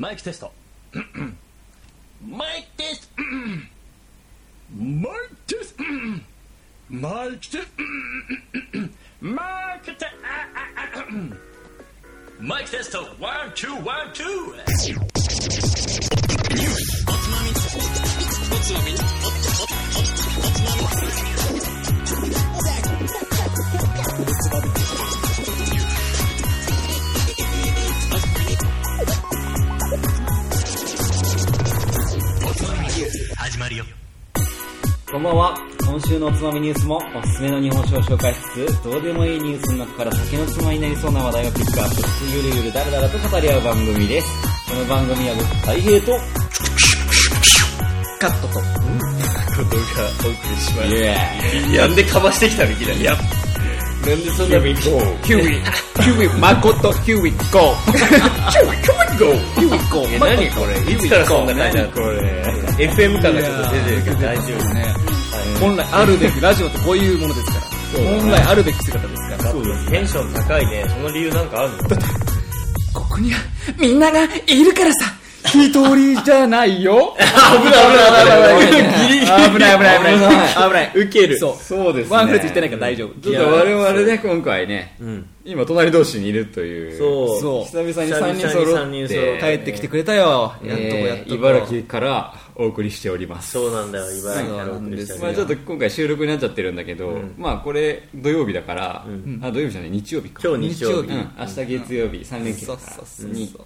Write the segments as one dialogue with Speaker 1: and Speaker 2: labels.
Speaker 1: マイクテスト。マイクテスト。マイクテスト。マイクテスト。マイクテスト。マイクテスト。 one two one two。始
Speaker 2: んばんは。今週のおつまみニュースもおすすめの日本酒を紹介しつつ、どうでもいいニュースの中から酒のつまみになりそうな話題をピックアップしつつ、ゆるゆるだらだらと語り合う番組です。この番組は僕、太平と、カットと、
Speaker 3: ことがお送りしま
Speaker 2: イエ
Speaker 3: す。やんでかましてきたみたいな。やっ
Speaker 2: なんでそんな、
Speaker 3: ヒューイゴー。
Speaker 4: ヒューイ、ヒューイ、マコト、ヒューイ、ゴー。
Speaker 3: ヒ
Speaker 4: we go。 Here we、go。
Speaker 3: え、何これ？いつからそんな感じなのこれ。FM 感がちょっと出てるけど大丈夫。
Speaker 4: ね。本来あるべき、ラジオってこういうものですから。本来あるべき姿ですから。
Speaker 3: そうだテンション高いね。その理由なんかあるの？
Speaker 4: ここには、みんながいるからさ。一人じゃないよ。
Speaker 3: 危ない危ない危ない。
Speaker 4: 危ない危ない危ない。危ない。
Speaker 3: 受ける。
Speaker 4: そう。
Speaker 2: そうですね。
Speaker 4: ワンフレーズ言ってないから大丈夫。
Speaker 2: ちょっと我々ね、今回ね、
Speaker 3: うん。
Speaker 2: 今隣同士にいるという。
Speaker 3: そう。
Speaker 4: そう。
Speaker 2: 久々に3人揃
Speaker 3: 三人
Speaker 2: って、
Speaker 3: 揃って
Speaker 4: 帰ってきてくれたよ。やっとこやっと
Speaker 2: 茨城からお送りしております。
Speaker 3: そうなんだよ、茨城からお送りした
Speaker 2: まあちょっと今回収録になっちゃってるんだけど、まあこれ土曜日だから、あ土曜日じゃない日曜日か。
Speaker 3: 今日日曜日。
Speaker 2: うん、明日月曜日3連休だから。
Speaker 4: そうそうそう
Speaker 2: に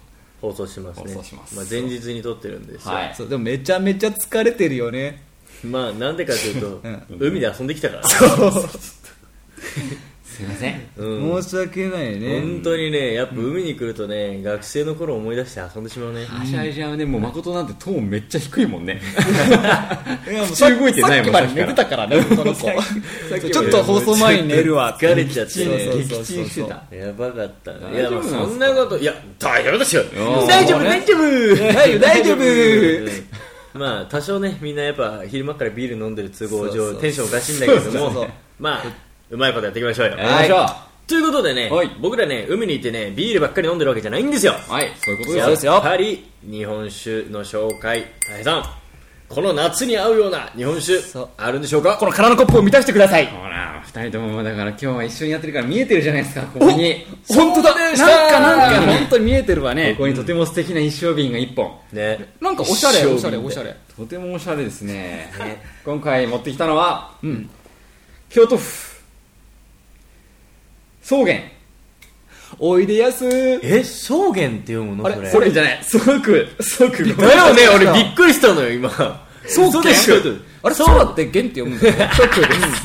Speaker 3: 放送しますね。
Speaker 2: 放送します。
Speaker 3: まあ前日に撮ってるんですよ。
Speaker 2: はい。
Speaker 4: そう、でもめちゃめちゃ疲れてるよね。
Speaker 3: まあなんでかというと
Speaker 4: ん、
Speaker 3: 海で遊んできたから。
Speaker 2: すいません。
Speaker 3: うん。
Speaker 4: 申し訳ないね。
Speaker 3: 本当にね、やっぱ海に来るとね、学生の頃思い出して遊んでしまうね。
Speaker 2: はしゃいじゃうね。もう誠なんてトーンめっちゃ低いもんね。
Speaker 4: いやもう
Speaker 2: 口動いてないもん
Speaker 4: さっきまで寝てたから。ね、この子。ちょっと放送前に寝るわ。
Speaker 3: 疲れちゃって
Speaker 4: そうそう
Speaker 3: ね。
Speaker 2: 撃沈してた。
Speaker 3: やばかったね。い
Speaker 2: 大
Speaker 3: や、そんなこと、いや、大丈夫ですよ。
Speaker 2: ー
Speaker 3: 大丈夫、大丈夫。
Speaker 4: 大丈夫大丈夫。
Speaker 3: うん。まあ、多少ね、みんなやっぱ昼間からビール飲んでる都合上、テンションおかしいんだけれども、まあ、うまいことやっていきましょうよ。
Speaker 2: やりましょう。
Speaker 3: ということでね
Speaker 2: はい、
Speaker 3: 僕らね、海に行ってね、ビールばっかり飲んでるわけじゃないんですよ。
Speaker 2: はい。そういうこと
Speaker 3: や
Speaker 2: です
Speaker 3: っぱり、日本酒の紹介、大変さん、この夏に合うような日本酒
Speaker 4: そう、
Speaker 3: あるんでしょうか？
Speaker 4: この空のコップを満たしてください。
Speaker 2: ほら二人ともだから今日は一緒にやってるから見えてるじゃないですかここに。
Speaker 4: 本当だ。なんかなんか本当に見えてるわ
Speaker 2: こ
Speaker 4: ね。
Speaker 2: こにとても素敵な一升瓶が一本。
Speaker 3: ね。
Speaker 4: なんかおしゃれ、おしゃれ、おしゃれ。
Speaker 2: とてもおしゃれですね。今回持ってきたのは、京都府草原
Speaker 4: おいでやす。
Speaker 3: え、草原って読むの？
Speaker 4: あれ
Speaker 3: それ。
Speaker 2: これじゃない即即
Speaker 3: だよね、俺びっくりしたのよ、今。
Speaker 4: そう
Speaker 3: 嘘でしょ？
Speaker 4: あれ、空って弦って読むんだよ。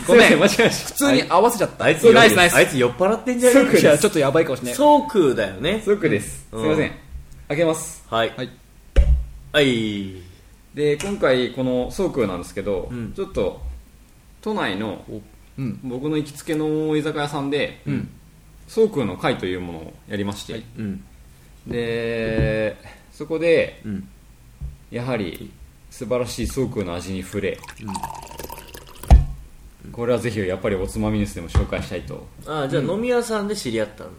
Speaker 2: ごめん間違えまし
Speaker 4: 普通に合わせちゃった。
Speaker 3: あいつ、
Speaker 4: ナイスナイス。
Speaker 3: あいつ酔っ払ってんじゃね
Speaker 4: いや、ちょっとやばいかもしれない。
Speaker 3: そう空だよね。
Speaker 2: 即ですすいません開けます
Speaker 3: はい。
Speaker 4: はい。
Speaker 3: はい。
Speaker 2: で今回この即空なんですけど、
Speaker 3: ん
Speaker 2: ちょっと都内の
Speaker 4: うん。
Speaker 2: 僕の行きつけの居酒屋さんで、
Speaker 4: ん
Speaker 2: 即空の会というものをやりまして、
Speaker 4: はい
Speaker 3: うん。
Speaker 2: でそこで
Speaker 3: うん。
Speaker 2: やはり素晴らしいソークの味に触れ、これはぜひやっぱりおつまみニュースでも紹介したいと
Speaker 3: あ、じゃあ飲み屋さんで知り合ったの？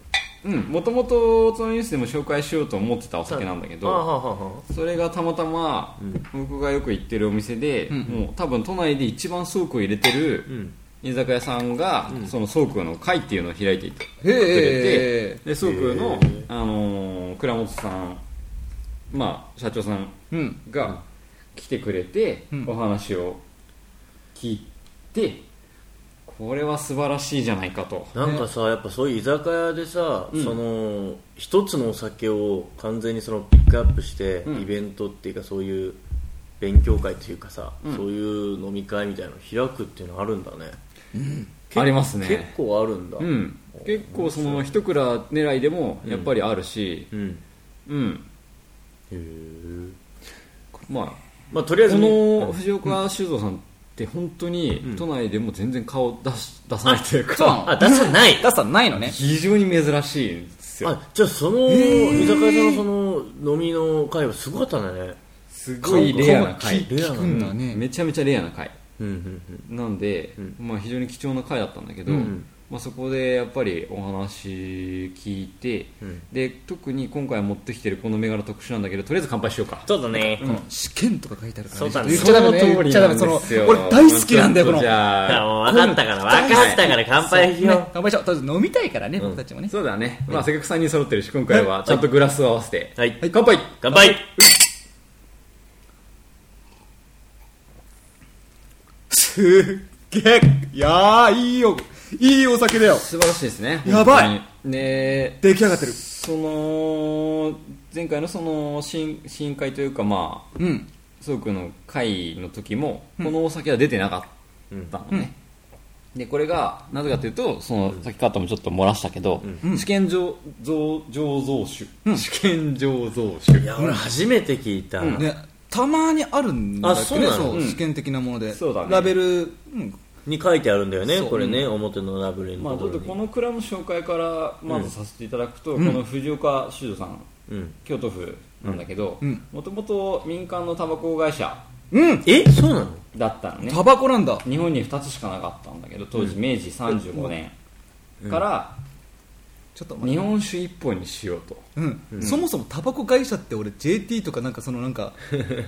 Speaker 2: うんもともとおつまみニュースでも紹介しようと思ってたお酒なんだけ
Speaker 3: あ
Speaker 2: ど
Speaker 3: ははは
Speaker 2: それがたまたま僕がよく行ってるお店で、もう多分都内で一番ソークを入れてる
Speaker 3: うん。
Speaker 2: 居酒屋さんが、そのソークの会っていうのを開いていてくれ
Speaker 4: へ
Speaker 2: て
Speaker 4: え。
Speaker 2: でソークのあのー倉本さんまあ社長さん
Speaker 4: うん。
Speaker 2: が来てくれて、
Speaker 4: うん。
Speaker 2: お話を聞いてこれは素晴らしいじゃないかと。
Speaker 3: なんかさ、やっぱそういう居酒屋でさ、
Speaker 2: うん。
Speaker 3: その、一つのお酒を完全にそのピックアップして、
Speaker 2: うん。
Speaker 3: イベントっていうかそういう勉強会っていうかさ、
Speaker 2: うん。
Speaker 3: そういう飲み会みたいなのを開くっていうのあるんだね。
Speaker 2: ありますね
Speaker 3: 結構あるんだ。
Speaker 2: うん、結構その一蔵狙いでもやっぱりあるし
Speaker 3: うん。
Speaker 2: うん、
Speaker 3: へー
Speaker 2: まあ
Speaker 3: まあとりあえず
Speaker 2: こ
Speaker 3: ね、
Speaker 2: の藤岡修造さんって本当に
Speaker 3: ん
Speaker 2: 都内でも全然顔出し出さないというか、
Speaker 3: あ、出さない。
Speaker 4: ダサないのね。
Speaker 2: 非常に珍しいんですよ
Speaker 3: あ、じゃあその、居酒屋さんのその飲みの会はすごかったんだね。
Speaker 2: すごいレアな回
Speaker 3: レアな
Speaker 4: 聞くんだね。
Speaker 2: めちゃめちゃレアな回
Speaker 3: うんうん
Speaker 2: なんで、
Speaker 3: うん。
Speaker 2: まあ、非常に貴重な回だったんだけど、
Speaker 3: うん
Speaker 2: まあ、そこでやっぱりお話聞いて、で特に今回持ってきてるこの銘柄特殊なんだけどとりあえず乾杯しようか。
Speaker 3: そうだね、
Speaker 4: 試験とか書いてあるから
Speaker 3: そうだね。
Speaker 4: 言っちゃダメね。
Speaker 2: その通り
Speaker 4: 言っちゃダメその
Speaker 2: なんですよ
Speaker 4: 俺大好きなんだよこの。
Speaker 2: じゃあ。
Speaker 3: もう分かったから分かったから乾杯しよう、
Speaker 4: ね。乾杯しよう。とりあえず飲みたいからね僕たちもね。
Speaker 2: そうだね、まあ、せっかく3人揃ってるし今回はちゃんとグラスを合わせて、
Speaker 3: はい。
Speaker 2: 乾杯。
Speaker 3: 乾杯
Speaker 4: すっげえ。いやーいいよ。いいお酒だよ。
Speaker 2: 素晴らしいですね。
Speaker 4: やばい。
Speaker 2: 本当に。で
Speaker 4: 出来上がってる。
Speaker 2: その前回のその試試飲会というかまあ
Speaker 4: うん。
Speaker 2: ソークの会の時もこのお酒は出てなかったのね、でこれがなぜかというとそのさっきカットもちょっと漏らしたけど、試験醸造醸造酒、試験醸造酒
Speaker 3: いや俺初めて聞いた、
Speaker 4: ねたまにあるんだ
Speaker 3: あ
Speaker 4: け
Speaker 3: そうなの？
Speaker 4: どねそう試験的なもので。
Speaker 2: そうだね。
Speaker 4: ラベルうん。
Speaker 3: に書いてあるんだよねこれね、表のラブレの
Speaker 2: まあ、
Speaker 3: ところに、
Speaker 2: ちょっとこの蔵の紹介からまずさせていただくと、この藤岡酒造さん
Speaker 3: うん、
Speaker 2: 京都府なんだけど
Speaker 4: うん。
Speaker 2: もともと民間のタバコ会社
Speaker 4: うん。
Speaker 3: えそうなの？
Speaker 2: だったのね。
Speaker 4: タバコなんだ。
Speaker 2: 日本に2つしかなかったんだけど当時明治35年から
Speaker 4: ちょっと
Speaker 2: 日本酒一本にしようと。
Speaker 4: うん。そもそもタバコ会社って俺 JT とかなんかそのなんか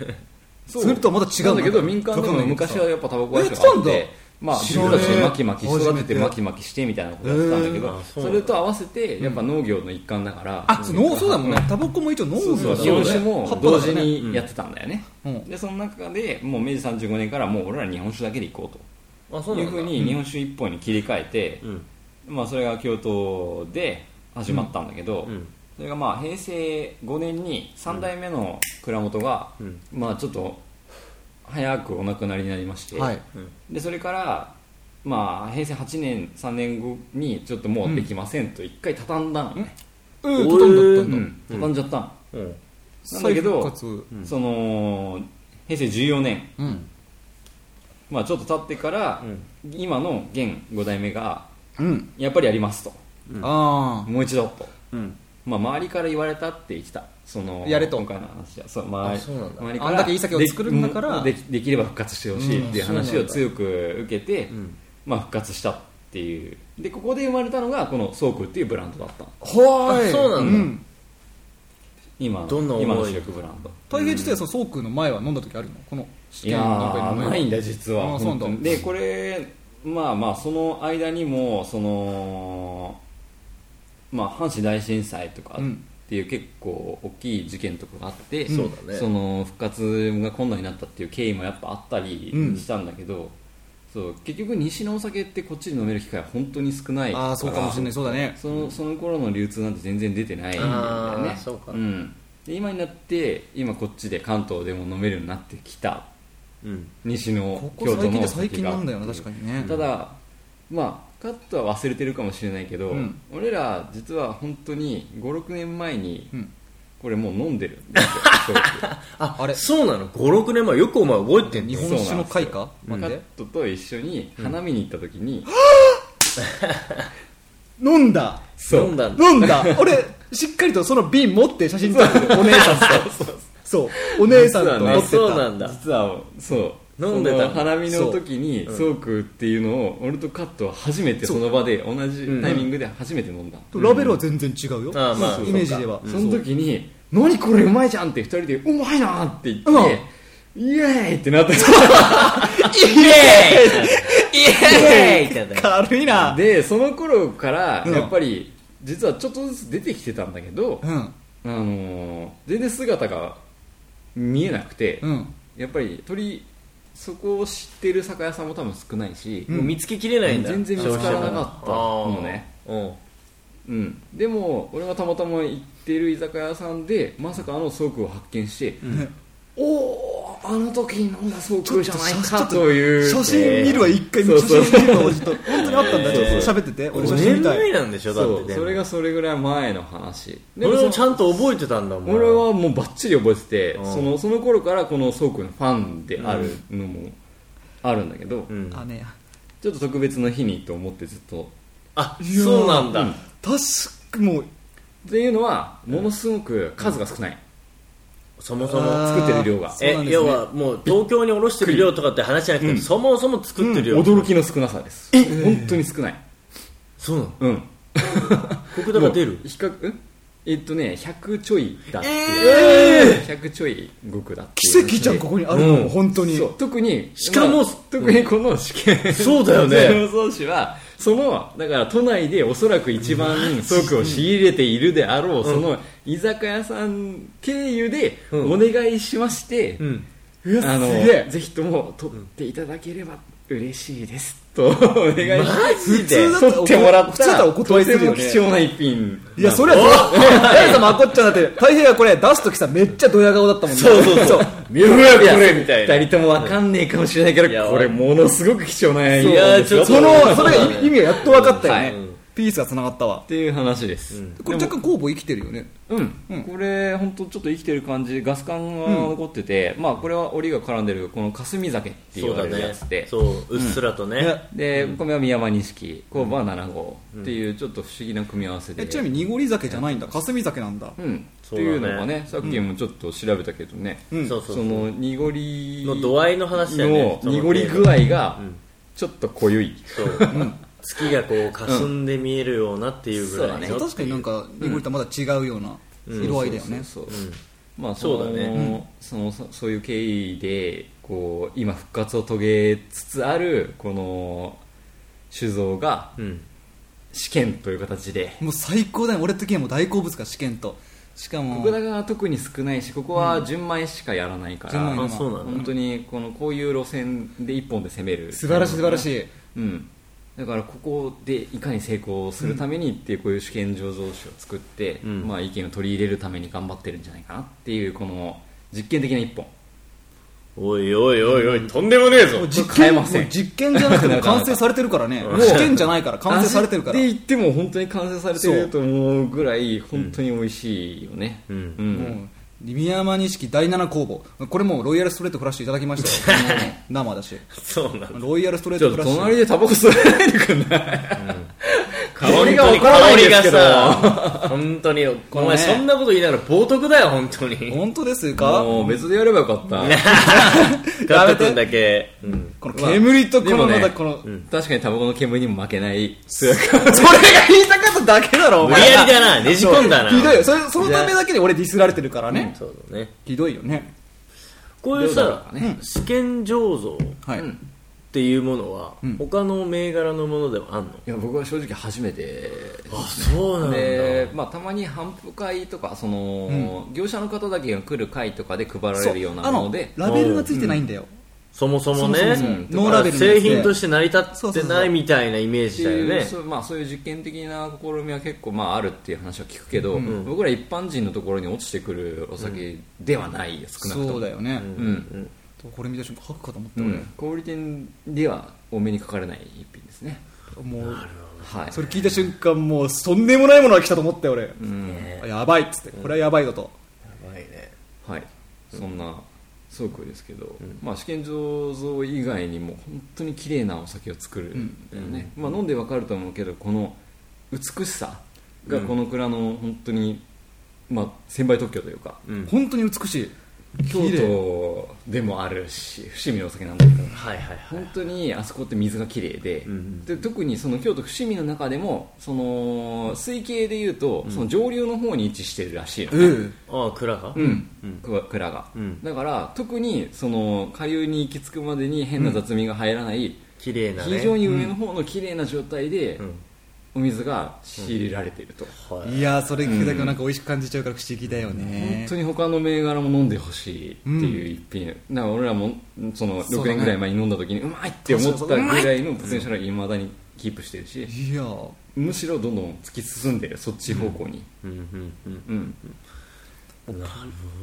Speaker 2: そ
Speaker 4: それとはまた違う
Speaker 2: なんだけど民間でも昔はやっぱタバコ会社があっ
Speaker 4: て
Speaker 2: まあ自分たちで巻き巻き育てて巻き巻きしてみたいなことやってたんだけど
Speaker 3: そ
Speaker 2: れと合わせてやっぱ農業の一環だから。
Speaker 4: あ農そうだもんね。タバコも一応農業だ
Speaker 2: 日本酒も同時
Speaker 4: に
Speaker 2: にやってたんだよね、
Speaker 4: うん。
Speaker 2: でその中でもう明治35年からもう俺ら日本酒だけでいこうと。いう
Speaker 3: あそうなんだ。
Speaker 2: ふうに日本酒一本に切り替えて、
Speaker 3: うん
Speaker 2: まあ、それが京都で始まったんだけど、
Speaker 3: うん。
Speaker 2: それがまあ平成5年に3代目の蔵元が、
Speaker 3: うん。
Speaker 2: まあちょっと早くお亡くなりになりまして、
Speaker 4: はい。
Speaker 2: でそれからまあ平成8年3年後にちょっともうできませんと一回畳んだのね、
Speaker 4: うん。ほとんどだったんだ。
Speaker 2: うん。畳んじゃったの、
Speaker 3: うん。
Speaker 2: なんだけど
Speaker 4: 再復活。
Speaker 2: その平成14年、
Speaker 4: うん。
Speaker 2: まあ、ちょっと経ってから、今の現5代目が
Speaker 4: うん。
Speaker 2: やっぱりやりますと、
Speaker 4: あ
Speaker 2: もう一度と、
Speaker 3: うん。
Speaker 2: まあ、周りから言われたって言ってた。その
Speaker 4: やれと。
Speaker 2: 今回の話は。そう周り
Speaker 3: あそうなんだ。
Speaker 2: 周り
Speaker 4: あんだけいい酒を作るんだから。
Speaker 2: ででできれば復活してほしいっていう話を強く受けて、
Speaker 3: ん。
Speaker 2: まあ、復活したっていう。でここで生まれたのがこのソークっていうブランドだった。
Speaker 4: はい。
Speaker 3: あそうなんだ。
Speaker 4: ん。
Speaker 2: 今の
Speaker 3: どんな思い？
Speaker 2: 今の主力ブランド。
Speaker 4: 大平自体はそのソークの前は飲んだ時あるの？この試
Speaker 2: いや
Speaker 4: 験の中に
Speaker 2: ーないんだ実は。
Speaker 4: あーそうなんだ。
Speaker 2: 本当に。でこれまあまあその間にもそのまあ阪神大震災とか
Speaker 4: うん
Speaker 2: っていう結構大きい事件とかがあって、
Speaker 3: そうだね。
Speaker 2: その復活が困難になったっていう経緯もやっぱあったり
Speaker 4: うん
Speaker 2: したんだけど、そう結局西のお酒ってこっちで飲める機会は本当に少ない
Speaker 4: ああそうかもしれない。そうだね。
Speaker 2: そのその頃の流通なんて全然出てないんだよ
Speaker 3: あ
Speaker 2: ね
Speaker 3: うか。
Speaker 2: ん、で今になって今こっちで関東でも飲めるようになってきた。
Speaker 3: うん
Speaker 2: 西の
Speaker 4: ここ
Speaker 2: 京都
Speaker 4: 最近で最
Speaker 2: のお酒が。
Speaker 4: 近なんだよな確かにね。
Speaker 2: ただまあカットは忘れてるかもしれないけど、
Speaker 4: うん。
Speaker 2: 俺ら実は本当に56年前に
Speaker 4: うん。
Speaker 2: これもう飲んでる。んですよすごく
Speaker 3: あ
Speaker 4: あれ。
Speaker 3: そうなの？56年前。よくお前覚えてん
Speaker 4: 日
Speaker 3: の
Speaker 4: 本酒の会か？
Speaker 2: カットと一緒に花見に行った時に、
Speaker 4: 飲んだ。
Speaker 2: そう。
Speaker 3: 飲んだんだ。
Speaker 4: 飲んだ。俺しっかりとその瓶持って写真撮ってるお姉さんと。そうお姉さんと
Speaker 2: 実はね。
Speaker 4: 持ってた。
Speaker 3: そうなんだ。
Speaker 2: 実はそう。
Speaker 3: 飲んでた
Speaker 2: 花見の時に。ソークっていうのを俺とカットは初めてその場で同じタイミングで初めて飲んだ、
Speaker 4: ラベルは全然違うよ。
Speaker 3: あーまあ。
Speaker 4: イメージでは
Speaker 2: その時に「何これうまいじゃん!」って二人で「うまいな!」って言って、イエーイってなった。
Speaker 3: イエーイイエーイって
Speaker 4: 軽いな。
Speaker 2: でその頃から
Speaker 4: うん。
Speaker 2: やっぱり実はちょっとずつ出てきてたんだけど、
Speaker 4: うん。
Speaker 2: あのー全然姿が見えなくて、
Speaker 4: うん。
Speaker 2: やっぱり鳥そこを知ってる酒屋さんも多分少ないし、
Speaker 3: もう見つけきれないんだ。
Speaker 2: 全然見つからなかった。のね。
Speaker 3: うん。
Speaker 2: うん、でも俺がたまたま行ってる居酒屋さんでまさかあのソークを発見して、おおあの時に飲んだソークじゃないかという。
Speaker 4: 写真見るわ一回
Speaker 2: そうそう。
Speaker 4: 写真見るわ俺ちょっと本当にあったんだちょっと喋ってて俺写
Speaker 3: 5年
Speaker 4: 真見たい。
Speaker 3: 前なんでしょだ
Speaker 2: そう
Speaker 3: って
Speaker 2: それがそれぐらい前の話。でも
Speaker 3: ちゃんと覚えてたんだもん。
Speaker 2: 俺はもうバッチリ覚えてて、
Speaker 3: うん。
Speaker 2: そのその頃からこのソークのファンであるのもあるんだけど、ちょっと特別な日にと思ってずっと。
Speaker 3: あそうなんだ。
Speaker 2: うん。
Speaker 4: 確かもう。
Speaker 2: っていうのはものすごく数が少ない、
Speaker 3: そもそも
Speaker 2: 作ってる量が。
Speaker 3: え要はもう東京に卸してる量とかって話じゃなくて、そもそも作ってる量、
Speaker 2: 驚きの少なさです。本当に少ない。
Speaker 3: そうなの？
Speaker 2: うん。
Speaker 3: 国高出る？
Speaker 2: 比較？んえっとね100ちょいだっていう、100ちょい極だっていう。
Speaker 4: 奇跡じゃんここにあるの、
Speaker 2: うん。
Speaker 4: 本当に。
Speaker 2: そう。特に
Speaker 3: しかも
Speaker 2: まあ特にこの試験。
Speaker 3: そうだよね。
Speaker 2: 予想士はそのだから都内でおそらく一番倉庫を仕入れているであろう、その居酒屋さん経由で
Speaker 3: うん。
Speaker 2: お願いしまして、
Speaker 3: うん。
Speaker 4: うわ
Speaker 2: あのぜひとも取っていただければ嬉しいです。とお願いして取ってもらったとても貴重な一品。
Speaker 4: いやそれは大 さんもあこっちゃんだって太平がこれ出す時さめっちゃドヤ顔だったもんね。
Speaker 3: そうそうそう。見ろよこれみたいな。
Speaker 2: 二人ともわかんねえかもしれないけどこれものすごく貴重な
Speaker 3: やちょっと。
Speaker 4: そのそれが意味がやっと分かったよね、
Speaker 2: はい
Speaker 4: ピースが繋がったわ。
Speaker 2: っていう話です、
Speaker 4: これ若干工房生きてるよね。
Speaker 2: うん、これ本当ちょっと生きてる感じでガス管が残ってて、まあこれは檻が絡んでるこの霞酒って言われるやつで、
Speaker 3: そううっすらとね、
Speaker 2: でお米は宮山錦工房は7号っていうちょっと不思議な組み合わせで、
Speaker 4: えちなみに濁り酒じゃないんだ。霞酒なんだ。
Speaker 2: うん、っていうのがねさっきもちょっと調べたけどね、
Speaker 4: うん。
Speaker 3: そうそう
Speaker 2: その濁り
Speaker 3: の度合いの話だよね。
Speaker 2: の濁り具合が
Speaker 3: うん。
Speaker 2: ちょっと濃ゆい、
Speaker 3: そう、月がこう霞んで見えるようなっていうぐらいの、
Speaker 2: うん
Speaker 4: 確かになんか濁りとはまだ違うような色合いだよね、
Speaker 2: まあ
Speaker 3: そうだね。
Speaker 2: のそのそそういう経緯でこう今復活を遂げつつあるこの酒造が
Speaker 3: うん。
Speaker 2: 試験という形で。
Speaker 4: もう最高だよ。俺的にはもう大好物か試験と。しかも
Speaker 2: ここだが特に少ないしここは純米しかやらないから、
Speaker 3: うなんだ。
Speaker 2: 本当にこのこういう路線で一本で攻める。
Speaker 4: 素晴らしい素晴らしい。
Speaker 2: うん、だからここでいかに成功するためにっていうこういう試験醸造酒を作って、
Speaker 3: うん。
Speaker 2: まあ、意見を取り入れるために頑張ってるんじゃないかなっていうこの実験的な一本。
Speaker 3: おいおいおいおいとんでもねえぞ。
Speaker 4: 実験
Speaker 2: ません。
Speaker 4: 実験じゃなくてもう完成されてるからね。試験じゃないから完成されてるから。
Speaker 2: で言っても本当に完成されてると思うぐらい本当に美味しいよね。
Speaker 3: うん。
Speaker 2: うん
Speaker 4: 宮山錦第7工房。これもうロイヤルストレートフラッシュいただきましたよ。生だし。
Speaker 3: そうなんだ。
Speaker 4: ロイヤルストレー
Speaker 2: ちょっと
Speaker 4: トフラッシュ。
Speaker 2: 隣でタバコ吸わないでくんない？
Speaker 3: 香
Speaker 2: りがわからないんですけど。
Speaker 3: さ本当にお前そんなこと言いながら冒涜だよ本当に。
Speaker 4: 本当ですか？
Speaker 2: もう別でやればよかった。
Speaker 3: ガット君だけ。うん。
Speaker 4: この煙とこのまたこの
Speaker 2: 確かにタバコの煙にも負けない。それ
Speaker 4: が言いたかっただけだろお
Speaker 3: 無理
Speaker 4: 前
Speaker 3: やりだな。ねじ込んだな。
Speaker 4: ひどいよ。それそのためだけで俺ディスられてるからね。
Speaker 3: そうだね。
Speaker 4: ひどいよね。
Speaker 3: こういうさ試験醸造。
Speaker 4: はい、
Speaker 2: うん
Speaker 3: っていうものは
Speaker 4: うん。
Speaker 3: 他の銘柄のものではあんの？
Speaker 2: いや僕は正直初めて
Speaker 3: あそうなんだ。
Speaker 2: で、まあ、たまに頒布会とかその、業者の方だけが来る会とかで配られるようなもので。
Speaker 4: ラベルがついてないんだよ、
Speaker 3: そもそもね。
Speaker 4: ノーラベル
Speaker 3: 製品として成り立ってないみたいなイメージだよね
Speaker 2: そう,、まあ、そういう実験的な試みは結構まああるっていう話は聞くけど、僕ら一般人のところに落ちてくるお酒ではないよ少なくとも。
Speaker 4: そうだよね、
Speaker 2: うん
Speaker 4: これ見た瞬間吐くかと思った俺、
Speaker 2: うん、小売店ではお目にかかれない一品ですね。
Speaker 4: もう
Speaker 2: はい。
Speaker 4: それ聞いた瞬間もうとんでもないものが来たと思ったよ俺、
Speaker 2: うん
Speaker 4: あやばいっつって。これはやばいぞと、
Speaker 3: やばいね。
Speaker 2: はい、そんな倉庫ですけど、まあ、試験醸造以外にも本当に綺麗なお酒を作るんだよね、まあ、飲んでわかると思うけどこの美しさがこの蔵の本当に、まあ、千倍特許というか、
Speaker 3: うん。
Speaker 4: 本当に美しい
Speaker 2: 京都でもあるし伏見のお酒なんだけど。
Speaker 3: はいはいはい。
Speaker 2: 本当にあそこって水が綺麗で,、
Speaker 3: ん
Speaker 2: で特にその京都伏見の中でもその水系でいうと、その上流の方に位置してるらしいのね、
Speaker 4: うん。
Speaker 3: ああ蔵が？
Speaker 2: うん、蔵が、
Speaker 3: うん。
Speaker 2: だから特にその下流に行き着くまでに変な雑味が入らない、
Speaker 3: 綺麗なね。
Speaker 2: 非常に上の方の綺麗な状態で、
Speaker 3: ん
Speaker 2: お水が仕入れられていると、
Speaker 3: はい
Speaker 4: いやーそれ聞くだけなんか美味しく感じちゃうから不思議だよね。
Speaker 2: 本当に他の銘柄も飲んでほしいっていう一品、だから俺らもその6
Speaker 4: そうだね。
Speaker 2: 年ぐらい前に飲んだ時にうまいって思ったぐらいのポテンシャルがいまだにキープしてるし、
Speaker 4: いやー。
Speaker 2: むしろどんどん突き進んでるそっち方向に、
Speaker 3: うん。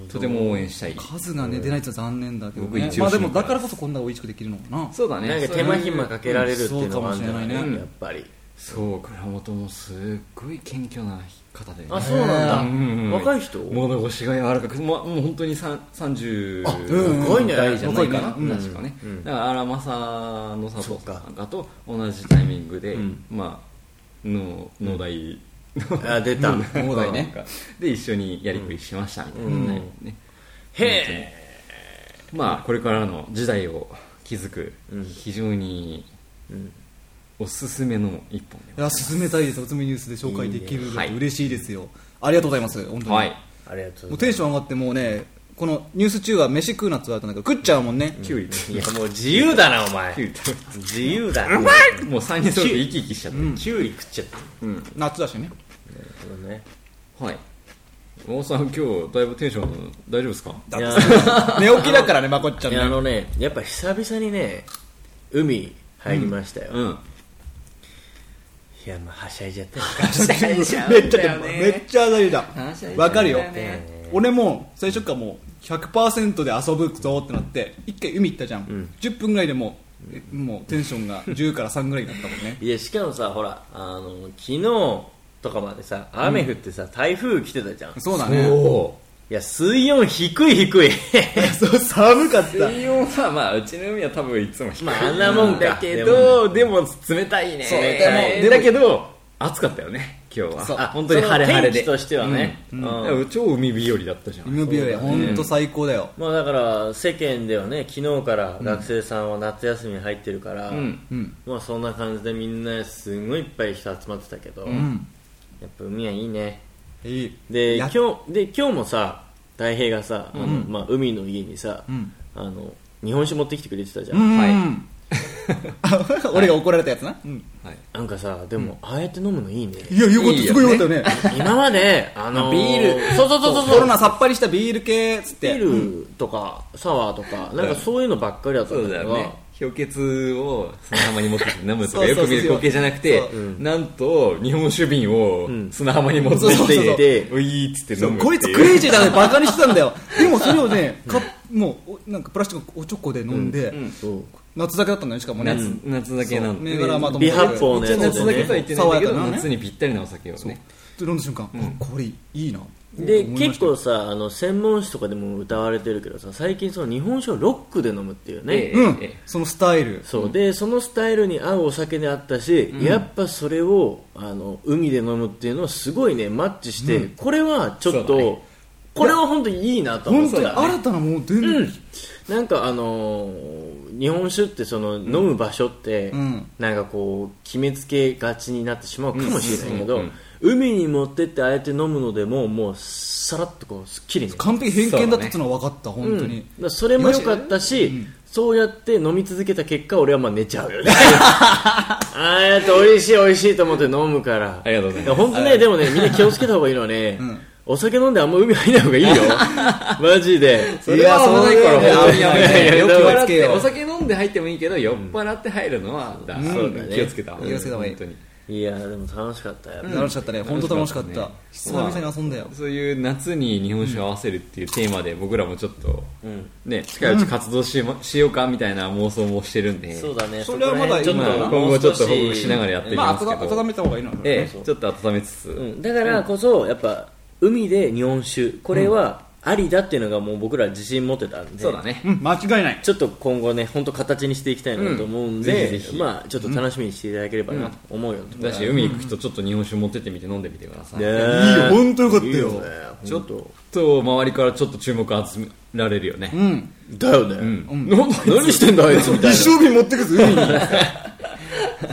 Speaker 2: とても応援したい。
Speaker 4: 数がね出ないと残念だけどね。まあでもだからこそこんな美味しくできるのかな。
Speaker 2: そうだね。
Speaker 3: なんか手間暇かけられるっていうのがあるんじゃない？
Speaker 4: ね。
Speaker 3: やっぱり
Speaker 2: そう倉本もすっごい謙虚な方で、ね、
Speaker 3: あそうなん
Speaker 2: うん。
Speaker 3: だ若い人？
Speaker 2: 物腰が柔らかく、ま、もう本当にさん30
Speaker 4: うん
Speaker 3: 若いね
Speaker 2: 代じゃないかな、
Speaker 4: 若いね。
Speaker 2: 確かね、
Speaker 3: うん。
Speaker 2: だから荒政の佐藤さんかと同じタイミングで、
Speaker 3: うん。
Speaker 2: まあの農大
Speaker 3: あ出た。
Speaker 4: 農大ね。
Speaker 2: で一緒にやりくりしましたみたいなね,、ね。
Speaker 3: へえ
Speaker 2: まあこれからの時代を築く
Speaker 3: うん。
Speaker 2: 非常に
Speaker 3: うん
Speaker 2: おすすめの一本で
Speaker 4: いや進めたいです。おつめニュースで紹介できるの
Speaker 2: はい。
Speaker 4: で嬉しいですよ。ありがとうございます。本当に、
Speaker 2: はい。
Speaker 3: ありがとう
Speaker 4: もう
Speaker 3: ござい
Speaker 4: テンション上がってもうねこのニュース中は飯食うなって言われたんだけど食っちゃうもんね、
Speaker 2: キュウリ
Speaker 3: いやもう自由だなお前。
Speaker 2: キュウリ。
Speaker 3: 自由だな
Speaker 2: もう3人揃って生き生きしちゃって。
Speaker 3: キュウリ食っちゃった
Speaker 2: うん。
Speaker 4: 夏だしね。
Speaker 3: そうね。
Speaker 2: はい。大さん今日だいぶテンション大丈夫ですか？
Speaker 3: いや。
Speaker 4: 寝起きだからねまこっちゃん
Speaker 3: いやあ
Speaker 4: ね
Speaker 3: のねやっぱ久々にね海入りましたよ、
Speaker 2: うん。
Speaker 3: いやまあはしゃいじゃったよ
Speaker 4: めっちゃめっちゃ当たりだ。わかるよ。
Speaker 3: ね
Speaker 4: 俺も最初からもう100%で遊ぶぞってなって一回海行ったじゃん、10分ぐらいでもうえもうテンションが10から3ぐらいになったもんね。
Speaker 3: いやしかもさほらあの昨日とかまでさ雨降ってさ、台風来てたじゃん。
Speaker 4: そうだね。
Speaker 2: お
Speaker 3: いや水温低い低い。
Speaker 4: そう寒かった。
Speaker 2: 水温はまあうちの海は多分いつも低い。
Speaker 3: まああんなもんか。
Speaker 2: だけどでも冷たいね
Speaker 4: そう
Speaker 2: 冷たい
Speaker 4: でも
Speaker 2: だけど暑かったよね今日は。
Speaker 4: そう。
Speaker 2: あ本当に晴れ晴れで。
Speaker 3: 天気としてはね、
Speaker 2: うん。
Speaker 3: うん。
Speaker 2: 超海日和だったじゃん。
Speaker 4: 海日和本当最高だよ。
Speaker 3: まあだから世間ではね昨日から学生さんは夏休みに入ってるから、
Speaker 2: うん。
Speaker 4: うん。
Speaker 3: まあそんな感じでみんなすごいいっぱい人集まってたけど、
Speaker 4: うん。
Speaker 3: やっぱ海はいいね
Speaker 4: いい。
Speaker 3: で
Speaker 4: や
Speaker 3: 今日で今日もさ大平がさ、あのまあ、海の家にさ、
Speaker 4: うん。
Speaker 3: あの日本酒持ってきてくれてたじゃん、
Speaker 4: うん。
Speaker 2: はい。
Speaker 4: 俺が怒られたやつな、うん。
Speaker 2: はい。
Speaker 3: なんかさでも、ああやって飲むのいいね。
Speaker 4: いやよかった。すごいよかったよね。
Speaker 3: 今まであの
Speaker 2: ビール。
Speaker 3: そうそうそうそう。
Speaker 4: コロナさっぱりしたビール系っつって。
Speaker 3: ビールとかサワーとかなんかそういうのばっかりだったん
Speaker 2: そう
Speaker 3: だけど、
Speaker 2: だよね氷結を砂浜に持ってきて飲むとかよく見る光景じゃなくてなんと日本酒瓶を
Speaker 3: ん
Speaker 2: 砂浜に持ってきてういーっつって飲むっていう。
Speaker 4: こいつクレイジーだねバカにしてたんだよ。でもそれをね かもうおなんかプラスチックのおちょこで飲んで、夏酒だったんだよしかもね、
Speaker 2: 夏夏だけなん
Speaker 4: そう銘柄まと
Speaker 3: 微発泡のやつ
Speaker 2: 夏だけとは言ってないんだけど夏にぴったりなお酒をね。
Speaker 4: で飲んだ瞬間、あこれいいな
Speaker 3: で結構さあの専門誌とかでも歌われてるけどさ最近その日本酒をロックで飲むっていうね、
Speaker 2: ええ
Speaker 4: うん。
Speaker 2: ええ。
Speaker 4: そのスタイル。
Speaker 3: そう。でそのスタイルに合うお酒であったし、やっぱそれをあの海で飲むっていうのはすごいねマッチして、これはちょっと、
Speaker 2: ね。
Speaker 3: これは本当にいいなと思った
Speaker 4: 本当に新たなもう全然、
Speaker 3: なんかあのー日本酒ってその飲む場所って、
Speaker 4: うん。
Speaker 3: なんかこう決めつけがちになってしまうかもしれないけど、
Speaker 2: うんうん
Speaker 3: 海に持ってってあえて飲むのでももうさらっとこうすっきりね。
Speaker 4: 完璧偏見だったっていうのは分かった、本当に、
Speaker 3: うん。それも良かったし、そうやって飲み続けた結果俺はまあ寝ちゃうよね。ああやって美味しい美味しいと思って飲むから。
Speaker 2: ありがとうございます。
Speaker 3: や本当ねでもねみんな気をつけた方がいいのはね、お酒飲んであんま海入んない方がいいよ。マジで。
Speaker 2: それは危ないから。
Speaker 4: いや
Speaker 2: 本当にやめ
Speaker 3: いやいや
Speaker 2: て酔っ
Speaker 3: いや
Speaker 2: 払って
Speaker 4: 気をつけよう。
Speaker 2: お酒飲んで入ってもいいけど酔っ払って入るのはだ
Speaker 3: ん。そうだね。
Speaker 2: 気をつけた
Speaker 4: 気をつけた方がいい。
Speaker 2: 本当に
Speaker 3: いやでも楽しかったよ、
Speaker 4: 楽しかったね。本当楽しかった、
Speaker 2: 楽
Speaker 4: 久々に遊んだよ、
Speaker 2: そういう夏に日本酒を合わせるっていうテーマで僕らもちょっと
Speaker 3: うん。
Speaker 2: ね近いうち活動ししようかみたいな妄想もしてるんで。
Speaker 3: そうだね。
Speaker 4: それはまだ
Speaker 3: ちょっと、
Speaker 2: まあ今後ちょっと報告しながらやっていき
Speaker 4: まあ
Speaker 2: ますけど。
Speaker 4: 温温めた方がいいの
Speaker 2: ええちょっと温めつつ。
Speaker 3: うん、だからこそやっぱ海で日本酒。これはありだっていうのがもう僕ら自信持ってたんで、
Speaker 2: そうだね。
Speaker 4: うん間違いない。
Speaker 3: ちょっと今後ね本当形にしていきたいなと思うん。で、
Speaker 2: うんぜひぜひ。
Speaker 3: まあちょっと楽しみにしていただければなと思うよ、
Speaker 2: だし海行く人ちょっと日本酒持ってってみて飲んでみてください。
Speaker 3: ね
Speaker 4: いいよ本当よかったよ。
Speaker 3: いいよね
Speaker 2: ちょっ
Speaker 3: 本
Speaker 2: と周りからちょっと注目集められるよね。
Speaker 4: うん。
Speaker 3: 当だよね、
Speaker 2: うん。
Speaker 3: 何してんだあいつみたいな。
Speaker 4: 一生瓶持ってくず海に。
Speaker 3: そう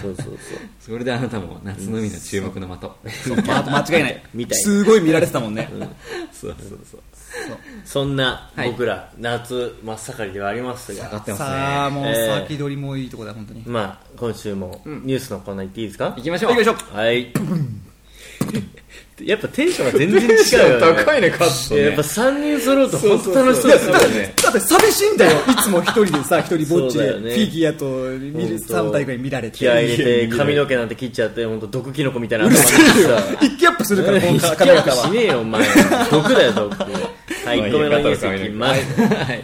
Speaker 3: そうそう
Speaker 2: それであなたも夏の海の注目の的。
Speaker 4: まあ間違いない。
Speaker 3: みたいな。
Speaker 4: すごい見られてたもんね、
Speaker 2: そうそうそう。
Speaker 3: そんな
Speaker 2: はい。
Speaker 3: 僕ら、夏真っ盛りではありますが。
Speaker 2: 上がってますね
Speaker 4: さあもう
Speaker 3: えー。
Speaker 4: 先取りもいいとこだ本当に。
Speaker 3: まあ今週もニュースのコーナー行っていいですか、
Speaker 2: 行きましょう。
Speaker 4: 行きましょう。
Speaker 3: はい。やっぱテンションが全然違うよ、ね。
Speaker 2: 高いねカットね。
Speaker 3: いややっぱ3人揃うと本当楽しそうですよね。
Speaker 4: だって寂しいんだよ。いつも一人でさ一人ぼっちで
Speaker 3: ね。
Speaker 4: フィギュアと見る3体ぐらい見られて。
Speaker 3: 気合い入れて髪の毛なんて切っちゃって本当毒キノコみたいな頭にさ。
Speaker 4: 一気アップするからこの髪型は
Speaker 3: アップしねえよお前。毒だよ毒。はい、1個目のニュースいきます。
Speaker 2: はい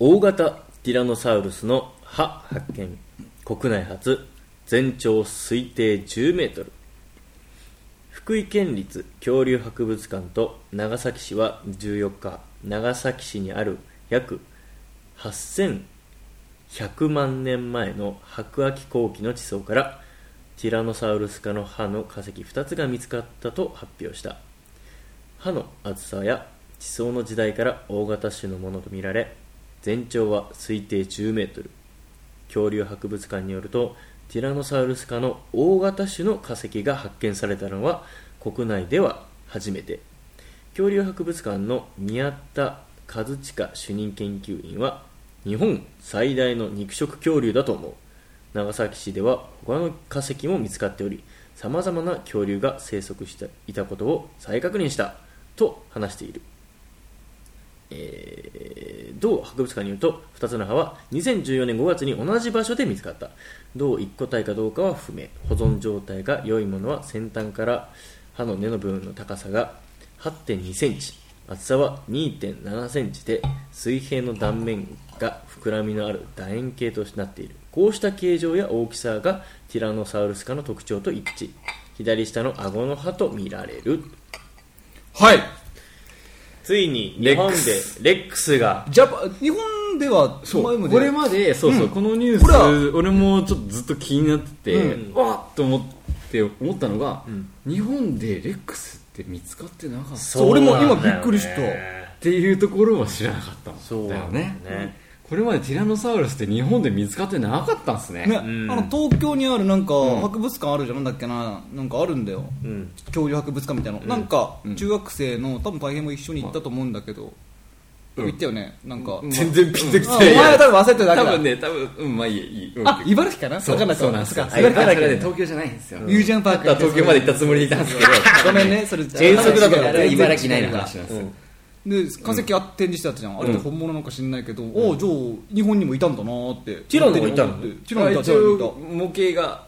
Speaker 3: 大型ティラノサウルスの歯発見。国内初全長推定10メートル福井県立恐竜博物館と長崎市は14日長崎市にある約8100万年前の白亜紀後期の地層からティラノサウルス科の歯の化石2つが見つかったと発表した。歯の厚さや地層の時代から大型種のものとみられ全長は推定10メートル。恐竜博物館によるとティラノサウルス科の大型種の化石が発見されたのは国内では初めて。恐竜博物館の宮田和親主任研究員は日本最大の肉食恐竜だと思う。長崎市では他の化石も見つかっておりさまざまな恐竜が生息していたことを再確認したと話している。えー同博物館によると2つの歯は2014年5月に同じ場所で見つかった。同一個体かどうかは不明。保存状態が良いものは先端から歯の根の部分の高さが8 2センチ。厚さは2 7センチで水平の断面が膨らみのある楕円形となっている。こうした形状や大きさがティラノサウルス科の特徴と一致。左下の顎の歯と見られる。
Speaker 4: はい。
Speaker 3: ついに日本でレックス。が。
Speaker 4: ジャパ日本では前まで
Speaker 2: これまでそうそう、このニュース俺もちょっとずっと気になってて、
Speaker 3: うん。
Speaker 2: わっと思って思ったのが、日本でレックスって見つかってなかった。
Speaker 4: そう俺も今びっくりした。
Speaker 2: っていうところは知らなかった。ん
Speaker 3: そう
Speaker 2: だよね。
Speaker 3: ね
Speaker 2: これまでティラノサウルスって日本で見つかってなかったんですね。
Speaker 4: ね、
Speaker 3: ん。
Speaker 4: あの東京にあるなんか博物館あるじゃん。なんだっけな。なんかあるんだよ、
Speaker 3: うん。
Speaker 4: 恐竜博物館みたいなの、なんか中学生の多分大変も一緒に行ったと思うんだけど、行ったよね。なんか、
Speaker 2: 全然ピンとき
Speaker 4: あお
Speaker 2: て
Speaker 4: 前は多分忘れてるだけだ
Speaker 2: 多分ね多分うんまあいいやいいうん
Speaker 4: あ茨城かな？
Speaker 2: そう
Speaker 4: 分かんない。
Speaker 2: そうなんですよ。
Speaker 4: か？茨城
Speaker 2: 茨城
Speaker 4: だ
Speaker 2: で東京じゃないんですよ。
Speaker 4: ミュージアムパーク。
Speaker 2: だから東京まで行ったつもりでいたんですけど。
Speaker 4: ごめんねそれ。
Speaker 3: 遠足だと思って
Speaker 2: 茨城内の話なんですよ
Speaker 4: で化石あ展示してあったじゃん、あれって本物なのか知んないけど、おおじゃあ日本にもいたんだなーって。
Speaker 3: ティラノがいたの？
Speaker 4: ティラノいた
Speaker 2: 一
Speaker 4: ティラノいた。
Speaker 2: 応模型が。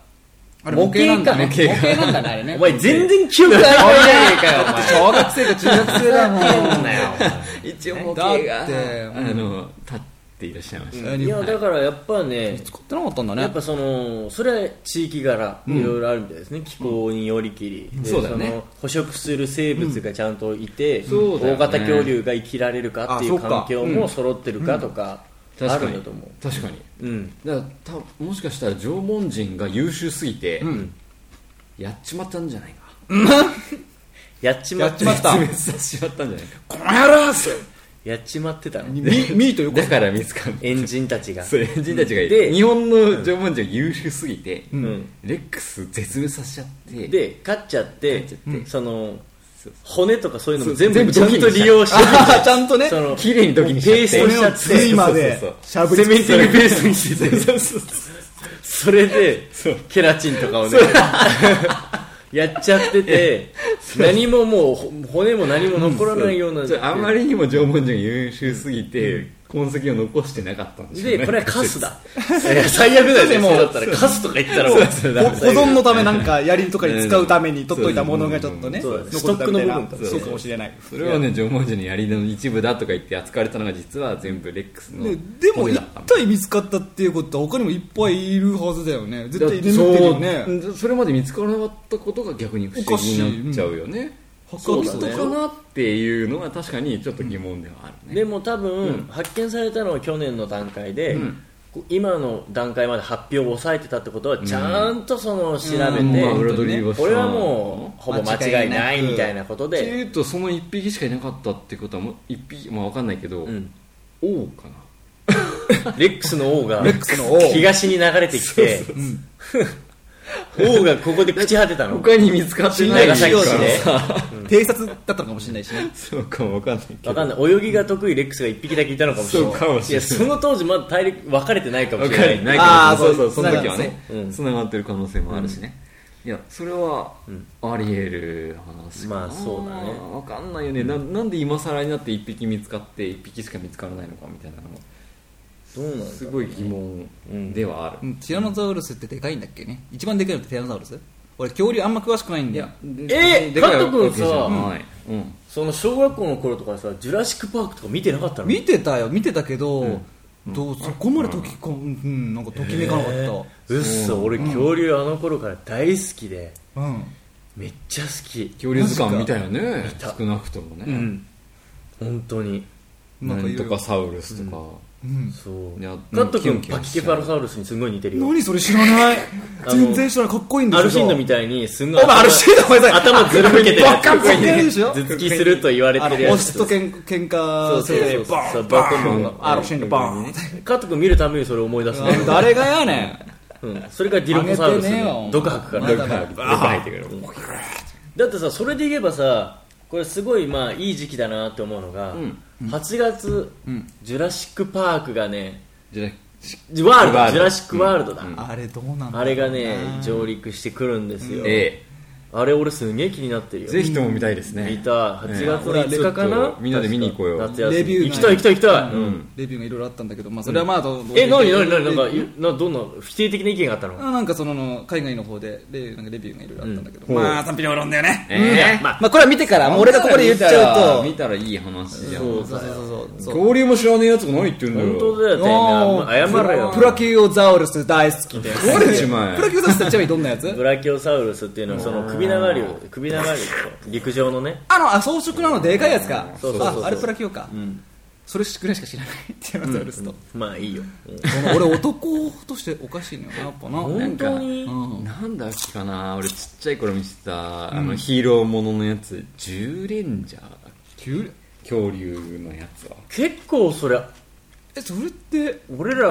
Speaker 4: あれ模型なんだね。
Speaker 2: 模型
Speaker 4: なんだねあれね。
Speaker 3: お前全然記憶がないじゃねえかよ
Speaker 4: 小学生か中学生だもん。
Speaker 3: なんだよ
Speaker 2: 一応模型が。
Speaker 4: だって
Speaker 2: あの立っていらっしゃいました。
Speaker 3: いやだからやっぱね
Speaker 4: 使ってなかったんだね。
Speaker 3: やっぱそのそれは地域柄いろいろあるみたいですね、気候によりきり、で
Speaker 2: そうだよね。
Speaker 3: の捕食する生物がちゃんといて、
Speaker 2: そうだよね。
Speaker 3: 大型恐竜が生きられるかっていう
Speaker 4: あそっか。
Speaker 3: 環境も揃ってるかとか、あ
Speaker 2: 確かに。
Speaker 3: るんだと思う。
Speaker 2: 確かに。
Speaker 3: うん。
Speaker 2: だからたもしかしたら縄文人が優秀すぎて、やっちまったんじゃないか。
Speaker 3: やっちまって
Speaker 4: やっちまった。
Speaker 2: 絶滅させちまったんじゃないか。
Speaker 4: この野郎
Speaker 3: やっちまってたの。
Speaker 4: ミミーという
Speaker 2: だから見つかる
Speaker 3: エンジンたちが。
Speaker 2: そうエンジンたちがい
Speaker 3: で
Speaker 2: て日本の縄文人が優秀すぎて、
Speaker 3: ん。
Speaker 2: レックス絶滅させちゃって
Speaker 3: で勝っちゃってその骨とかそういうのも全部ちゃんと利用して
Speaker 4: あちゃんとね
Speaker 3: その
Speaker 2: 綺麗に時に
Speaker 3: ペーストしちゃって。セメンティングペーストにして。
Speaker 2: そ
Speaker 3: れでケラチンとかをねやっちゃってて 何ももうほ骨も何も残らないような
Speaker 2: あまりにも縄文人が優秀すぎて、痕跡を残してなかったんでしょうね。
Speaker 3: でこれはカスだ。い や最悪だよねそうだったらカスとか言ったら。もう
Speaker 4: ほ保存のためなんか槍とかに使うために取っといたものがちょっとね
Speaker 3: そうだね
Speaker 4: 残ってたみた。いな
Speaker 3: ストックの部分とか
Speaker 4: そうかもしれない。
Speaker 2: それはね縄文人の槍の一部だとか言って扱われたのが実は全部レックスの
Speaker 4: ねでも一体見つかったっていうことは他にもいっぱいいるはずだよね。絶対眠ってるよね。
Speaker 2: それまで見つからなかったことが逆に不思議になっちゃうよね
Speaker 3: そうだね
Speaker 2: 人かなっていうのが確かにちょっと疑問ではあるね、
Speaker 3: でも多分、発見されたのは去年の段階で、こ今の段階まで発表を抑えてたってことはちゃんとその調べて、これはもうほぼ間違いないみたいなこと
Speaker 2: って
Speaker 3: で、
Speaker 2: いうとその1匹しかいなかったってことはもう1匹まあ分かんないけど、
Speaker 3: ん。
Speaker 2: 王かな？
Speaker 3: レックスの王が 東に流れてきて 王がここで朽ち果てたの？
Speaker 2: 他に見つかってない
Speaker 3: 長崎市
Speaker 2: から
Speaker 3: で
Speaker 2: さ
Speaker 4: 偵察だったのかもしれないしね。
Speaker 2: そうかも分かんないけど。
Speaker 3: わかんない。泳ぎが得意レックスが1匹だけいたのかもしれない。
Speaker 2: そうかもしれない。
Speaker 3: やその当時まだ大陸分かれてないかもし
Speaker 2: 分
Speaker 3: れない。
Speaker 2: ない。
Speaker 4: あー
Speaker 2: けどそうそう
Speaker 4: そ
Speaker 2: の時はね。つながってる可能性もあるしね、いやそれはあり得る話かな。
Speaker 3: まあそうだね。
Speaker 2: 分かんないよね、ななんで今更になって1匹見つかって1匹しか見つからないのかみたいなのもすごい疑問ではある、
Speaker 4: うん。ティラノザウルスってでかいんだっけね？一番でかいのってティラノザウルス？俺恐竜あんま詳しくないんだよ。
Speaker 3: え
Speaker 2: でかい
Speaker 3: カット君さ
Speaker 2: わけじゃない。うん。
Speaker 3: その小学校の頃とかさジュラシック・パークとか見てなかったの？
Speaker 4: 見てたよ。見てたけど、どうそこまでときこうん、うん、なんかときめかなかった、
Speaker 3: うっそ俺恐竜あの頃から大好きで。
Speaker 4: うん。
Speaker 3: めっちゃ好き。
Speaker 2: 恐竜図鑑みたいなね。
Speaker 3: た。
Speaker 2: 少なくともね、
Speaker 3: うん。本当に。
Speaker 2: なんと
Speaker 4: か
Speaker 2: サウルスとか、
Speaker 4: うん。
Speaker 3: そう。
Speaker 2: いや
Speaker 3: カット君パキケファロサウルスにすごい似てるよ。
Speaker 4: 何それ知らない。全然知らないかっこいいんですよ
Speaker 3: アルシンドみたいにすんごい
Speaker 4: お前アルシンドお前さ
Speaker 3: 頭ずるむけてる
Speaker 4: バカっぽいでしょ
Speaker 3: 頭突きすると言われ
Speaker 4: あ
Speaker 3: てるやつ。そうそうそう
Speaker 4: バーン。
Speaker 3: そうバ
Speaker 4: ン。アルシン。ドバーン。
Speaker 3: カット君見るためにそれ思い出すね
Speaker 4: 誰がやねん
Speaker 3: うん、それからディロコサウルス毒吐くからてくる。だってさそれで言えばさこれすごいまあいい時期だなって思うのが、8月、ジュラシック・パークがね
Speaker 2: じゃ
Speaker 3: ワールド
Speaker 2: ワール。ド
Speaker 3: ジュラシック・ワールドだ、
Speaker 4: あれどうなんだろうな。
Speaker 3: あれがね上陸してくるんですよ、
Speaker 2: え
Speaker 3: あれ俺すんげえ気になってるよ。
Speaker 2: えぜひとも見たいですね。
Speaker 3: 見た8月の5日かな？
Speaker 2: みんなで見に行こうよ。
Speaker 3: 夏休み。
Speaker 4: レビューが
Speaker 3: 行きたい行きたい行きたい、
Speaker 2: うん。
Speaker 4: レビューがいろいろあったんだけど、まあ、それはまあどうどう
Speaker 3: え何何何なんか
Speaker 4: レ
Speaker 3: などんな否定的な意見があったの？
Speaker 4: あなんかその海外の方でレなんかレビューがいろいろあったんだけど、
Speaker 2: うん。
Speaker 4: まあ賛否両論だよね、
Speaker 3: まあ。
Speaker 4: まあこれは見てからもう俺がここで言っちゃうと。
Speaker 2: 見たらいい話じゃん。
Speaker 3: そう
Speaker 4: そうそうそうそう。
Speaker 2: 恐竜も知らねえやつが何言ってんだよ
Speaker 3: 本当だよ謝れよ。
Speaker 4: プラキオザウルス大好きです。
Speaker 2: 壊れちまえ
Speaker 4: プラキオザウルスってちなみにどんなやつ？
Speaker 3: ブラキオサウルスっていうのはその首長竜首長竜陸上のね。
Speaker 4: あのあ装飾なのでかいやつか。
Speaker 3: そうそうそうそう。
Speaker 4: ああれプラキオか、それぐらいしか知らないティラノサウルスと、
Speaker 3: まあいいよ、
Speaker 4: 俺男としておかしいのよなやっぱな。
Speaker 3: 本当に
Speaker 4: うん。
Speaker 2: なんだっけかな。俺ちっちゃい頃見てた、あのヒーローもののやつ。10レンジャー。だっけ恐竜のやつは。
Speaker 3: 結構それ
Speaker 4: えそれって
Speaker 3: 俺ら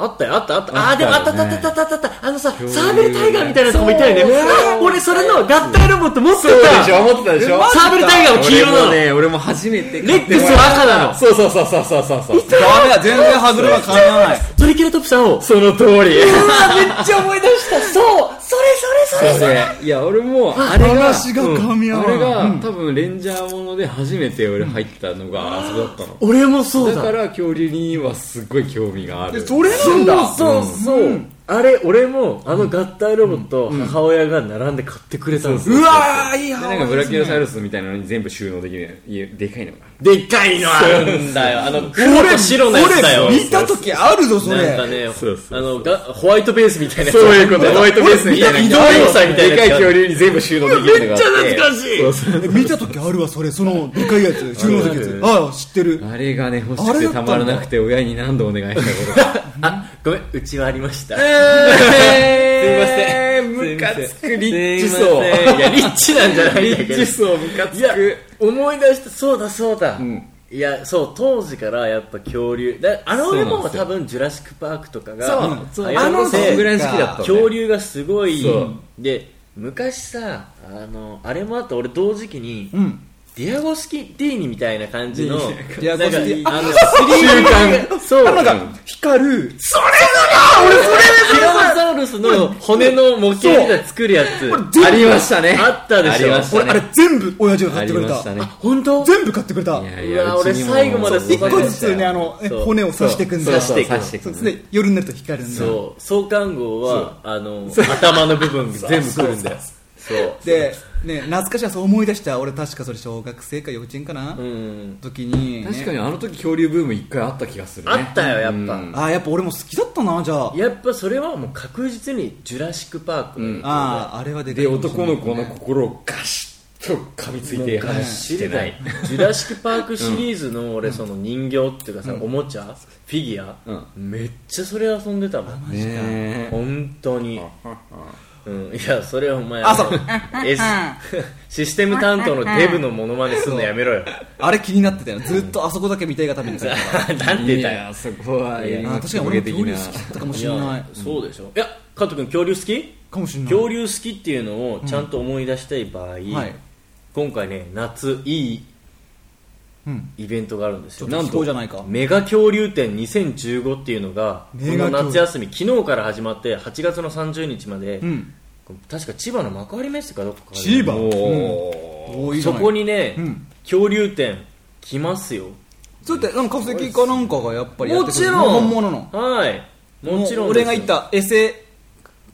Speaker 3: あったよあったあった。あでもあったあったあったあったあった。あのさサーベルタイガーみたいなとこもいたよね。あ俺それの合体ロボット持って
Speaker 2: そうで
Speaker 3: た
Speaker 2: しょ思ってたでしょ。
Speaker 3: サーベルタイガーも黄色なの
Speaker 2: ね俺も初めて
Speaker 3: レックスは赤なの。
Speaker 2: そうそうそうそうそうそう
Speaker 4: ダメだ全然歯車変わらない。
Speaker 3: トリケラトプスさんを。
Speaker 2: その通り。
Speaker 3: うわめっちゃ思い出した。そうそれそれそれ
Speaker 2: それ。いや俺もあれが
Speaker 4: 話が噛み合わ。ない
Speaker 2: あれが多分レンジャーもので初めて俺入ったのがあそこだったの。
Speaker 3: 俺もそうだ。
Speaker 2: だから恐竜にはすっごい興味がある。
Speaker 4: それなんだ。
Speaker 3: そうそうそう、あれ俺もあの合体ロボット、母親が並んで買ってくれたんですよ、
Speaker 4: うわーいい歯
Speaker 2: でなんかブラキオサウルスみたいなのに全部収納できる。いやでかいのが
Speaker 3: でっかいのある。んだよ。あの黒と白のやつだよ。
Speaker 4: 俺見た時あるぞそれ。
Speaker 3: なんかねあのがホワイトベースみたいなやつ。
Speaker 2: そういうこと。ホワイトベースみたいな
Speaker 3: 移動要塞みたいな
Speaker 2: でかい恐竜に全部収納できる
Speaker 3: めっちゃ懐かしい。
Speaker 4: 見た時あるわそれ。そのでかいやつ収納できる。やつああ知ってる。
Speaker 2: あれがね欲しくてたまらなくて親に何度お願いしたことか。
Speaker 3: あ ごめんうちはありました。
Speaker 2: え
Speaker 3: すいません。
Speaker 2: ムカつくリ
Speaker 3: す
Speaker 2: ッチ層。
Speaker 3: いやリッチなんじゃないん
Speaker 2: リッチ層ムカつく。
Speaker 3: 思い出したそうだそうだ、
Speaker 2: ん。
Speaker 3: いやそう当時からやっぱ恐竜。だあの俺も多分ジュラシック・パークとかが
Speaker 2: そうあのぐらい好きだった
Speaker 3: 恐竜がすごい。で昔さあのあれもあった。俺同時期に、
Speaker 4: うん
Speaker 3: ディアゴスキディーニみたいな感じの
Speaker 4: ディアゴスティ
Speaker 3: なんかあの
Speaker 2: 週
Speaker 3: 刊そう。
Speaker 4: なんか光る
Speaker 3: ティラノサウルスの骨の模型みたいなの作るやつ。
Speaker 2: ありましたね
Speaker 3: あったでしょ。
Speaker 2: あ
Speaker 4: 俺あれ全部親父が
Speaker 2: あ
Speaker 4: 買ってくれた。
Speaker 2: りましたね。
Speaker 3: 本当？
Speaker 4: 全部買ってくれた。
Speaker 2: いや
Speaker 3: 俺最後まで
Speaker 4: 一個ずつね。あの骨を刺していくんだ。
Speaker 3: 刺していく
Speaker 2: 刺していく
Speaker 4: そうで夜になると光るんだ。
Speaker 3: そう。創刊号はあの頭の部分全部くるんだよ。そう。
Speaker 4: でね懐かしいなそう思い出した俺確かそれ小学生か幼稚園かな？
Speaker 3: うん。
Speaker 4: 時にね。
Speaker 2: 確かにあの時恐竜ブーム一回あった気がするね。
Speaker 3: あったよやっぱ。
Speaker 2: うん。
Speaker 4: ああやっぱ俺も好きだったなじゃあ。
Speaker 3: やっぱそれはもう確実にジュラシック・パークの影響
Speaker 4: あああれはで
Speaker 2: で男の子の心をガシッと噛みついて話してない。
Speaker 3: ジュラシック・パークシリーズの俺その人形っていうかさおもちゃ？フィギュア？めっちゃそれ遊んでたもん。
Speaker 2: ね
Speaker 3: 本当にうん。いやそれはお前
Speaker 4: あそう。
Speaker 3: S システム担当のデブのモノマネすんのやめろよ。
Speaker 4: あれ気になってたよ。ずっとあそこだけ見たいがためにさ
Speaker 3: なんて言ったよ。
Speaker 2: いやそこはやり
Speaker 4: あ
Speaker 2: ま
Speaker 4: 確かに俺恐竜好きだったかもし
Speaker 3: い
Speaker 4: れない。
Speaker 3: やそうでしょ。いや加藤君恐竜好き？
Speaker 4: かもしれない。
Speaker 3: 恐竜好きっていうのをちゃんと思い出したい場合、
Speaker 4: はい。
Speaker 3: 今回ね夏いい
Speaker 4: うん
Speaker 3: イベントがあるんですよ。
Speaker 4: ないか。
Speaker 3: メガ恐竜展2015っていうのがこの夏休み昨日から始まって8月の30日まで、
Speaker 4: うん
Speaker 3: 確か千葉の幕張メッセかどこかで
Speaker 4: 千葉？
Speaker 2: おー。
Speaker 3: そこにね、
Speaker 4: うん。
Speaker 3: 恐竜展来ますよ。
Speaker 4: それってなんか化石かなんかがやっぱりやってくる。
Speaker 3: もちろん。
Speaker 4: 本物の。
Speaker 3: はい。もちろん
Speaker 4: う俺が言ったエセ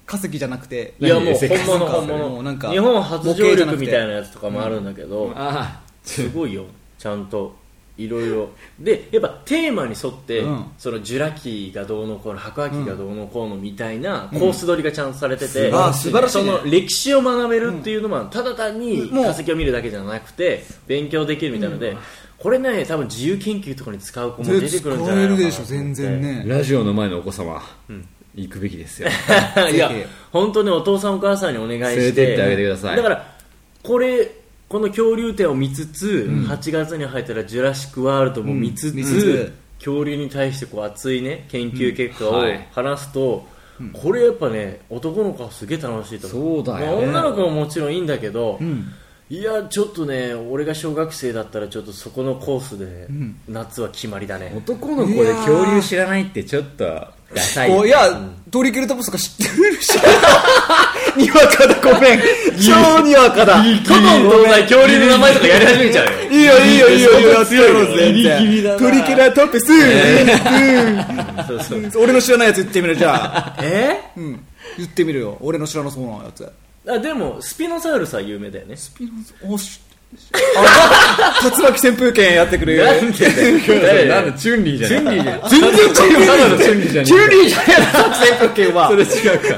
Speaker 4: 化石じゃなくて。
Speaker 3: いやもう本物
Speaker 2: 観
Speaker 3: 本物。
Speaker 4: なんか
Speaker 3: 日本初上陸みたいなやつとかもあるんだけど、
Speaker 2: あ
Speaker 3: すごいよちゃんといろいろでやっぱテーマに沿って、
Speaker 4: うん。
Speaker 3: そのジュラ紀がどうのこうの白亜紀がどうのこうのみたいなコース取りがちゃんとされてて、
Speaker 4: うんあー素晴らしいね。
Speaker 3: その歴史を学べるっていうのは、ただ単に
Speaker 4: もう。
Speaker 3: 化石を見るだけじゃなくて勉強できるみたいなので、これね多分自由研究とかに使う子も出てくるんじゃないのかな。
Speaker 4: 全然ね。
Speaker 2: ラジオの前のお子様行くべきですよ。
Speaker 3: いや本当にお父さんお母さんにお願いして
Speaker 2: 連れてってあげてください。
Speaker 3: だからこれこの恐竜展を見つつ、8月に入ったらジュラシック・ワールドも見つつ、
Speaker 4: 見つつ。
Speaker 3: 恐竜に対してこう熱いね研究結果を
Speaker 2: はい。
Speaker 3: 話すと、これやっぱね男の子はすげえ楽しいと思う。
Speaker 2: そうだよね。
Speaker 3: まあ、女の子ももちろんいいんだけど、
Speaker 4: ん
Speaker 3: いやちょっとね俺が小学生だったらちょっとそこのコースで夏は決まりだね、
Speaker 2: 男の子で恐竜知らないってちょっとダサいよ
Speaker 4: おいや、トリケラトプスとか知ってるし。にわかだ、ごめん。超にわかだ。
Speaker 3: トドン東西恐竜の名前とかやり始めちゃうよ
Speaker 4: いいよ、いいよ、いいよ、いいよ、やってやろうぜ。
Speaker 2: ギリギリだな
Speaker 4: トリケラトプス
Speaker 3: そうそう
Speaker 4: うん俺の知らないやつ言ってみる、じゃあ。
Speaker 3: え
Speaker 4: うん。言ってみるよ。俺の知らなそうなやつ。
Speaker 3: あでもスピノサウルスは有名だよね
Speaker 4: おし。あ、竜巻旋風剣やってくれ。
Speaker 3: なんでだよ
Speaker 2: なんだチュンリーじゃんチュンリーじゃん
Speaker 4: 全然違う。
Speaker 2: ただのチュンリーじゃん
Speaker 4: チューリーじゃねえな、旋風剣は。
Speaker 2: それ違う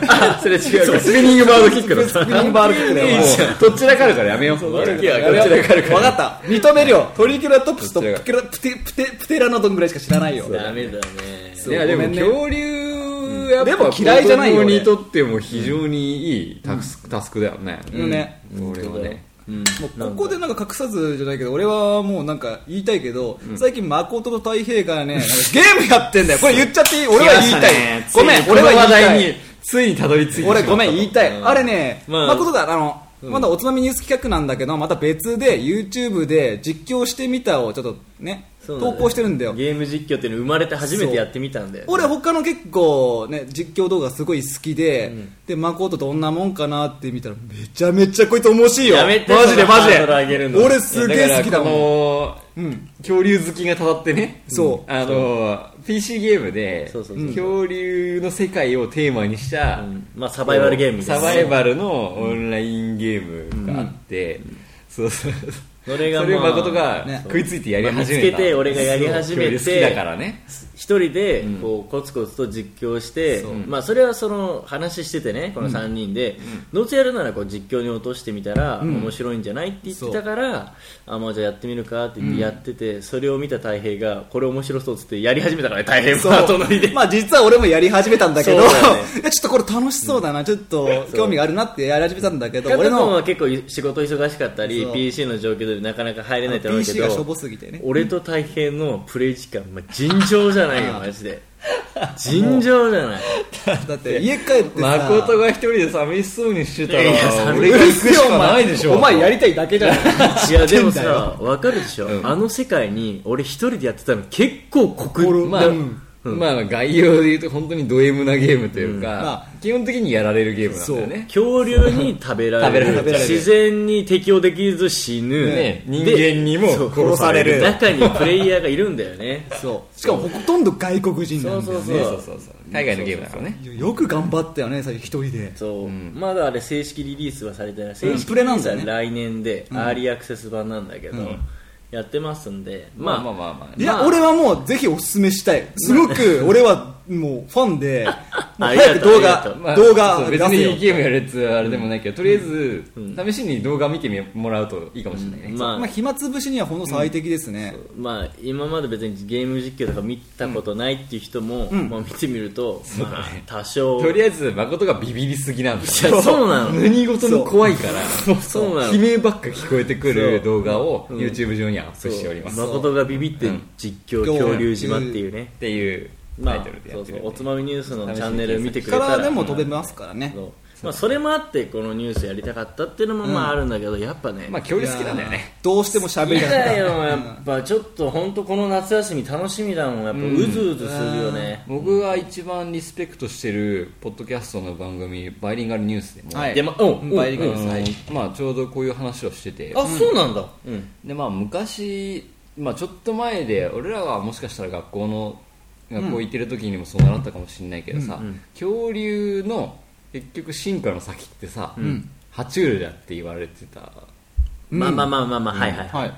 Speaker 2: かそれ違うかスピニングバードキックだ
Speaker 4: スピニングバールキックだよ。もう
Speaker 2: どっちらかるからやめようどっちらかるから
Speaker 4: わかった。認めるよ。トリケラトプスとプテラノドンぐらいしか知らないよ。
Speaker 3: ダメだね
Speaker 2: いやでも恐竜やっぱ
Speaker 4: でも嫌いじゃないよ
Speaker 2: にとっても非常にいいタスクタスクだよね。
Speaker 4: うん。ね
Speaker 2: 俺はね。
Speaker 3: うん。
Speaker 4: もうここでなんか隠さずじゃないけど、俺はもうなんか言いたいけど、最近誠と太平がね、ゲームやってんだよ。これ言っちゃっていい？俺は言いたい。ごめん、俺は言い
Speaker 2: 話
Speaker 4: たい。
Speaker 2: 題に。ついにたどり着いた
Speaker 4: 俺ごめん。言いたい、あれね、
Speaker 3: まあ
Speaker 4: 誠があの、まだおつまみニュース企画なんだけどまた別で YouTube で実況してみたをちょっとね投稿してるんだよ。
Speaker 3: ゲーム実況っていうの生まれて初めてやってみたんだよ
Speaker 4: 俺他の結構ね実況動画すごい好きで、で誠どんなもんかなって見たらめちゃめちゃこいつ面白いよ。
Speaker 3: やめて
Speaker 4: マジでマジで。俺すげえ好きだもん。うん。
Speaker 2: 恐竜好きがたたってね。
Speaker 4: そう。
Speaker 2: あの PC ゲームで恐竜の世界をテーマにした
Speaker 3: うん。まあサバイバルゲーム
Speaker 2: サバイバルのオンラインゲームがあって。そうそう
Speaker 3: それが
Speaker 2: それを
Speaker 3: まあ
Speaker 2: 誠が
Speaker 4: ね。
Speaker 2: 食いついてやり
Speaker 3: まあ見つ
Speaker 2: 始めた
Speaker 3: けて俺がやり始めて
Speaker 2: 好きだからね。
Speaker 3: 一人でこうコツコツと実況して、まあ、それはその話しててねこの3人で、どうせやるならこう実況に落としてみたら面白いんじゃないって言ってたから、あもうじゃあやってみるかって言ってやってて、それを見た太平がこれ面白そうっつってやり始めたからね太平で、
Speaker 4: まあ実は俺もやり始めたんだけど、
Speaker 3: ね。
Speaker 4: ちょっとこれ楽しそうだな、ちょっと興味があるなってやり始めたんだけど、俺
Speaker 3: 俺の結構仕事忙しかったり
Speaker 4: そう。
Speaker 3: PC の状況でなかなか入れないと思うけど
Speaker 4: すぎてね。
Speaker 3: 俺と太平のプレイ時間、まあ、尋常じゃないよ マジで。尋常じゃない。
Speaker 4: だって家帰ってさ、
Speaker 2: 誠が一人で寂しそうにしてたら
Speaker 3: いや寂
Speaker 2: しかないでしょ。
Speaker 4: お前やりたいだけじゃない。
Speaker 3: いや でもさわかるでしょ、あの世界に俺一人でやってたの結構酷。
Speaker 2: まあ、
Speaker 4: うん
Speaker 2: まあ概要で言うと本当にド M なゲームというか、
Speaker 4: まあ
Speaker 2: 基本的にやられるゲームなんだよね。
Speaker 3: 恐竜に食べられる。
Speaker 2: 食べられる。
Speaker 3: 自然に適応できず死ぬ、
Speaker 2: ね。人
Speaker 3: で
Speaker 2: 間にも殺される。
Speaker 3: 中にプレイヤーがいるんだよね。
Speaker 4: そう。しかもほとんど外国人なんだよね。
Speaker 3: そう
Speaker 2: そうそう。海外のゲームだからね。
Speaker 4: よく頑張ったよね、最初一人で。
Speaker 3: そう、まだあれ正式リリースはされてない。正式
Speaker 4: プレなんだよね。
Speaker 3: リリースは来年で、アーリーアクセス版なんだけど、やってますんで
Speaker 2: ま
Speaker 3: まあ
Speaker 2: あまあまあまあ、
Speaker 4: いや、
Speaker 3: まあ
Speaker 4: 俺はもうぜひおすすめしたい。すごく、俺はもうファンで、早く動画動画
Speaker 2: 別
Speaker 4: 出せよ。
Speaker 2: に。ゲームやるやつはあれでもないけど、とりあえず、試しに動画見てもらうといいかもしれないね、
Speaker 3: まあ
Speaker 4: まあ、暇つぶしにはほんと最適ですね。
Speaker 3: まあ、今まで別にゲーム実況とか見たことないっていう人も、まあ、見てみると、まあ、多少。
Speaker 2: とりあえず誠がビビりすぎなんだ。
Speaker 3: いやそうなの。
Speaker 2: 何事も怖いから。
Speaker 3: そう。なの。
Speaker 2: 悲鳴ばっか聞こえてくる動画を
Speaker 3: うん。
Speaker 2: YouTube 上にアップしております、っ
Speaker 3: 誠がビビって実況
Speaker 4: うん。
Speaker 3: 恐竜島っていうね、
Speaker 2: ていう。
Speaker 3: まあ
Speaker 2: タイトルでや
Speaker 3: そう
Speaker 2: ってる
Speaker 3: おつまみニュースのチャンネル見てくれた
Speaker 4: から。らでも飛べますからね。
Speaker 3: そう。まあ、それもあってこのニュースやりたかったっていうのもまああるんだけど、やっぱね、
Speaker 2: まあ恐竜好きなんだよね。
Speaker 4: どうしても喋
Speaker 3: 見
Speaker 4: りたかった
Speaker 3: たよやっぱちょっと本当この夏休み楽しみだもん。やっぱうずうずするよね、
Speaker 2: 僕が一番リスペクトしてるポッドキャストの番組バイリンガルニュースでも、
Speaker 4: はい。
Speaker 3: でま
Speaker 4: バイリンガルニュースはい。
Speaker 2: まあ、ちょうどこういう話をしてて。
Speaker 3: あそうなんだ。うん。
Speaker 2: でまあ昔、まあ、ちょっと前で俺らはもしかしたら学校の学校行ってる時にもそう習ったかもしれないけどさ、恐竜の結局進化の先ってさ、爬虫類だって言われてた。
Speaker 3: まあまあまあまあまあ、はいはいはい、
Speaker 4: はい。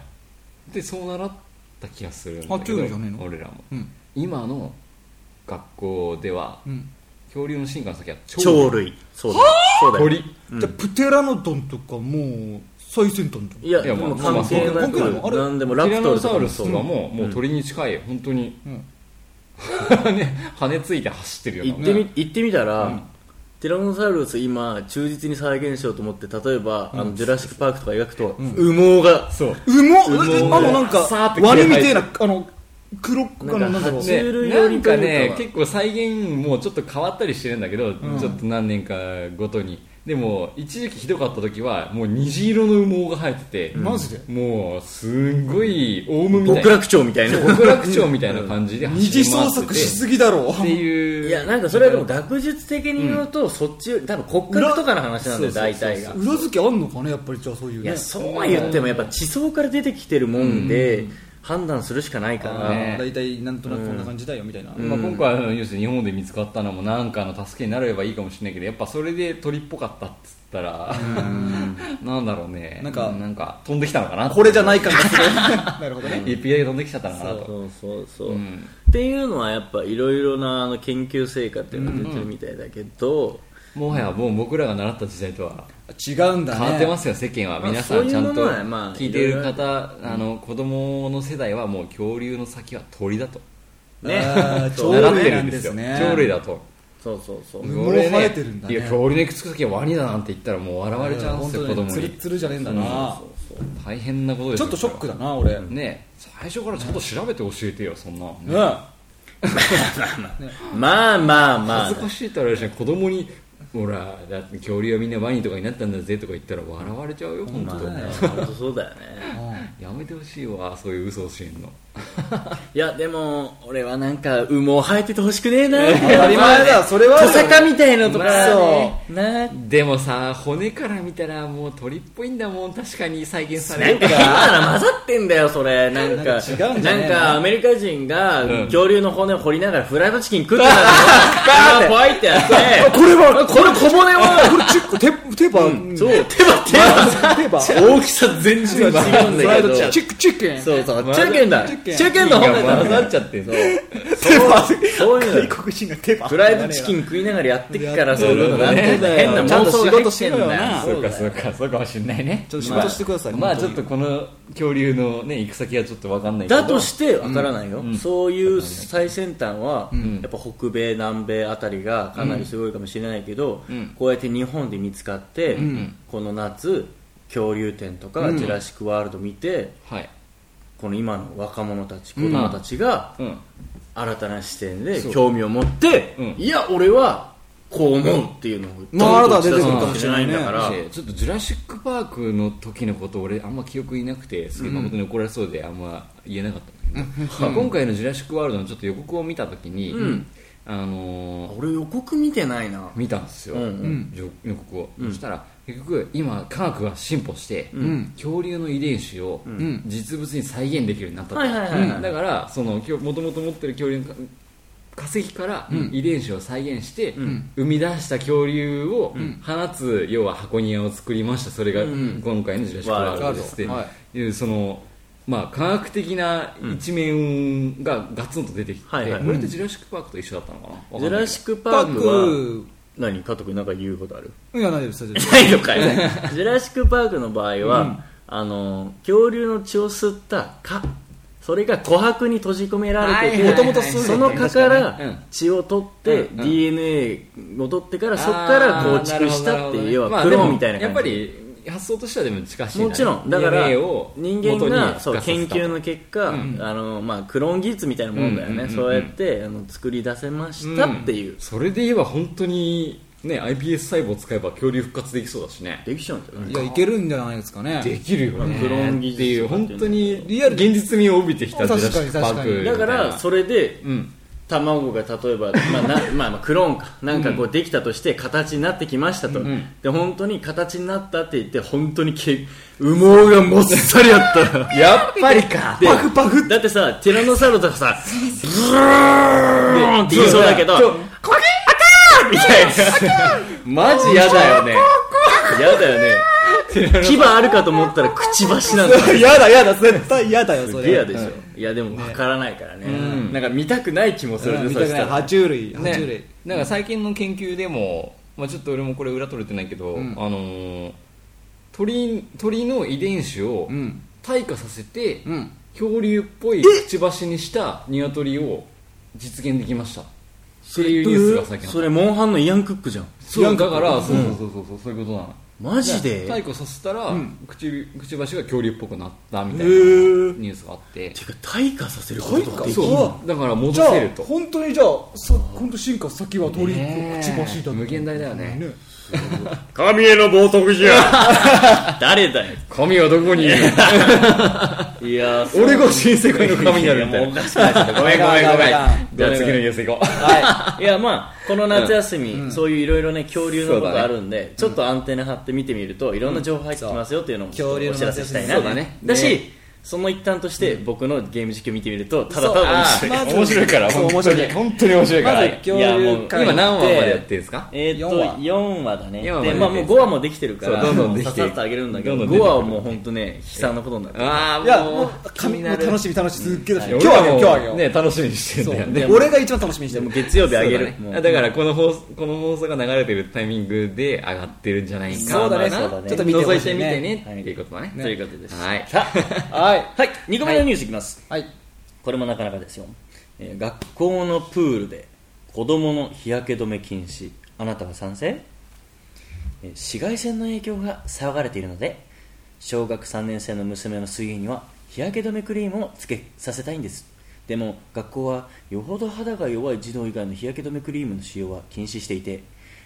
Speaker 2: でそう習った気がするんだけど。
Speaker 4: 爬虫類じゃねえの？
Speaker 2: 俺らも、
Speaker 4: うん。
Speaker 2: 今の学校では、
Speaker 4: うん。
Speaker 2: 恐竜の進化の先は
Speaker 3: 鳥。類。そうだそうだよ。
Speaker 2: 鳥。
Speaker 4: じゃあプテラノドンとかもう最先端じ
Speaker 3: いや
Speaker 2: いや
Speaker 3: でも
Speaker 2: まあまあ
Speaker 3: 関係なくなんでもラ
Speaker 2: ティラ
Speaker 3: プトルと
Speaker 2: ノサウルス
Speaker 3: かもそう
Speaker 2: とかも、もう鳥に近い本当に、
Speaker 4: うん
Speaker 2: ね羽ついて走ってるような。
Speaker 3: 行ってみ行ってみたら、ティラノサウルス今忠実に再現しようと思って例えば、あのジュラシック・パークとか描くと、羽毛が
Speaker 2: そう。
Speaker 4: 羽毛？
Speaker 3: 羽毛？
Speaker 4: えあのなんか
Speaker 2: さーって
Speaker 4: ワニみてえな、あの、黒っかななんだろう。
Speaker 3: 爬虫
Speaker 2: ね、なんかね結構再現もちょっと変わったりしてるんだけど、ちょっと何年かごとにでも一時期ひどかった時はもう虹色の羽毛が生えてて、
Speaker 4: マジで？
Speaker 2: もうすんごいオウムみたいな。
Speaker 3: 極楽鳥みたいな。
Speaker 2: 極楽鳥みたいな感じで
Speaker 4: 二次創作しすぎだろ。
Speaker 2: っていう。
Speaker 3: いやなんかそれはでも学術的に言うと、そっち多分骨格とかの話なんだよ
Speaker 2: 裏
Speaker 3: 大体が。
Speaker 4: 裏付けあんのかねやっぱりじゃあそういうね
Speaker 3: いやそうは言ってもやっぱ地層から出てきてるもんで、判断するしかないから、
Speaker 2: ね
Speaker 4: 大体なんとなくこんな感じだよみたいな、
Speaker 2: まあ、今回のニュースで日本で見つかったのも何かの助けになればいいかもしれないけどやっぱそれで鳥っぽかったっつったら なんだろうね。
Speaker 4: なんか
Speaker 2: なんか飛んできたのかな
Speaker 4: これじゃない感がする。なるほどね。
Speaker 2: 一匹だけ飛んできちゃったのかなと。
Speaker 3: そうそうそう、
Speaker 2: う。ん。
Speaker 3: っていうのはやっぱいろいろなあの研究成果っていうのが出てるみたいだけど、
Speaker 2: もはやもう僕らが習った時代とは
Speaker 4: 違うんだね。
Speaker 2: 変わってますよ世間は。
Speaker 3: まあ
Speaker 2: 皆さんちゃんと聞いている方あの子供の世代はもう恐竜の先は鳥だと。
Speaker 3: ね。
Speaker 2: 習ってるんですよ。鳥類だと。
Speaker 3: そうそうそう。
Speaker 4: うん
Speaker 2: これ
Speaker 4: 羽毛生えてるんだね。
Speaker 2: いや恐竜の行くつく先はワニだなんて言ったらもう笑われちゃうんですよ子供
Speaker 4: にツル
Speaker 2: に。
Speaker 4: ッツルじゃねえんだな。
Speaker 2: 大変なことですよ
Speaker 4: ちょっとショックだな俺。うん。
Speaker 2: ね。最初からちゃんと調べて教えてよそんな、
Speaker 3: まあまあまあ
Speaker 2: 恥ずかしいってあれじゃん子供にほらだって恐竜はみんなワニとかになったんだぜとか言ったら笑われちゃうよ本当、
Speaker 3: まあね本当そうだよね。
Speaker 2: やめてほしいわそういう嘘を教えんの。
Speaker 3: いやでも俺はなんか羽毛生えててほしくねえな。
Speaker 4: 当たり前だそれは
Speaker 3: トサカみたいなとか、
Speaker 2: まあね。
Speaker 3: な
Speaker 2: でもさ骨から見たらもう鳥っぽいんだもん確かに再現される
Speaker 3: なんか変なの混ざってんだよそれ。なんか
Speaker 4: 違うんじゃ
Speaker 3: なんかアメリカ人が
Speaker 2: ん。
Speaker 3: 恐竜の骨を掘りながらフライドチキン食ってたの。バーって。やって。
Speaker 4: これは
Speaker 3: この小骨は
Speaker 4: これチックテテーパー
Speaker 3: そう手羽手羽。
Speaker 4: テーパー
Speaker 3: 大きさ全然違うんだけど
Speaker 4: チックチッケン
Speaker 3: そうそう。チェケンだ。チ
Speaker 4: チェケン
Speaker 3: の骨だ
Speaker 2: 混ざっちゃってそう。
Speaker 3: そういうの
Speaker 4: 外国人がテーパー
Speaker 3: フライドチキン食いながらやってくからそういうのなんて
Speaker 2: ね。
Speaker 3: 変な妄想が入ってんだよ
Speaker 2: そうかそうか。そうか。もしれないね。
Speaker 4: ちょっと仕事してください
Speaker 2: まあちょっとこの恐竜のね行く先はちょっと分かんないけど。
Speaker 3: だとしてわからないよ、そういう最先端は、やっぱ北米南米あたりがかなりすごいかもしれないけど、
Speaker 2: ん。
Speaker 3: こうやって日本で見つかって、この夏恐竜展とか、ジュラシック・ワールド見て
Speaker 2: はい。
Speaker 3: この今の若者たち子供たちが
Speaker 2: うん。
Speaker 3: 新たな視点で興味を持って、
Speaker 2: うん。
Speaker 3: いや俺はこう思うっていうのを
Speaker 4: まあ新たに出てくる
Speaker 3: 打ち出さないけないんだから、
Speaker 2: でちょっとジュラシック・パークの時のこと俺あんま記憶いなくてすげえ誠に怒られそうであんま言えなかったんだけど、まあ、今回のジュラシック・ワールドのちょっと予告を見た時に、
Speaker 3: ん
Speaker 2: あのー
Speaker 3: 俺予告見てないな。
Speaker 2: 見たんですよ、
Speaker 3: うんうん。
Speaker 2: 予予告を、そしたら結局今科学が進歩して、
Speaker 4: ん。
Speaker 2: 恐竜の遺伝子を
Speaker 4: ん。
Speaker 2: 実物に再現できるようになったと、だからそのもともと持ってる恐竜の化石から遺伝子を再現して、生み出した恐竜を放つ、要は箱庭を作りました。それが今回のジュラシック・ワールドですっていうそのまあ、科学的な一面がガツンと出てきて、
Speaker 3: はいはい。
Speaker 2: これってジュラシック・パークと一緒だったのかな？
Speaker 3: ジュラシック・パ
Speaker 4: パ
Speaker 3: ークは
Speaker 4: ー
Speaker 3: 何？加藤君なんか言うことある？
Speaker 4: クいやないです。
Speaker 3: ないのかい。ジュラシック・パークの場合は、あの恐竜の血を吸った蚊。それが琥珀に閉じ込められてて、
Speaker 2: はいはい
Speaker 3: その蚊から
Speaker 2: うん。
Speaker 3: 血を取って、
Speaker 2: うん。うん。
Speaker 3: DNA を取ってからそこから構築したっていう要はクローンみたいな
Speaker 2: やっ
Speaker 3: 感じ
Speaker 2: ぱり発想としてはでも近しいな。
Speaker 3: もちろん。だから人間がそう研究の結果、あのまあ、クローン技術みたいなもんだよね、
Speaker 2: うんうんうんうん。
Speaker 3: そうやってあの作り出せましたっていう、
Speaker 2: それで言えば本当にね iPS 細胞を使えば恐竜復活できそうだしね。
Speaker 3: できちゃうんだよね。
Speaker 4: いやいけるんじゃないですかね。
Speaker 2: できるよね。
Speaker 3: クローン技術
Speaker 2: っていう本当に
Speaker 4: リアル
Speaker 2: 現実味を帯びてきたジュラシック・パーク
Speaker 3: だからそれで
Speaker 2: うん
Speaker 3: 卵が例えば、まあなまあ、まあクローンか。なんかこうできたとして形になってきましたと、
Speaker 2: ん
Speaker 3: で本当に形になったって言って本当にけ羽毛がもっさりあった。ら
Speaker 2: やっぱりか。
Speaker 3: でパフだってさティラノサウルスとかさブーンって言いそうだけどこれあみたいな。マジ嫌だよね。嫌だよね 牙あるかと思ったらくちばしなんだ。よ
Speaker 4: やだやだ絶対やだよそれ。
Speaker 3: レアでしょ、いやでも分からないからね。なんか見たくない気もするねしたら。
Speaker 4: 爬虫類爬虫類。
Speaker 2: ね、だから最近の研究でも、まあ、ちょっと俺もこれ裏取れてないけど、
Speaker 4: ん。
Speaker 2: あのー鳥鳥の遺伝子を
Speaker 4: うん。
Speaker 2: 退化させて、
Speaker 4: うん。
Speaker 2: 恐竜っぽいくちばしにした鶏を実現できました。っていうニュースが最近あった。
Speaker 3: それモンハンのイアン・クックじゃん。
Speaker 2: そうだからそうそうそうそうそうそういうことなの
Speaker 3: マジで？
Speaker 2: 太鼓させたら、くちくちばしが恐竜っぽくなったみたいなニュースがあって。
Speaker 3: てか退化させることができる
Speaker 2: そう。だから戻
Speaker 4: じゃあ
Speaker 2: せると
Speaker 4: 本当にじゃあさ本当進化先は鳥くちばしだ
Speaker 2: 無限大だよね
Speaker 3: 神への冒涜じゃ。誰だよ。
Speaker 2: 神はどこにいる？
Speaker 3: いや
Speaker 2: 俺が新世界の神になるみたいな。
Speaker 3: くなっちゃったごめんごめん。ごめん
Speaker 2: じゃあ次のニュース行こう。
Speaker 3: はい、いやまあこの夏休み、そういういろいろね恐竜のことあるんで、ちょっとアンテナ張って見てみるといろんな情報入ってきますよっていうのをお知らせしたいな。
Speaker 2: そうだね。
Speaker 3: だし、
Speaker 2: ね
Speaker 3: その一端として僕のゲーム実況見てみるとただただ面白い、
Speaker 4: まず
Speaker 2: 面白いから
Speaker 4: 面白い
Speaker 2: に。本当に面白いから。
Speaker 4: まず恐竜界
Speaker 2: 今何話までやってるんですか？
Speaker 3: えーっと
Speaker 4: 四話。
Speaker 3: 4話だね。
Speaker 2: 四話まで
Speaker 3: で、まあ、もう5話もできてるから
Speaker 2: どんどんできて
Speaker 3: ささっとあげるんだけど5
Speaker 2: どんどん出てく。る
Speaker 3: 話はもう本当ね悲惨なことになってる。
Speaker 2: あ
Speaker 4: いやもう。
Speaker 2: もう
Speaker 4: 神もう楽しみ楽しみすっげえ今日あげよう今日あげよう
Speaker 2: 俺らもね楽しみにしてんだよ
Speaker 4: 俺が一番楽しみにしてる。
Speaker 3: 月曜日あげる、
Speaker 2: だね。だからこの放送この放送が流れてるタイミングで上がってるんじゃないか。
Speaker 4: そうだね
Speaker 2: まあな
Speaker 3: そうだね。
Speaker 4: ちょっと見てほしいね。
Speaker 2: 覗いてみてねっていうことだね。
Speaker 3: とい。うことです、
Speaker 2: はい。
Speaker 3: さあ
Speaker 4: はい。
Speaker 3: はい。2個目のニュースいきます、
Speaker 4: はい。
Speaker 3: これもなかなかですよ、えー学校のプールで子供の日焼け止め禁止。あなたは賛成、えー紫外線の影響が騒がれているので小学3年生の娘の水泳には日焼け止めクリームをつけさせたいんです。でも学校はよほど肌が弱い児童以外の日焼け止めクリームの使用は禁止していて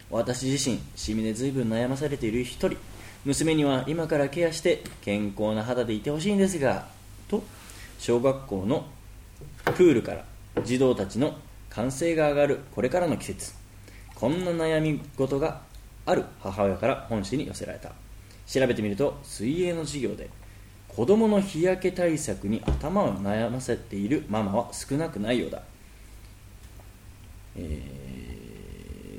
Speaker 3: 私自身シミで随分悩まされている一人娘には今からケアして健康な肌でいてほしいんですがと小学校のプールから児童たちの歓声が上がるこれからの季節。こんな悩み事がある母親から本誌に寄せられた。調べてみると水泳の授業で子供の日焼け対策に頭を悩ませているママは少なくないようだ、えー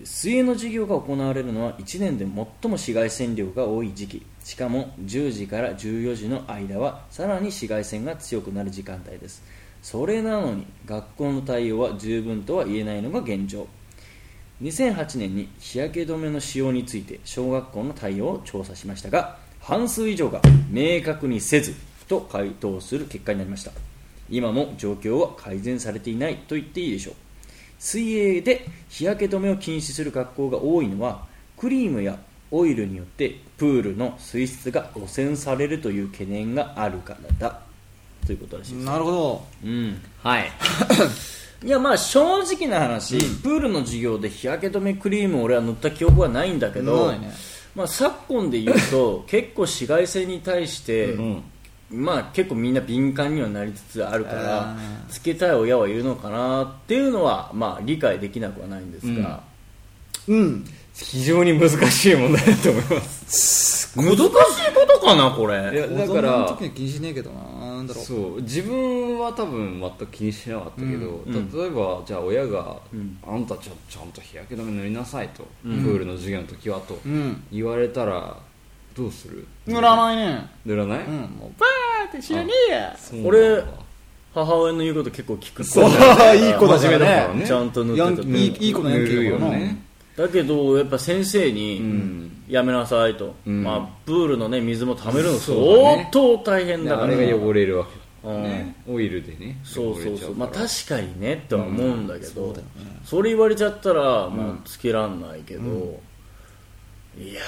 Speaker 3: 水泳の授業が行われるのは1年で最も紫外線量が多い時期。しかも10時から14時の間はさらに紫外線が強くなる時間帯です。それなのに学校の対応は十分とは言えないのが現状。2008年に日焼け止めの使用について小学校の対応を調査しましたが半数以上が明確にせずと回答する結果になりました。今も状況は改善されていないと言っていいでしょう。水泳で日焼け止めを禁止する学校が多いのはクリームやオイルによってプールの水質が汚染されるという懸念があるからだ。ということらしいです。
Speaker 4: なるほど。
Speaker 3: うん。
Speaker 2: はい。
Speaker 3: いやまあ正直な話、プールの授業で日焼け止めクリームを俺は塗った記憶はないんだけど、
Speaker 4: ないね。
Speaker 3: まあ、昨今で言うと結構紫外線に対して、まあ、結構みんな敏感にはなりつつあるから
Speaker 4: あ
Speaker 3: つけたい親はいるのかなっていうのは、まあ、理解できなくはないんですが、
Speaker 4: うん。
Speaker 2: 非常に難しい問題だと思います。
Speaker 3: 難しいことかなこ
Speaker 2: いや
Speaker 3: れ
Speaker 2: だか
Speaker 4: 子供の
Speaker 2: ら
Speaker 4: 時には気にしねえけどなだろう。
Speaker 2: そう。自分は多分全く気にしなかったけど、
Speaker 3: うん。
Speaker 2: 例えばじゃあ親が、
Speaker 3: ん。
Speaker 2: あんたちゃちゃんと日焼け止め塗りなさいと、プールの授業の時はと
Speaker 4: うん。
Speaker 2: 言われたらどうする？
Speaker 4: 塗らないね。
Speaker 2: 塗らない、
Speaker 4: うん。もうバーって知らねえや
Speaker 3: 俺母親の言うこと結構聞く。
Speaker 4: そう。いい子だ
Speaker 2: 真面目だからね。
Speaker 3: ちゃんと塗ってた
Speaker 4: いいいい子のヤンキーだからな
Speaker 2: 塗るよね。
Speaker 3: だけどやっぱ先生に、
Speaker 2: ん。
Speaker 3: やめなさいと、
Speaker 2: ん。
Speaker 3: まあ、プールの、ね、水も溜めるの
Speaker 2: そうだね。
Speaker 3: 相当大変だから。
Speaker 2: あれが汚れるわけ
Speaker 3: うん。
Speaker 2: ね、オイルでね。
Speaker 3: そうそうそう。まあ
Speaker 2: から。
Speaker 3: 確かにねとは思うんだけど、
Speaker 4: そ
Speaker 3: れ言われちゃったら、まあ、つけらんないけど、いや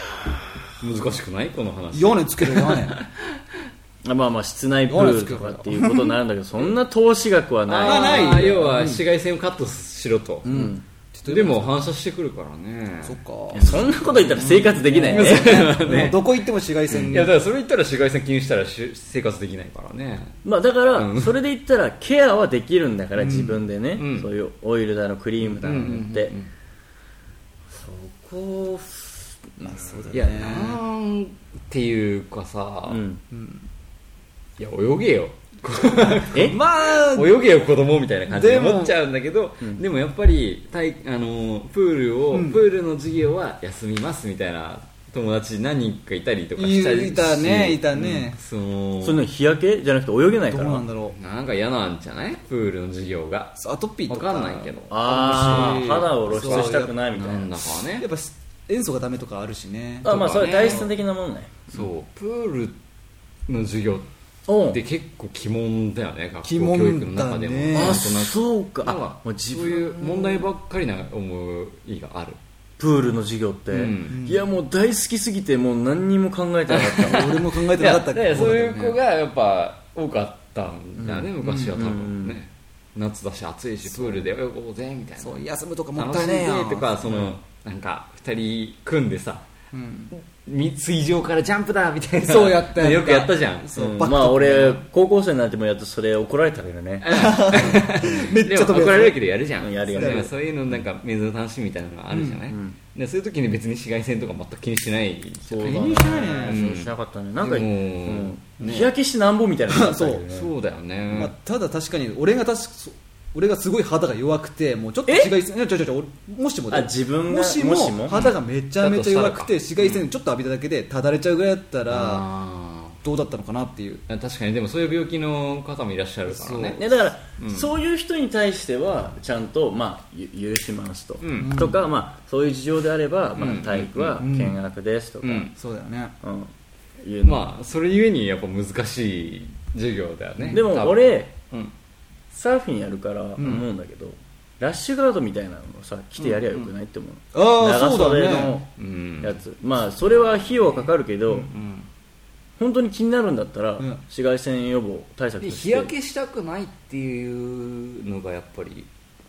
Speaker 2: 難しくない？この話。
Speaker 4: 屋根つける屋根。
Speaker 3: ーまあまあ室内プールとかっていうことになるんだけどそんな投資額はない。
Speaker 2: あー
Speaker 4: ない。
Speaker 2: 要は紫外線をカットしろと、
Speaker 4: うん。
Speaker 2: でも反射してくるからね。
Speaker 4: そっか。
Speaker 3: そんなこと言ったら生活できないね、
Speaker 4: もうどこ行っても紫外線。
Speaker 2: いやだからそれ言ったら紫外線気にしたらし生活できないからね。
Speaker 3: まあだから、
Speaker 2: うん。
Speaker 3: それで言ったらケアはできるんだから、自分でね、
Speaker 2: うん。
Speaker 3: そういうオイルだのクリームだの塗って、
Speaker 2: うん
Speaker 3: そこを
Speaker 4: まあそうだ
Speaker 2: いやなんていうかさ、
Speaker 3: うん。
Speaker 2: いや泳げよ。
Speaker 3: え？
Speaker 4: まあ
Speaker 2: 泳げよ子供みたいな感じで
Speaker 4: でも
Speaker 2: 思っちゃうんだけどでもやっぱり体あのプールを、
Speaker 4: うん。
Speaker 2: プールの授業は休みますみたいな友達何人かいたりとかしたりし
Speaker 4: いたねいたね。
Speaker 2: その
Speaker 3: それの日焼けじゃなくて泳げない
Speaker 4: どう
Speaker 3: から
Speaker 4: なんだろう。
Speaker 2: なんか嫌なんじゃない？プールの授業が。
Speaker 4: アトピーと
Speaker 2: わ
Speaker 4: か
Speaker 2: かんないけど。
Speaker 3: ああ
Speaker 4: し
Speaker 3: 肌を露出したくないみたいな。
Speaker 2: なんだかね。
Speaker 4: やっぱ塩素がダメとかあるしね。
Speaker 3: あまあそれ体質的なもんね。
Speaker 2: そう。プールの授業っ
Speaker 3: おう。
Speaker 2: で結構鬼門だよね学校
Speaker 4: 鬼門
Speaker 2: 教育の中でも。
Speaker 4: だね
Speaker 3: あそうか。
Speaker 2: なんかそういう問題ばっかりな思いがある。
Speaker 3: プールの授業って、
Speaker 2: うん。
Speaker 3: いやもう大好きすぎてもう何にも考えてなかった。
Speaker 4: 俺も考えてなかった。
Speaker 2: いやでそういう子
Speaker 4: が
Speaker 2: がやっぱ多かったんだよね、昔は多
Speaker 3: うん。
Speaker 2: 分ね、夏だし暑いしプールで泳ごうぜみたいな。
Speaker 4: そう休むとかもったいねえよ。
Speaker 2: とかその、なんか2人組んでさ
Speaker 4: うん。
Speaker 2: み水上からジャンプだみたいな。
Speaker 4: そうやった
Speaker 2: よくやったじゃん。
Speaker 3: うん。まあ俺高校生になってもやっとそれ怒られたけどね。
Speaker 4: め っ
Speaker 2: で
Speaker 4: ちゃ
Speaker 2: 怒られるけどやるじゃん。
Speaker 3: うんやるやる
Speaker 2: そうそういうのなんか水の楽しみみたいなのがあるじゃない、でそういう時に別に紫外線とか全く気にしない
Speaker 3: そうだ
Speaker 4: 気にしないね。
Speaker 2: うん。
Speaker 3: そうしなかったね。なんか、日焼けしてなんぼみたいなのだったけどね。
Speaker 2: そうだよね、
Speaker 4: まあ、ただ確かに俺が確かそう俺がすごい肌が弱くてもうちょっと紫外線いやちょちょちょ俺もしも
Speaker 3: あ自分が
Speaker 4: もしも
Speaker 3: もしも？
Speaker 4: 肌がめちゃめちゃ弱くて紫外線ちょっと浴びただけでただれちゃうぐらいだったら
Speaker 2: あ
Speaker 4: どうだったのかなっていう。
Speaker 2: ー確かにでもそういう病気の方もいらっしゃるからね。
Speaker 3: ね、だから、そういう人に対してはちゃんと、まあ、ゆ許しますと、
Speaker 2: うん。
Speaker 3: とか、まあ、そういう事情であれば、まあ
Speaker 2: うん、
Speaker 3: 体育は見学ですとか、
Speaker 2: うん。
Speaker 4: そうだよね。
Speaker 3: うん。いうの。
Speaker 2: まあそれゆえにやっぱ難しい授業だよね。
Speaker 3: で
Speaker 2: 多分。
Speaker 3: も俺
Speaker 2: うん
Speaker 3: サーフィンやるから思うんだけど、ラッシュガードみたいなのをさ着てやりゃよくないって思う、
Speaker 4: ああ
Speaker 3: 長
Speaker 4: そうだ
Speaker 3: 袖
Speaker 4: ね。
Speaker 2: うん。
Speaker 3: のやつ、まあそれは費用はかかるけど、
Speaker 2: うん
Speaker 3: 本当に気になるんだったら、
Speaker 4: ん。
Speaker 3: 紫外線予防対策
Speaker 2: で
Speaker 3: として。
Speaker 2: 日焼けしたくないっていうのがやっぱり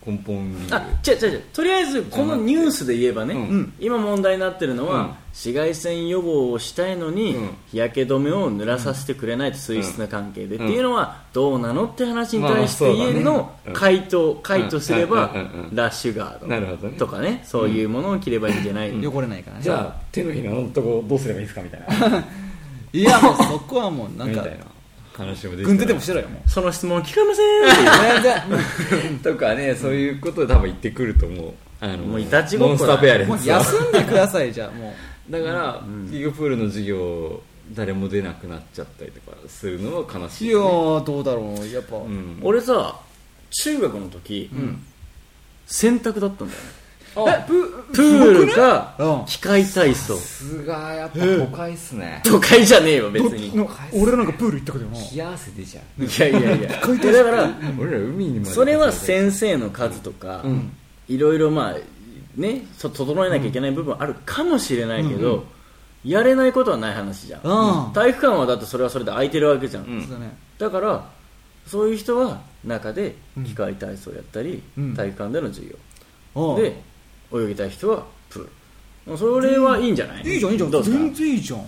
Speaker 2: 根本理由
Speaker 3: あ違う違う違う。とりあえずこのニュースで言えばね、
Speaker 2: うん。
Speaker 3: 今問題になってるのは、
Speaker 2: うん。
Speaker 3: 紫外線予防をしたいのに、
Speaker 2: うん。
Speaker 3: 日焼け止めを塗らさせてくれないと水質な関係で、っていうのはどうなのって話に対して家の回答、回答すれば、ラッシュガ
Speaker 2: なるほどね。
Speaker 3: ードとかねそういうものを着ればいいんじゃない、
Speaker 4: 汚れないからね。
Speaker 2: じゃあ手のひらのとこどうすればいいですかみたいな。
Speaker 4: いやもうそこはもうなんか
Speaker 2: みたいな話も出て
Speaker 4: 軍手でもしてろよも
Speaker 3: その質問聞かません
Speaker 2: とかねそういうことで多分言ってくると思う。あの
Speaker 3: もういたちごっこだ
Speaker 2: モンスターペアレ
Speaker 4: もう
Speaker 2: ンツは
Speaker 4: 休んでくださいじゃあも
Speaker 2: だから企業プールの授業誰も出なくなっちゃったりとかするのは悲
Speaker 4: う
Speaker 2: しいよ
Speaker 4: いやーどうだろう。やっぱ、
Speaker 2: うん。
Speaker 3: 俺さ中学の時、選択だったんだよね。
Speaker 2: あ
Speaker 4: プ
Speaker 3: プールか
Speaker 4: うん。
Speaker 3: 機械体操。
Speaker 2: さすがやっぱ都会っすね。
Speaker 3: 都会じゃねえよ別に。
Speaker 4: の俺なんかプール行ったけどな
Speaker 2: 冷や汗出ちゃう
Speaker 3: いやいやいや。だから
Speaker 2: 俺ら海に
Speaker 3: それは先生の数とか、いろいろまあねそ整えなきゃいけない部分あるかもしれないけど、やれないことはない話じゃん、
Speaker 4: うん。
Speaker 3: 体育館はだってそれはそれで空いてるわけじゃん、
Speaker 2: うん。
Speaker 4: だ
Speaker 3: からそういう人は中で機械体操やったり、
Speaker 4: うん。
Speaker 3: 体育館での授業、
Speaker 4: うん。
Speaker 3: で泳ぎたい人はプール。それはいいんじゃない、
Speaker 4: いいじゃんいいじゃん。
Speaker 3: どうですか？
Speaker 4: 全然いいじゃん。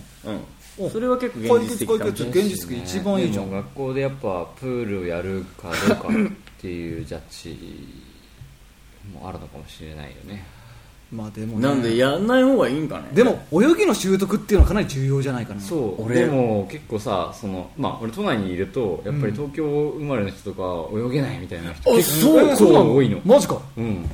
Speaker 3: うん、それは結構現実的かもしれな。い
Speaker 4: 解決解決現実的一番いいじゃん。
Speaker 2: 学校でやっぱプールをやるかどうかっていうジャッジもあるのかもしれないよね。
Speaker 4: まあでもね。
Speaker 3: なんでやんない方がいいんかね。
Speaker 4: でも泳ぎの習得っていうのはかなり重要じゃないかな。
Speaker 2: そう。
Speaker 3: 俺。
Speaker 2: でも結構さその、まあ、俺都内にいるとやっぱり東京生まれの人とか泳げないみたいな人
Speaker 3: あ
Speaker 2: 結構多いの、
Speaker 4: マジか。
Speaker 2: うん、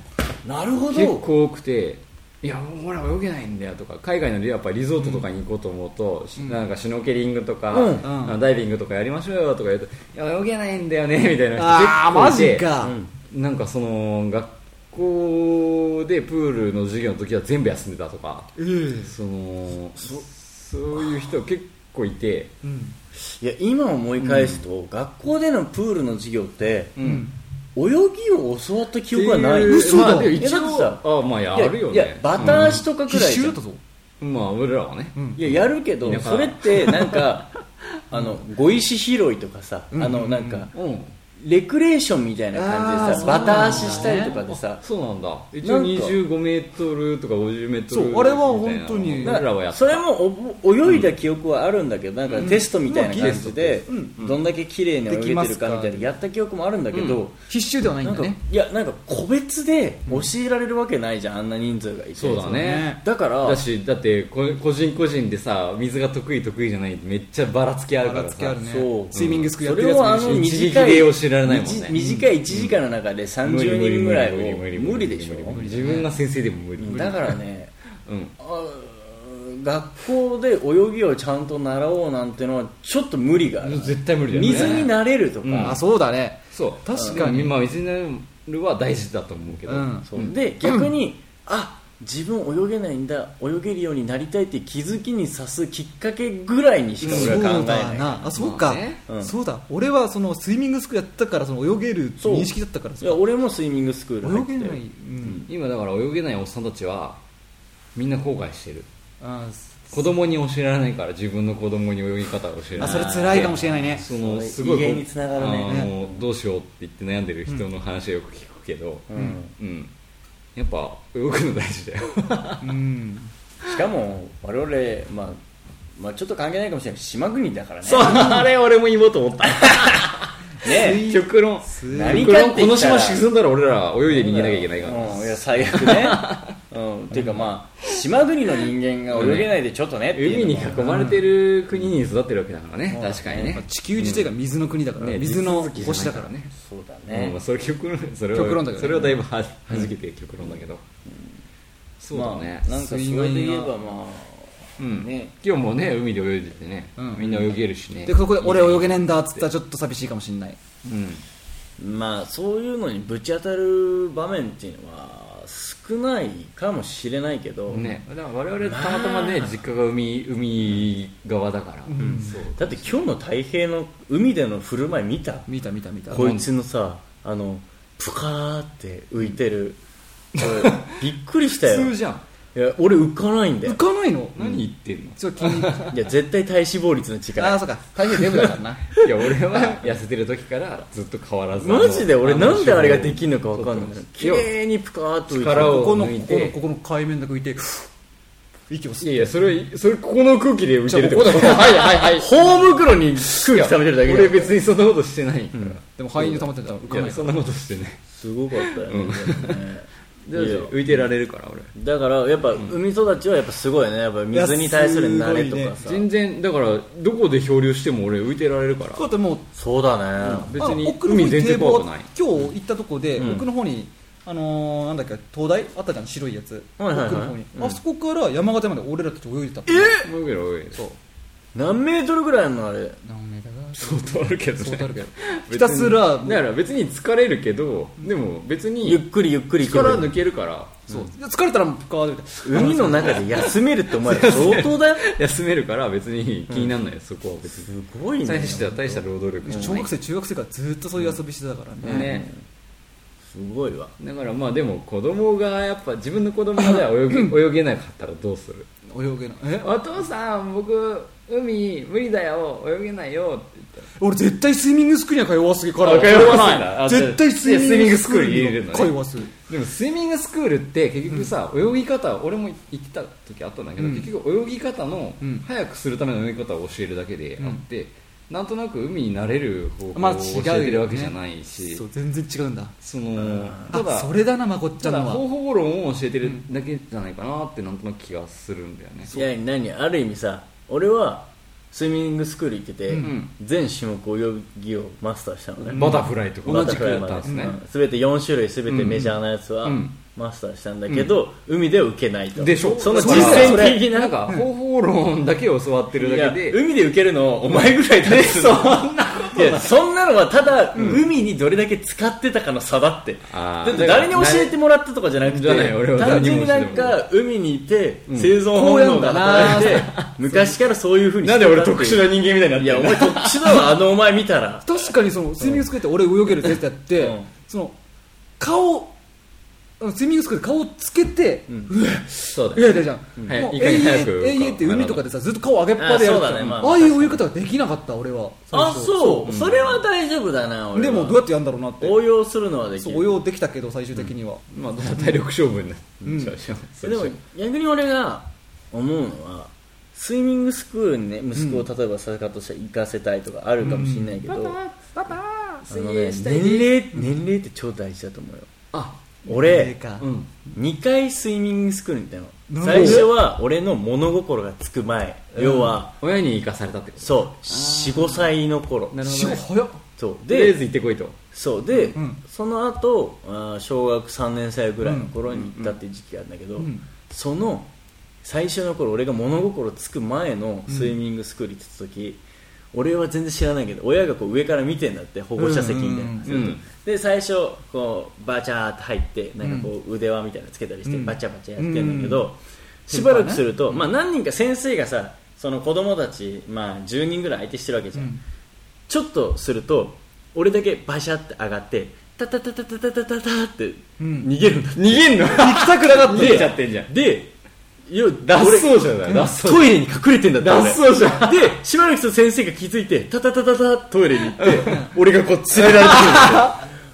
Speaker 3: なるほ
Speaker 2: 結構多くていや俺は泳げないんだよとか海外のやっぱリゾートとかに行こうと思うと、なんかシュノーケリングとか、
Speaker 3: うん。
Speaker 2: ダイビングとかやりましょうよとか言うといや泳げないんだよねみたいな人
Speaker 4: ああマ
Speaker 2: 結構いて。
Speaker 4: ジか、
Speaker 2: なんかその学校でプールの授業の時は全部休んでたとか
Speaker 4: ええ。
Speaker 2: そのそういう人結構いて、
Speaker 4: うん。
Speaker 3: いや今思い返すと、学校でのプールの授業って、
Speaker 2: うん
Speaker 3: 泳ぎを教わった記憶はない。
Speaker 4: 嘘だ。
Speaker 2: まあ一応
Speaker 3: さ
Speaker 2: あまあやるよね。
Speaker 3: いやバタ足とかくらいじゃ
Speaker 2: うん。まあ俺らはね、
Speaker 3: いややるけどそれってなんかあの碁石拾いとかさ、あのなんか
Speaker 2: うん
Speaker 3: レクレーションみたいな感じでさバタ足したりとかでさ
Speaker 2: そうなんだ。一応
Speaker 3: なんか
Speaker 2: 25メートルとか50メートル
Speaker 4: そうあれは本当に
Speaker 3: それもお泳いだ記憶はあるんだけど、なんかテストみたいな感じで、どんだけ綺麗に泳げてるかみたいなやった記憶もあるんだけど、
Speaker 4: 必修ではないん。
Speaker 3: なんか
Speaker 4: だね
Speaker 3: いやなんか個別で教えられるわけないじゃんあんな人数がいて。
Speaker 2: そうだね。
Speaker 3: だから
Speaker 2: だしだってこ個人個人でさ水が得意得意じゃないってめっちゃばらつきあるからさ。
Speaker 3: そう。
Speaker 4: スイミングスクール
Speaker 3: そ
Speaker 4: やってるやつもいるし
Speaker 2: 一撃
Speaker 3: 短い
Speaker 2: で教えられないもんね。
Speaker 3: 短い1時間の中で30人ぐらいを無理でしょ？
Speaker 2: 自分が先生でも無理
Speaker 3: だからね
Speaker 2: うん。
Speaker 3: 学校で泳ぎをちゃんと習おうなんてのはちょっと無理がある。
Speaker 2: 絶対無理だよね。
Speaker 3: 水になれるとか、
Speaker 2: うん。
Speaker 4: あそうだね。
Speaker 2: そう。
Speaker 4: 確かに。
Speaker 2: まあ水になるは大事だと思うけど、
Speaker 4: うん。
Speaker 3: で逆に、あ自分泳げないんだ泳げるようになりたいって気づきにさすきっかけぐらいにしか俺は考えな。い、
Speaker 4: な。あそうか、
Speaker 2: まあね。
Speaker 3: うん。
Speaker 4: そうだ。俺はそのスイミングスクールやったからその泳げる認識だったから
Speaker 3: いや俺もスイミングスクール入って。て
Speaker 4: 泳げない、うん。
Speaker 2: 今だから泳げないおっさんたちはみんな後悔してる。
Speaker 4: あ
Speaker 2: 子供に教えられないから自分の子供に泳ぎ方を教えら
Speaker 4: あ
Speaker 2: れない。
Speaker 4: それ辛いかもしれないね。
Speaker 2: そのすごい
Speaker 3: につながるね。
Speaker 2: どうしようって言って悩んでる人の話はよく聞くけど、
Speaker 3: うん。
Speaker 2: うんやっぱ泳ぐの大事だよ。
Speaker 4: うん。
Speaker 3: しかも我々、まあ、まあちょっと関係ないかもしれないけど島国だからね。
Speaker 2: そう。あれ俺も言おうと思った。
Speaker 3: ね
Speaker 2: 極論。
Speaker 3: 何
Speaker 2: 極論この島沈んだら俺ら泳いで逃げなきゃいけないから、
Speaker 3: うん、いや最悪ね、うん、っていうかまあ島国の人間が泳げないでちょっとねっていう
Speaker 2: 海
Speaker 3: のも。
Speaker 2: に囲まれてる国に育ってるわけだからね、
Speaker 3: うん。
Speaker 2: 確かにね、
Speaker 4: 地球自体が水の国だから、
Speaker 2: ね。
Speaker 4: 水の星だからね。
Speaker 3: そうだ
Speaker 2: うん
Speaker 3: ね。
Speaker 2: まあ、それ極論それは
Speaker 4: 極論だけどね。
Speaker 2: それはだいぶははじけて極論だけど、そうだね、
Speaker 3: まあ、なんかそれで言えばまあ
Speaker 2: うん。
Speaker 3: ね。
Speaker 2: 今日もね海で泳いでてね、
Speaker 4: うん。
Speaker 2: みんな泳げるしね。
Speaker 4: でそこで俺泳げねえんだっつったらちょっと寂しいかもしれない。
Speaker 2: うん。
Speaker 3: まあそういうのにぶち当たる場面っていうのは少ないかもしれないけど、
Speaker 2: ね、だから我々たまたまね、実家が海海側だから、そう
Speaker 3: だって今日の太平の海での振る舞い見た？
Speaker 4: 見た見た見た。
Speaker 3: こいつのさあのプカーって浮いてる。俺びっくりしたよ。
Speaker 2: 普通じゃん
Speaker 3: いや俺浮かないんだよ。
Speaker 4: 浮かないの？
Speaker 2: 何言ってんの、
Speaker 4: ちょっと気に
Speaker 3: いや絶対体脂肪率の力
Speaker 4: ああそうか。大変デブだからな。い
Speaker 2: や俺は痩せてる時からずっと変わらず。
Speaker 3: マジで？俺なんであれができるのか分かんない。
Speaker 2: そうそう。
Speaker 3: 綺麗にプカーっと浮いてる。
Speaker 2: 力を
Speaker 4: ここの
Speaker 2: 抜いて
Speaker 4: ここのここの海面だけ浮いて息を吸って。
Speaker 2: いやいやそれそれここの空気で浮いてるって
Speaker 4: ここだここはいはいはい。
Speaker 3: 頬袋に空気溜めてるだけ
Speaker 2: 俺別にそんなことしてない。から、
Speaker 4: でも肺に溜まってたら浮かない
Speaker 2: いやそんなことしてない。
Speaker 3: すごかったよね,、ねいや
Speaker 2: 浮いてられるから俺。
Speaker 3: だからやっぱ海育ちはやっぱすごいね。やっぱ水に対する慣れとかさ、
Speaker 2: 全然だからどこで漂流しても俺浮いてられるから。
Speaker 4: だってもう
Speaker 3: そうだね、
Speaker 2: 別に
Speaker 4: あ奥の方に
Speaker 2: 海全然怖くない。
Speaker 4: 今日行ったとこで、
Speaker 3: うん。
Speaker 4: 奥の方にあのー、なんだっけ灯台？あったじゃん白いやつ、
Speaker 3: はいはいはい。
Speaker 4: 奥の方に、
Speaker 3: うん。
Speaker 4: あそこから山形まで俺らたち泳いでた
Speaker 3: え
Speaker 2: 泳げる泳げる。
Speaker 4: そう。
Speaker 3: 何メートルぐらいあるのあれ？
Speaker 4: 何メーターが
Speaker 2: 相当あるけどね。
Speaker 4: 相当あるけど。ひたすら。
Speaker 2: だから別に疲れるけどでも別に
Speaker 3: ゆっくりゆっくり
Speaker 2: 力抜けるから。
Speaker 4: そう、疲れたらもうガーッて。
Speaker 3: 海の中で休めるってお前ら相当だよ。
Speaker 2: 休めるから別に気にならないよ、そこは別に。
Speaker 3: すごいね
Speaker 2: 大した大した労働力
Speaker 4: 小学生中学生からずっとそういう遊びしてたからね、
Speaker 2: ね。
Speaker 3: すごいわ。
Speaker 2: だからまあでも子供がやっぱ自分の子供が泳げ泳げなかったらどうする？
Speaker 4: 泳げないえ
Speaker 2: お父さん僕海無理だよ泳げないよって言った。
Speaker 4: 俺絶対スイミングスクールには通わすぎから
Speaker 2: あ通わない。
Speaker 3: あ
Speaker 4: 絶対スイミングスクールに
Speaker 2: いやスイミングスクールに入れるのね。
Speaker 4: 通わす。
Speaker 2: でもスイミングスクールって結局さ、泳ぎ方俺も行ってた時あったんだけど、
Speaker 4: うん。
Speaker 2: 結局泳ぎ方の
Speaker 4: うん。
Speaker 2: 早くするための泳ぎ方を教えるだけであって、なんとなく海に慣れる方法
Speaker 4: まあ
Speaker 2: を教えてるわけじゃないし、
Speaker 4: そう全然違うんだ。
Speaker 2: そのた
Speaker 4: あ
Speaker 2: だ
Speaker 4: それだなまこっちゃんのは
Speaker 2: 方法論を教えてるだけじゃないかなってなんとなく気がするんだよね、
Speaker 3: いや何？ある意味さ俺はスイミングスクール行ってて、
Speaker 2: ん。
Speaker 3: 全種目泳ぎをマスターしたのね、
Speaker 2: バタフライとか。
Speaker 4: 同じく
Speaker 2: やったんですね、
Speaker 3: うん全て4種類全てメジャーなやつは
Speaker 2: うん。
Speaker 3: マスターしたんだけど、海では受けないと。
Speaker 2: でしょ。
Speaker 3: その実践的な
Speaker 2: なんか方法論だけを教わってる
Speaker 3: いや
Speaker 2: だけで。
Speaker 3: 海で受けるのお前ぐらいだってそんないや そんなのはただ、海にどれだけ使ってたかの差だって。だって誰に教えてもらったとかじゃなくて
Speaker 2: じゃない俺は
Speaker 3: 単純になんか海にいて
Speaker 2: ん。
Speaker 3: 生存本能が働いて昔からそういうふう。に
Speaker 2: なんで俺特殊な
Speaker 3: 人
Speaker 2: 人間みたいになって
Speaker 3: いやお前特殊だわあのお前見たら
Speaker 4: 確かにそのスイミングスクールって俺泳げるってやって、
Speaker 3: うん。
Speaker 4: その顔スイミングスクールで顔つけて、
Speaker 2: そうだ
Speaker 4: いやいやじゃん、もう
Speaker 2: はいいかに早く
Speaker 4: 永遠って海とかでさずっと顔上げっぱでやる
Speaker 3: あそうだね。まあ
Speaker 4: あ。あいう泳ぎ方ができなかった俺は。
Speaker 3: あそうそれは大丈夫だな俺は。
Speaker 4: でもどうやってやるんだろうなって。
Speaker 3: 応用するのはできる。
Speaker 4: そう泳できたけど最終的には、
Speaker 2: まあ体力勝負になっちゃう
Speaker 3: でも逆に俺が思うのはスイミングスクールにね息子を例えばさかとして行かせたいとかあるかもしれないけど、
Speaker 2: パパ
Speaker 3: あ
Speaker 2: 水
Speaker 3: のね
Speaker 2: 泳したい
Speaker 3: 年齢年齢って超大事だと思うよ。
Speaker 2: あ
Speaker 3: 俺
Speaker 4: か
Speaker 2: うん
Speaker 3: 2回スイミングスクールに行ったの。
Speaker 4: な
Speaker 3: 最初は俺の物心がつく前、要は
Speaker 2: 親に生かされたってこと？
Speaker 3: そう。45歳の頃。
Speaker 2: なるほ
Speaker 4: 仕
Speaker 2: ど。ね
Speaker 4: 事早っ。
Speaker 3: そう。
Speaker 2: とりあえ
Speaker 3: で
Speaker 2: ず行ってこいと。
Speaker 3: そう。で、
Speaker 4: うん。
Speaker 3: その後あー小学3年生ぐらいの頃に行ったっていう時期があるんだけど、
Speaker 4: ん。
Speaker 3: その最初の頃俺が物心つく前のスイミングスクール行ってた時、俺は全然知らないけど親がこう上から見てんだって保護者席みたいな、
Speaker 4: うん。
Speaker 3: ずっと
Speaker 2: うん。
Speaker 3: で最初こうバチャーって入ってなんかこう腕輪みたいなのつけたりして
Speaker 4: うん。
Speaker 3: バチャバチャやってんだけど、しばらくすると、まあ、何人か先生がさその子供たち、まあ、10人ぐらい相手してるわけじゃん、
Speaker 4: うん。
Speaker 3: ちょっとすると俺だけバシャって上がってタタタタタタタタタって
Speaker 4: うん。
Speaker 3: 逃げるんだって、
Speaker 2: 逃げんの？
Speaker 4: 行きたくなかった。
Speaker 2: 逃げちゃってんじゃん。
Speaker 3: でいや
Speaker 2: 脱
Speaker 3: 俺
Speaker 2: 走者だよ。脱走者。
Speaker 3: トイレに隠れてんだって俺。
Speaker 2: 脱走者。
Speaker 3: でしばらくすると先生が気づいてタタタタタトイレに行って俺がこう連れられてるんですよ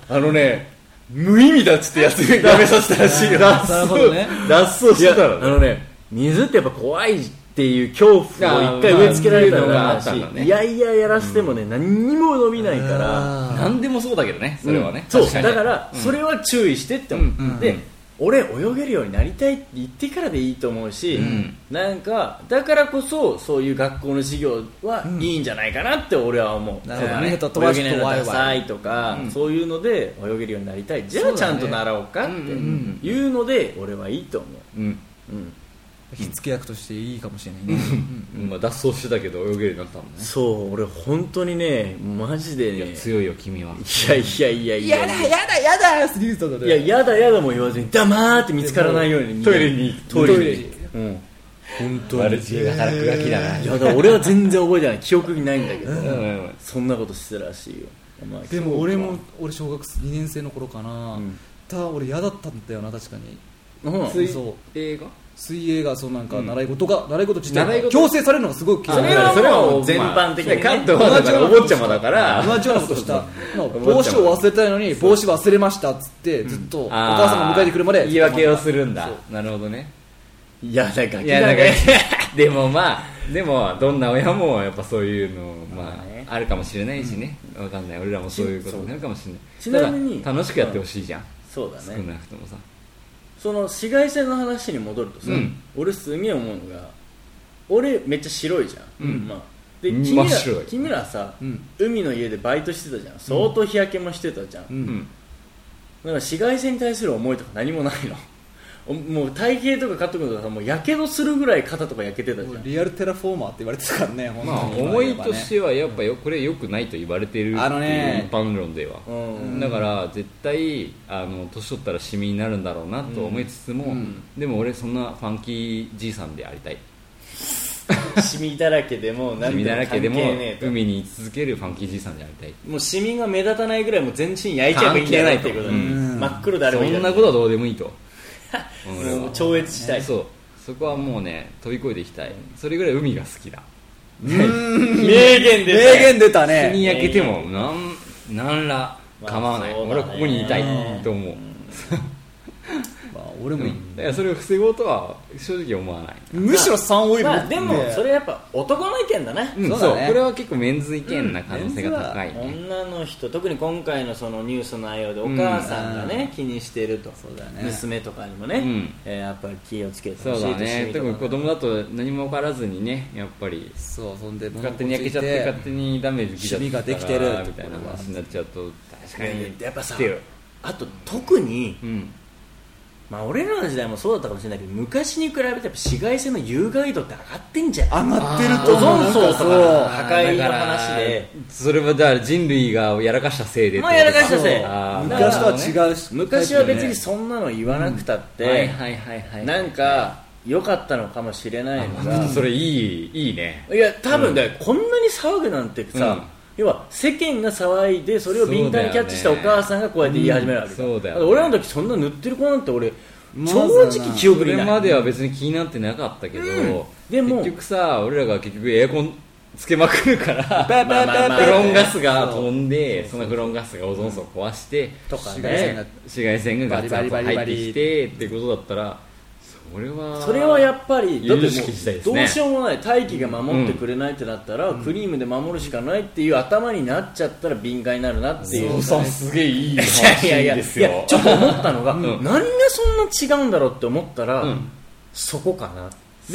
Speaker 3: あのね無意味だっつってやつ やめさせたらしいよ。
Speaker 4: なるほどね
Speaker 2: 脱走してたらね。
Speaker 3: あのね水ってやっぱ怖いっていう恐怖を一回植え付けられた
Speaker 2: のがあったんだね。
Speaker 3: いやいややらせてもね何にも伸びないから。
Speaker 2: 何でもそうだけどねそれはね。
Speaker 3: そう。
Speaker 2: 確に。
Speaker 3: だからそれは注意してって思う、
Speaker 2: うん。
Speaker 3: で俺泳げるようになりたいって言ってからでいいと思うし、
Speaker 2: ん。
Speaker 3: なんかだからこそそういう学校の授業はいいんじゃないかなって俺は思う、
Speaker 4: なるほどね。
Speaker 3: そう
Speaker 4: 友達
Speaker 3: 泳げないのダサいとか、そういうので泳げるようになりたい。じゃあちゃんと習おうかって
Speaker 2: うんうん
Speaker 3: いうので俺はいいと思
Speaker 2: う。ん。
Speaker 3: う、うん、
Speaker 4: 火付け役としていいかもしれないね。
Speaker 2: うん。まあ脱走してたけど泳げるようになったもんね。
Speaker 3: そう俺本当にねマジで
Speaker 2: いや
Speaker 3: ね
Speaker 2: 強いよ君は。い
Speaker 3: やいやいやいや。
Speaker 4: やだやだやだって言うと
Speaker 3: いややだやだも言わずに黙って見つからないように。
Speaker 2: トイレに。
Speaker 3: トイレ。に
Speaker 4: トイレ。に
Speaker 3: うん。本当に
Speaker 2: 悪知恵が働くガキだな。い
Speaker 3: やだ俺は全然覚えてない。記憶にないんだけど、そんなことしてたらしいよ、まあ
Speaker 4: でも俺も俺小学2年生の頃かな、
Speaker 3: ん。
Speaker 4: ただ俺嫌だったんだよな確かに。
Speaker 3: うん。
Speaker 4: 水そう。
Speaker 2: 映画？
Speaker 4: 水泳がそうなんか習い事が、習い事自体
Speaker 2: 習い事。
Speaker 4: 強制されるのがすごく嫌い
Speaker 3: それは
Speaker 2: それはもう
Speaker 3: 全般的に
Speaker 2: 関東はだからお坊ちゃまだから。
Speaker 4: 同じようなこと。した帽子を忘れたいのに帽子忘れましたっつってずっとお母さんが迎えてくるまで
Speaker 2: 言い訳をするんだ。なるほどね。
Speaker 3: いやだガキ
Speaker 2: いやなんか
Speaker 3: だね
Speaker 2: でもまあでもどんな親もやっぱそういうのま
Speaker 3: まあね。
Speaker 2: ああるかもしれないしね。わかんない。俺らもそういうことになるかもしれない。
Speaker 3: ちなみに
Speaker 2: ただ楽しくやってほしいじゃん。
Speaker 3: そうだ
Speaker 2: 少
Speaker 3: ね
Speaker 2: なくともさ
Speaker 3: その紫外線の話に戻るとさ、
Speaker 2: うん。
Speaker 3: 俺すげえ思うのが俺めっちゃ白いじゃん、
Speaker 2: うん。
Speaker 3: まあ、で
Speaker 2: うん。
Speaker 3: 君ら
Speaker 2: 真っ白い。
Speaker 3: 君らさ、
Speaker 4: うん。
Speaker 3: 海の家でバイトしてたじゃん。相当日焼けもしてたじゃん、
Speaker 4: う
Speaker 2: うん。ん
Speaker 3: だから紫外線に対する思いとか何もないの？おもう体型とかカット君とかさもうやけどするぐらい肩とか焼けてたじゃん。
Speaker 4: リアルテラフォーマーって言われてたからね本当
Speaker 2: まあ
Speaker 4: に
Speaker 2: 思いとしてはやっぱよこれ良くないと言われてるっていう。
Speaker 4: あのね
Speaker 2: 一般論では
Speaker 3: うん。
Speaker 2: だから絶対あの年取ったらシミになるんだろうなと思いつつも、でも俺そんなファンキーじいさんでありたい。
Speaker 3: シミだらけでも
Speaker 2: シミだらけでも
Speaker 3: 関係ねえと
Speaker 2: 海に居続けるファンキーじいさんでありたい。
Speaker 3: もうシミが目立たないぐらいもう全身焼いちゃえばいいんだよっていうことに
Speaker 2: 関
Speaker 3: 真っ黒であればいい
Speaker 2: そんな
Speaker 3: と
Speaker 2: ことはどうでもいいと
Speaker 3: もう 超越したい。
Speaker 2: そう。そこはもうね飛び越えていきたい。それぐらい海が好きだ。
Speaker 3: 名言で
Speaker 4: 名言出た
Speaker 2: 日に
Speaker 4: ね
Speaker 2: 焼けてもなんなんら構わない、俺はここにいたいと思う、
Speaker 4: まあ俺もいい。
Speaker 2: だからそれを防ごうとは正直思わない、
Speaker 4: むしろ3オイル
Speaker 3: まあでもそれやっぱ男の意見だね。
Speaker 2: うん。
Speaker 4: そうだね。
Speaker 2: これは結構メンズ意見な可能性が高いね、
Speaker 3: 女の人特に今回のそのニュースの内容でお母さんがね、気にしてると。
Speaker 4: そうだよね。
Speaker 3: 娘とかにもね、
Speaker 2: うん。
Speaker 3: えーやっぱり気をつけて
Speaker 2: そうだ
Speaker 3: ほしいと
Speaker 2: ね。特に子供だと何も分からずにねやっぱり
Speaker 4: そうそんで
Speaker 2: 勝手に焼けちゃって勝手にダメージ受けちゃっ
Speaker 4: ができてる
Speaker 2: みたいな話になっちゃうと確か
Speaker 3: ね
Speaker 2: に
Speaker 3: やっぱさあと特に、
Speaker 2: うん
Speaker 3: まあ、俺らの時代もそうだったかもしれないけど昔に比べてやっぱ紫外線の有害度って上がってんじゃん。
Speaker 4: 上がってると
Speaker 3: オゾ
Speaker 4: 思う
Speaker 3: ン層とかの
Speaker 4: そう。
Speaker 3: 破壊の話で。
Speaker 2: それはだから人類がやらかしたせいで
Speaker 3: まあやらかしたせい。
Speaker 4: 昔とは違うし
Speaker 3: 昔は別にそんなの言わなくたって、
Speaker 2: はいはいはいはい
Speaker 3: なんか良かったのかもしれないのが
Speaker 2: それいいいいね。
Speaker 3: いや多分ね、こんなに騒ぐなんてさ、
Speaker 2: うん
Speaker 3: 要は世間が騒いでそれを敏感にキャッチしたお母さんがこうやって言い始めるわけだ,、
Speaker 2: うんそうだよね。
Speaker 3: 俺らの時そんな塗ってる子なんて俺正直記憶
Speaker 2: そ
Speaker 3: にない。
Speaker 2: れまでは別に気になってなかったけど、
Speaker 3: うん。でも
Speaker 2: 結局さ俺らが結局エアコンつけまくるから フロンガスが飛んでそのフロンガスがオゾン層を壊して
Speaker 3: とか
Speaker 4: 紫外線が
Speaker 3: ね
Speaker 2: 紫外線がガツガツ入ってきてってことだったらそれは
Speaker 3: それはやっぱりだってもう
Speaker 2: ね。
Speaker 3: どうしようもない大気が守ってくれないってなったら、クリームで守るしかないっていう頭になっちゃったら敏感になるなっていう。
Speaker 2: さんすげえいい
Speaker 3: いやいやいやいやちょっと思ったのが、
Speaker 2: ん。
Speaker 3: 何がそんな違うんだろうって思ったら、
Speaker 2: うん。
Speaker 3: そこかな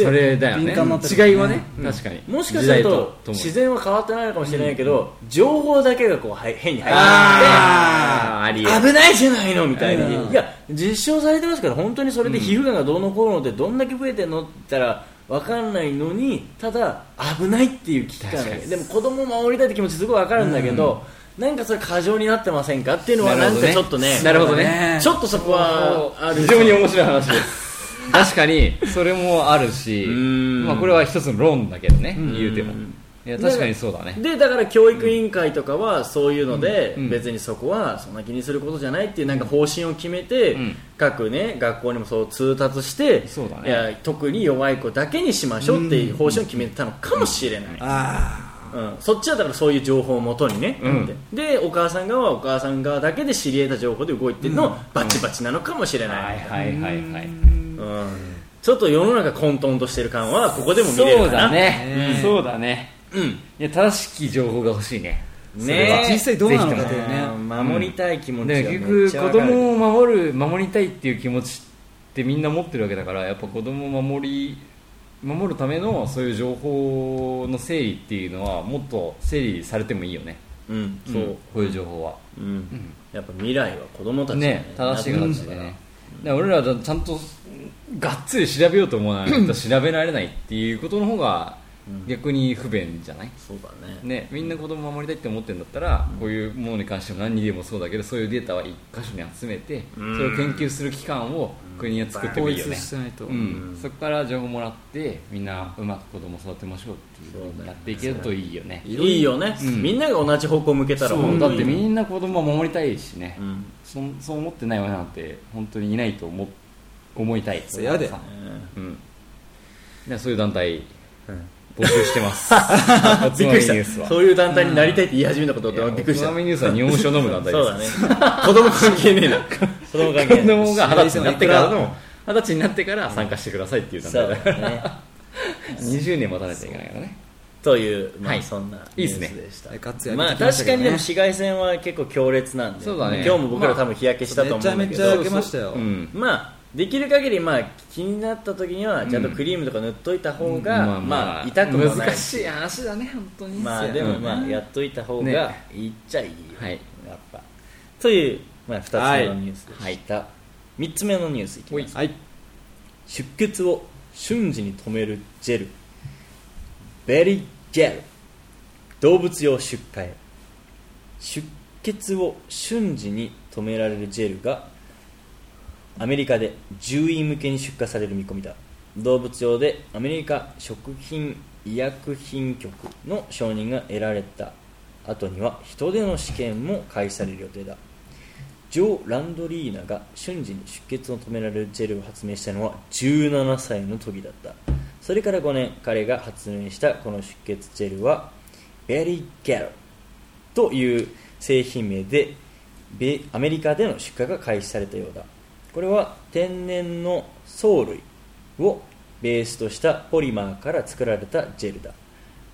Speaker 2: それだよね。違いはね確かに。
Speaker 3: もしかすると自然は変わってないのかもしれないけど、情報だけがこうはい変に入って
Speaker 2: あーありえる。
Speaker 3: 危ないじゃないのみたいに、
Speaker 4: うん。
Speaker 3: いや実証されてますから本当にそれで皮膚がんがどうのこうのってどんだけ増えてんのって言ったら分かんないのにただ危ないっていう危機感でも子供を守りたいって気持ちすごい分かるんだけど、なんかそれ過剰になってませんかっていうのはなんかちょっとね
Speaker 2: なるほどね。
Speaker 3: ちょっとそこは
Speaker 2: 非常に面白い話です 確かにそれもあるし
Speaker 3: ん。
Speaker 2: まあこれは一つの論だけどね
Speaker 3: ん。
Speaker 2: 言うても。いや確かにそうだね。
Speaker 3: でだから教育委員会とかはそういうので、
Speaker 2: うん。
Speaker 3: 別にそこはそんな気にすることじゃないっていうなんか方針を決めて、
Speaker 2: うん。
Speaker 3: 各ね学校にもそう通達して
Speaker 2: そうだね。
Speaker 3: いや特に弱い子だけにしましょうっていう方針を決めてたのかもしれない、
Speaker 4: あ
Speaker 3: うん、そっちはだからそういう情報をもとにね、
Speaker 2: うん。
Speaker 3: でお母さん側はお母さん側だけで知り得た情報で動いてるの、バチバチなのかもしれない、
Speaker 2: はいはいはいはい。
Speaker 3: うん、ちょっと世の中混沌としてる感はここでも見れるかな。
Speaker 2: そうだね。
Speaker 3: うん。
Speaker 2: そうだね。
Speaker 3: うん。
Speaker 2: いや正しき情報が欲しいね。
Speaker 3: ね
Speaker 4: 実際どうなのかというね
Speaker 3: うん。守りたい気持ちは
Speaker 2: で
Speaker 3: めっ
Speaker 2: 結局子供を守る守りたいっていう気持ちってみんな持ってるわけだからやっぱ子供を守り守るためのそういう情報の整理っていうのはもっと整理されてもいいよね。
Speaker 3: うん。そう、
Speaker 2: こういう情報は。
Speaker 3: うん。やっぱ未来は子供たち
Speaker 2: ね正しい形でねだから俺らはちゃんとがっつり調べようと思わない。と調べられないっていうことの方が逆に不便じゃない？
Speaker 3: そうだね。
Speaker 2: ね、みんな子供を守りたいって思ってるんだったら、こういうものに関しても何にでもそうだけどそういうデータは一箇所に集めて、それを研究する機関を国が作ってもいいよね、
Speaker 4: してないと。
Speaker 2: うん。そこから情報もらってみんなうまく子供を育てましょうっていうふうにやっていけるといいよね。
Speaker 3: いいよね、
Speaker 2: うん。
Speaker 3: みんなが同じ方向を向けたら
Speaker 2: だってみんな子供を守りたいしね、
Speaker 3: うん。
Speaker 2: そそう思ってない親なんて本当にいないと思思いたい。
Speaker 4: それ嫌だよ
Speaker 2: さうん。でそういう団体募集してます。
Speaker 3: びっくりした。そういう団体になりたいって言い始めたこと
Speaker 2: いや
Speaker 3: びっくりした。
Speaker 2: ニュースは日本酒を飲む団体です。
Speaker 3: そうだね。子供関係ねえな。子供関係
Speaker 2: 子
Speaker 3: ねえ。
Speaker 2: 供が二十歳になってからの二十歳になってから参加してくださいっていう団
Speaker 3: そう
Speaker 2: 体だ
Speaker 3: だね
Speaker 2: 20年待たなきゃいけないからね。
Speaker 3: という、まあ、
Speaker 2: はい。
Speaker 3: そんな
Speaker 2: いいっすね。
Speaker 3: ニュースでした。
Speaker 4: はいガッツリ
Speaker 3: まあ確かにでも紫外線は結構強烈なんで
Speaker 2: そうだね。
Speaker 3: 今日も僕ら多分日焼けしたと思うんだけど、
Speaker 4: めちゃめちゃ焼けましたよ。
Speaker 2: うん
Speaker 3: まあできる限りまあ気になった時にはちゃんとクリームとか塗っといた方が、まあ痛くもない。
Speaker 2: 難しい話だね本当に。
Speaker 3: まあでもまあ
Speaker 2: うん
Speaker 3: やっといた方が
Speaker 2: ね。
Speaker 3: いいっちゃいいよ、
Speaker 2: はい。
Speaker 3: やっぱ。という、まあ、2つ目のニュースでした、3つ目のニュースいきます。
Speaker 4: はい。
Speaker 3: 出血を瞬時に止めるジェル。ベリージェル。動物用出荷へ。出血を瞬時に止められるジェルがアメリカで獣医向けに出荷される見込みだ。動物用でアメリカ食品医薬品局の承認が得られた。後には人での試験も開始される予定だ。ジョー・ランドリーナが瞬時に出血を止められるジェルを発明したのは17歳の時だった。それから5年彼が発明したこの出血ジェルはベリーギャルという製品名でアメリカでの出荷が開始されたようだ。これは天然の藻類をベースとしたポリマーから作られたジェルだ。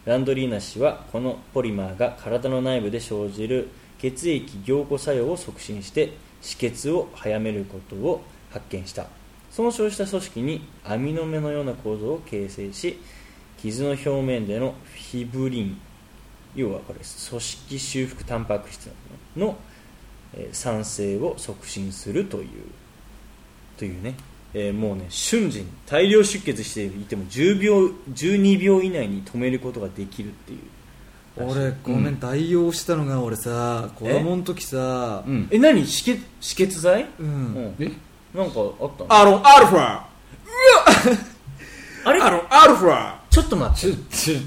Speaker 3: ランドリーナ氏はこのポリマーが体の内部で生じる血液凝固作用を促進して止血を早めることを発見した。損傷した組織に網の目のような構造を形成し傷の表面でのフィブリン要はこれ組織修復タンパク質のえー産生を促進するという。というね、えーもうね瞬時に大量出血していても10秒12秒以内に止めることができるっていう。
Speaker 4: 俺ごめん代用したのが俺さ子供の時さ。
Speaker 2: うん。
Speaker 3: え何？止血止血剤？
Speaker 4: う
Speaker 3: うん。ん
Speaker 2: え？
Speaker 3: なんかあったの？
Speaker 4: アロンアルファ
Speaker 3: あれ？
Speaker 4: アロンアルファ
Speaker 3: ちょっと待
Speaker 2: ちょ
Speaker 3: って。
Speaker 2: ちょっ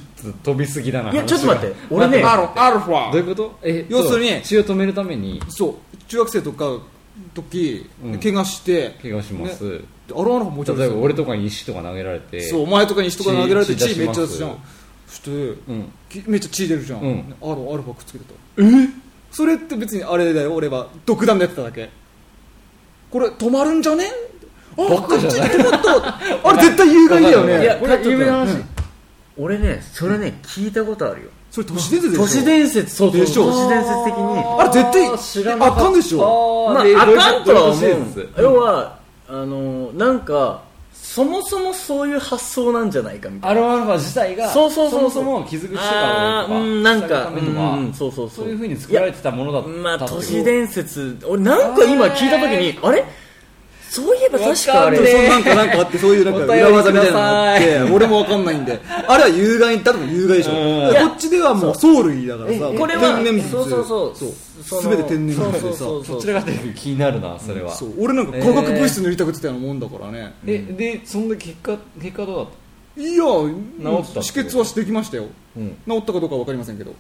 Speaker 2: と飛びすぎだない
Speaker 3: やちょっと待って。俺ね
Speaker 4: アロンアルファ
Speaker 2: どういうこと？え
Speaker 4: 要するに
Speaker 2: 血を止めるために。
Speaker 4: そう中学生とか時、
Speaker 2: うん。
Speaker 4: 怪我して。
Speaker 2: 怪我します、
Speaker 4: ね。アロンアルファもうち
Speaker 2: 例えば俺とかに石とか投げられて。
Speaker 4: そうお前とかに人が投げられて
Speaker 2: 血
Speaker 4: 血めっちゃ出すじゃん。して、
Speaker 2: うん。
Speaker 4: きめっちゃ血出るじゃん、
Speaker 2: うん。
Speaker 4: アロンアルファくっつけてた。え？それって別にあれだよ。俺は独断でやってただけ。これ止まるんじゃね？あ
Speaker 2: バカじゃない。
Speaker 4: 止まった。あれ絶対有害だよね。
Speaker 3: いや
Speaker 2: これ有名な話、
Speaker 3: うん。俺ねそれね聞いたことあるよ
Speaker 4: それ都市伝説でしょ？
Speaker 3: 都市伝説そうそう
Speaker 4: でしょ？
Speaker 3: 都市伝説的に。
Speaker 4: あれ絶対
Speaker 2: 知らなかった。
Speaker 4: あかんでしょ？
Speaker 3: まあ、
Speaker 2: で
Speaker 3: あかんとは思う。要はあのなんかそもそもそういう発想なんじゃないかみたいな。
Speaker 2: アロンアルファ自体が
Speaker 3: そうそうそう。そう
Speaker 2: そもそも傷口とか
Speaker 3: うんなんかうんうんそうそうそう。
Speaker 2: そういうふうに作られてたものだった
Speaker 3: まあ都市伝説。俺なんか今聞いた時にあれ？そういえば確かあれ。
Speaker 4: そうそうなんかなんかあってそういうなんか裏技みたいなのがあって俺もわかんないんで あれは有害だとも有害でしょ。こっちではもう藻類だからさ
Speaker 3: これは
Speaker 4: 天然物
Speaker 3: そうそうそう。
Speaker 4: そう。全て天然物でさ。
Speaker 3: そうそうそう
Speaker 2: そちらが気になるなそれは。
Speaker 4: そう俺なんか化学物質塗りたくってたようなもんだからね。
Speaker 2: えでそんな結果結果どうだっ
Speaker 4: いや
Speaker 2: 治った
Speaker 4: 止血はしてきましたよ。
Speaker 2: たうん。
Speaker 4: 治ったかどうかは分かりませんけど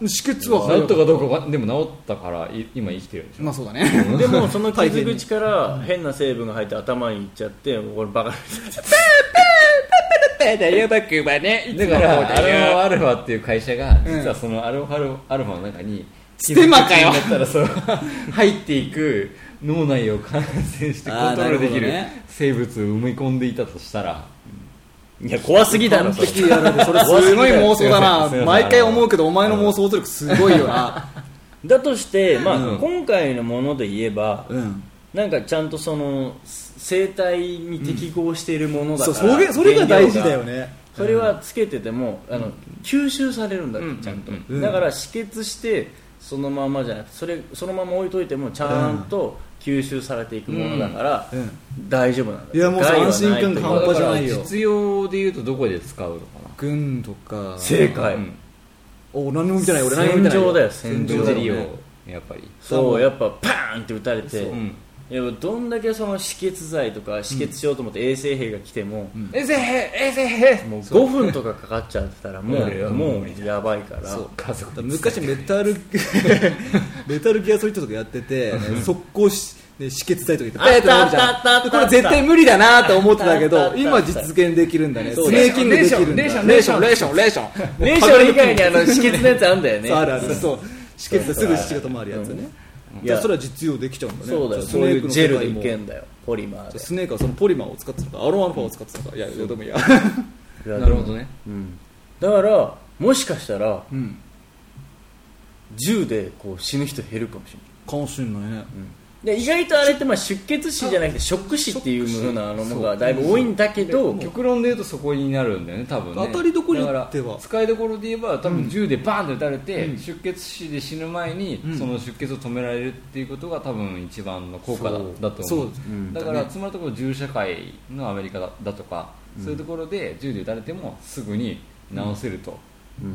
Speaker 4: 止血は
Speaker 2: 治ったかどうかわでも治ったからい今生きてるでしょ。
Speaker 4: まあそうだね。
Speaker 3: でもその傷口から変な成分が入って頭にいっちゃってこれバカ
Speaker 2: だよ僕はねだからアルファアルファっていう会社が実はそのアルファアルファの中に
Speaker 4: ステマかよ
Speaker 2: だったらそう入っていく脳内を感染してコントロールできる生物を埋め込んでいたとしたら
Speaker 3: いや怖すぎだろ
Speaker 4: 完
Speaker 3: それ。
Speaker 4: それすごい妄想だな。毎回思うけどお前の妄想力すごいよな。
Speaker 3: だとして、まあ
Speaker 2: うん。
Speaker 3: 今回のもので言えば
Speaker 4: うん。
Speaker 3: なんかちゃんとその生態に適合しているものだから、
Speaker 4: そうそれそれが大事だよね。
Speaker 3: それはつけてても、あの吸収されるんだちゃんと、
Speaker 4: うん。
Speaker 3: だから止血してそのままじゃなくてそれそのまま置いといてもちゃんと吸収されていくものだから、
Speaker 4: うん。
Speaker 3: 大丈夫なんだ。
Speaker 4: いやもう安心感半端じゃないよ。
Speaker 2: 実用でいうとどこで使うのか
Speaker 4: 軍とか。
Speaker 3: 正解、
Speaker 2: な、うん。
Speaker 4: お何も見てない。俺何も見てない
Speaker 3: 戦場だよ。戦場だよ
Speaker 2: ジョゼリオ
Speaker 3: ね
Speaker 2: やっぱり。
Speaker 3: そうやっぱパーンって打たれて、
Speaker 2: うん
Speaker 3: いやどんだけその止血剤とか止血しようと思って衛生兵が来ても、
Speaker 2: 衛生兵衛生兵。
Speaker 3: もう5分とかかかっちゃってたらもうもうやばいから。
Speaker 4: そう
Speaker 2: 家族
Speaker 4: 昔メタル メタルギアソリッドとかやってて、ね速攻し、ね、止血剤とか言ってペーってなるじ
Speaker 3: あったあったあった。
Speaker 4: ゃんでこれ絶対無理だなと思ってたけど今実現できるんだね。スネーキングできるんだ
Speaker 2: レーション
Speaker 4: レーションレーション。レーション。
Speaker 3: レーション。以外にあの止血のやつあるんだよね。
Speaker 4: そうあるある。そう。止血ですぐ血が止まるやつね
Speaker 3: いや
Speaker 4: それは実用できちゃうんだね。
Speaker 3: そうだよ。
Speaker 4: スネークの
Speaker 3: ジェルでいけんだよ。ポリマーで。
Speaker 4: スネークはそのポリマーを使ってたのかアロンアルファを使ってたのかいやどう。でもいいや
Speaker 3: いや
Speaker 2: なるほどね。
Speaker 3: うん。だからもしかしたら
Speaker 4: うん。
Speaker 3: 銃でこう死ぬ人減るかもしれない。
Speaker 4: かもしんないね
Speaker 3: で意外とあれってまあ出血死じゃなくてショック死っていう風なのがだいぶ多いんだけど
Speaker 2: 極論で言うとそこになるんだよね多分ね。
Speaker 4: 当たりどころによっては。
Speaker 2: だから使いどころで言えば多分銃でバーンと撃たれて、
Speaker 4: うん。
Speaker 2: 出血死で死ぬ前に、
Speaker 4: うん。
Speaker 2: その出血を止められるっていうことが多分一番の効果だだと思う。
Speaker 4: そう
Speaker 3: うん。
Speaker 2: だからつまりところ銃社会のアメリカだだとか、そういうところで銃で撃たれてもすぐに治せると、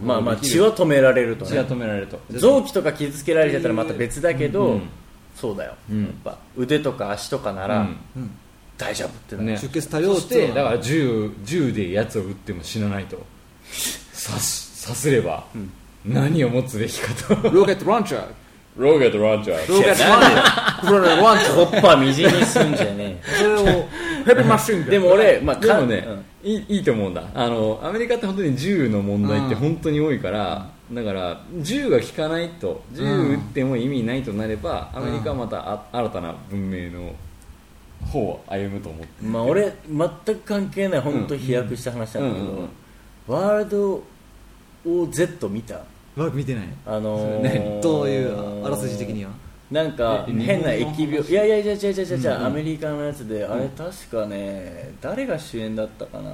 Speaker 3: まあまあ血は止められると
Speaker 2: 血は
Speaker 3: ね
Speaker 2: 止められると。
Speaker 3: 臓器とか傷つけられちゃったらまた別だけど、
Speaker 2: うん
Speaker 3: そうだよ、
Speaker 2: うん。
Speaker 3: やっぱ腕とか足とかなら
Speaker 2: うん。
Speaker 4: うん。
Speaker 3: 大丈夫ってなる。
Speaker 2: ね。
Speaker 4: 出血多量
Speaker 2: そしてだから銃銃で奴を撃っても死なないと。刺す刺すれば、何を持つべきかと。
Speaker 4: ロケットランチャー
Speaker 2: ロケットランチャー
Speaker 4: ロケットランチャーロケットランチャー
Speaker 3: コッパーみじんにすんじゃね
Speaker 4: それをヘビーマシン
Speaker 3: えでも俺、まあ、か
Speaker 2: でもね、いいいいと思うんだ。あのアメリカって本当に銃の問題って
Speaker 4: うん。
Speaker 2: 本当に多いから、だから銃が効かないと銃撃っても意味ないとなれば、アメリカはまたあ新たな文明の方を歩むと思って
Speaker 3: まあ俺全く関係ない本当飛躍した話なんだけど、
Speaker 2: うんうんうん
Speaker 3: ワールド OZ 見た？
Speaker 4: わ見てない。
Speaker 3: あのー
Speaker 4: ねどういうあらすじ的には？
Speaker 3: なんか
Speaker 2: え
Speaker 3: 変な疫病いやいやいや違う違う違う違う、
Speaker 2: うん。
Speaker 3: アメリカのやつであれ確かね誰が主演だったかな？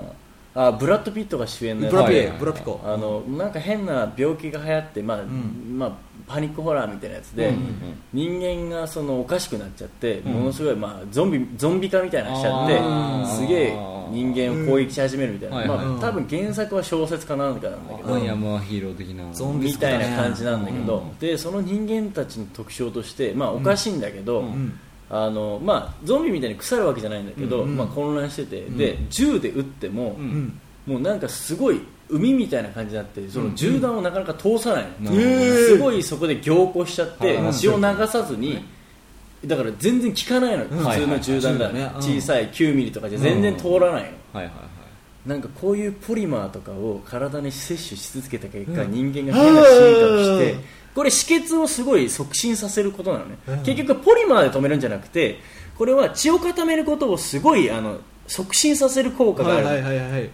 Speaker 3: あブラッド・ピットが主演のやつ。
Speaker 4: ブラピエ
Speaker 2: はいはい。はい。
Speaker 4: ブラピコ
Speaker 3: あのなんか変な病気が流行って、まあ
Speaker 4: ん。
Speaker 3: まあ、パニックホラーみたいなやつで、
Speaker 2: うん。うん
Speaker 3: 人間がそのおかしくなっちゃって、
Speaker 2: ん。
Speaker 3: ものすごい、まあ、ゾンビゾンビ化みたいなのしちゃってすげえ人間を攻撃し始めるみたいな、
Speaker 2: うんはいはい。
Speaker 3: まあ、多分原作は小説かなんかなんだけど、
Speaker 2: アイアムアヒーロー的な。
Speaker 4: ゾンビ
Speaker 3: みたいな感じなんだけど、
Speaker 2: うん。
Speaker 3: でその人間たちの特徴として、まあ、おかしいんだけど、
Speaker 4: うん
Speaker 3: あのまあ、ゾンビみたいに腐るわけじゃないんだけど、
Speaker 4: うん
Speaker 3: まあ、混乱してて、で銃で撃っても、
Speaker 2: うん。
Speaker 4: うん
Speaker 3: もうなんかすごい海みたいな感じになってその銃弾をなかなか通さないの、
Speaker 2: うん。
Speaker 3: すごいそこで凝固しちゃって
Speaker 2: はい
Speaker 3: 血を流さずにだから全然効かないの普通の銃弾だ、
Speaker 4: はい。はいはい
Speaker 3: 小さい9ミリとかじゃ全然通らないの、
Speaker 2: はいはいはい。
Speaker 3: なんかこういうポリマーとかを体に摂取し続けた結果、人間が変な進化をして
Speaker 4: うん
Speaker 3: これ止血をすごい促進させることなのね、結局ポリマーで止めるんじゃなくてこれは血を固めることをすごいあの促進させる効果がある、
Speaker 4: はいはいはいはい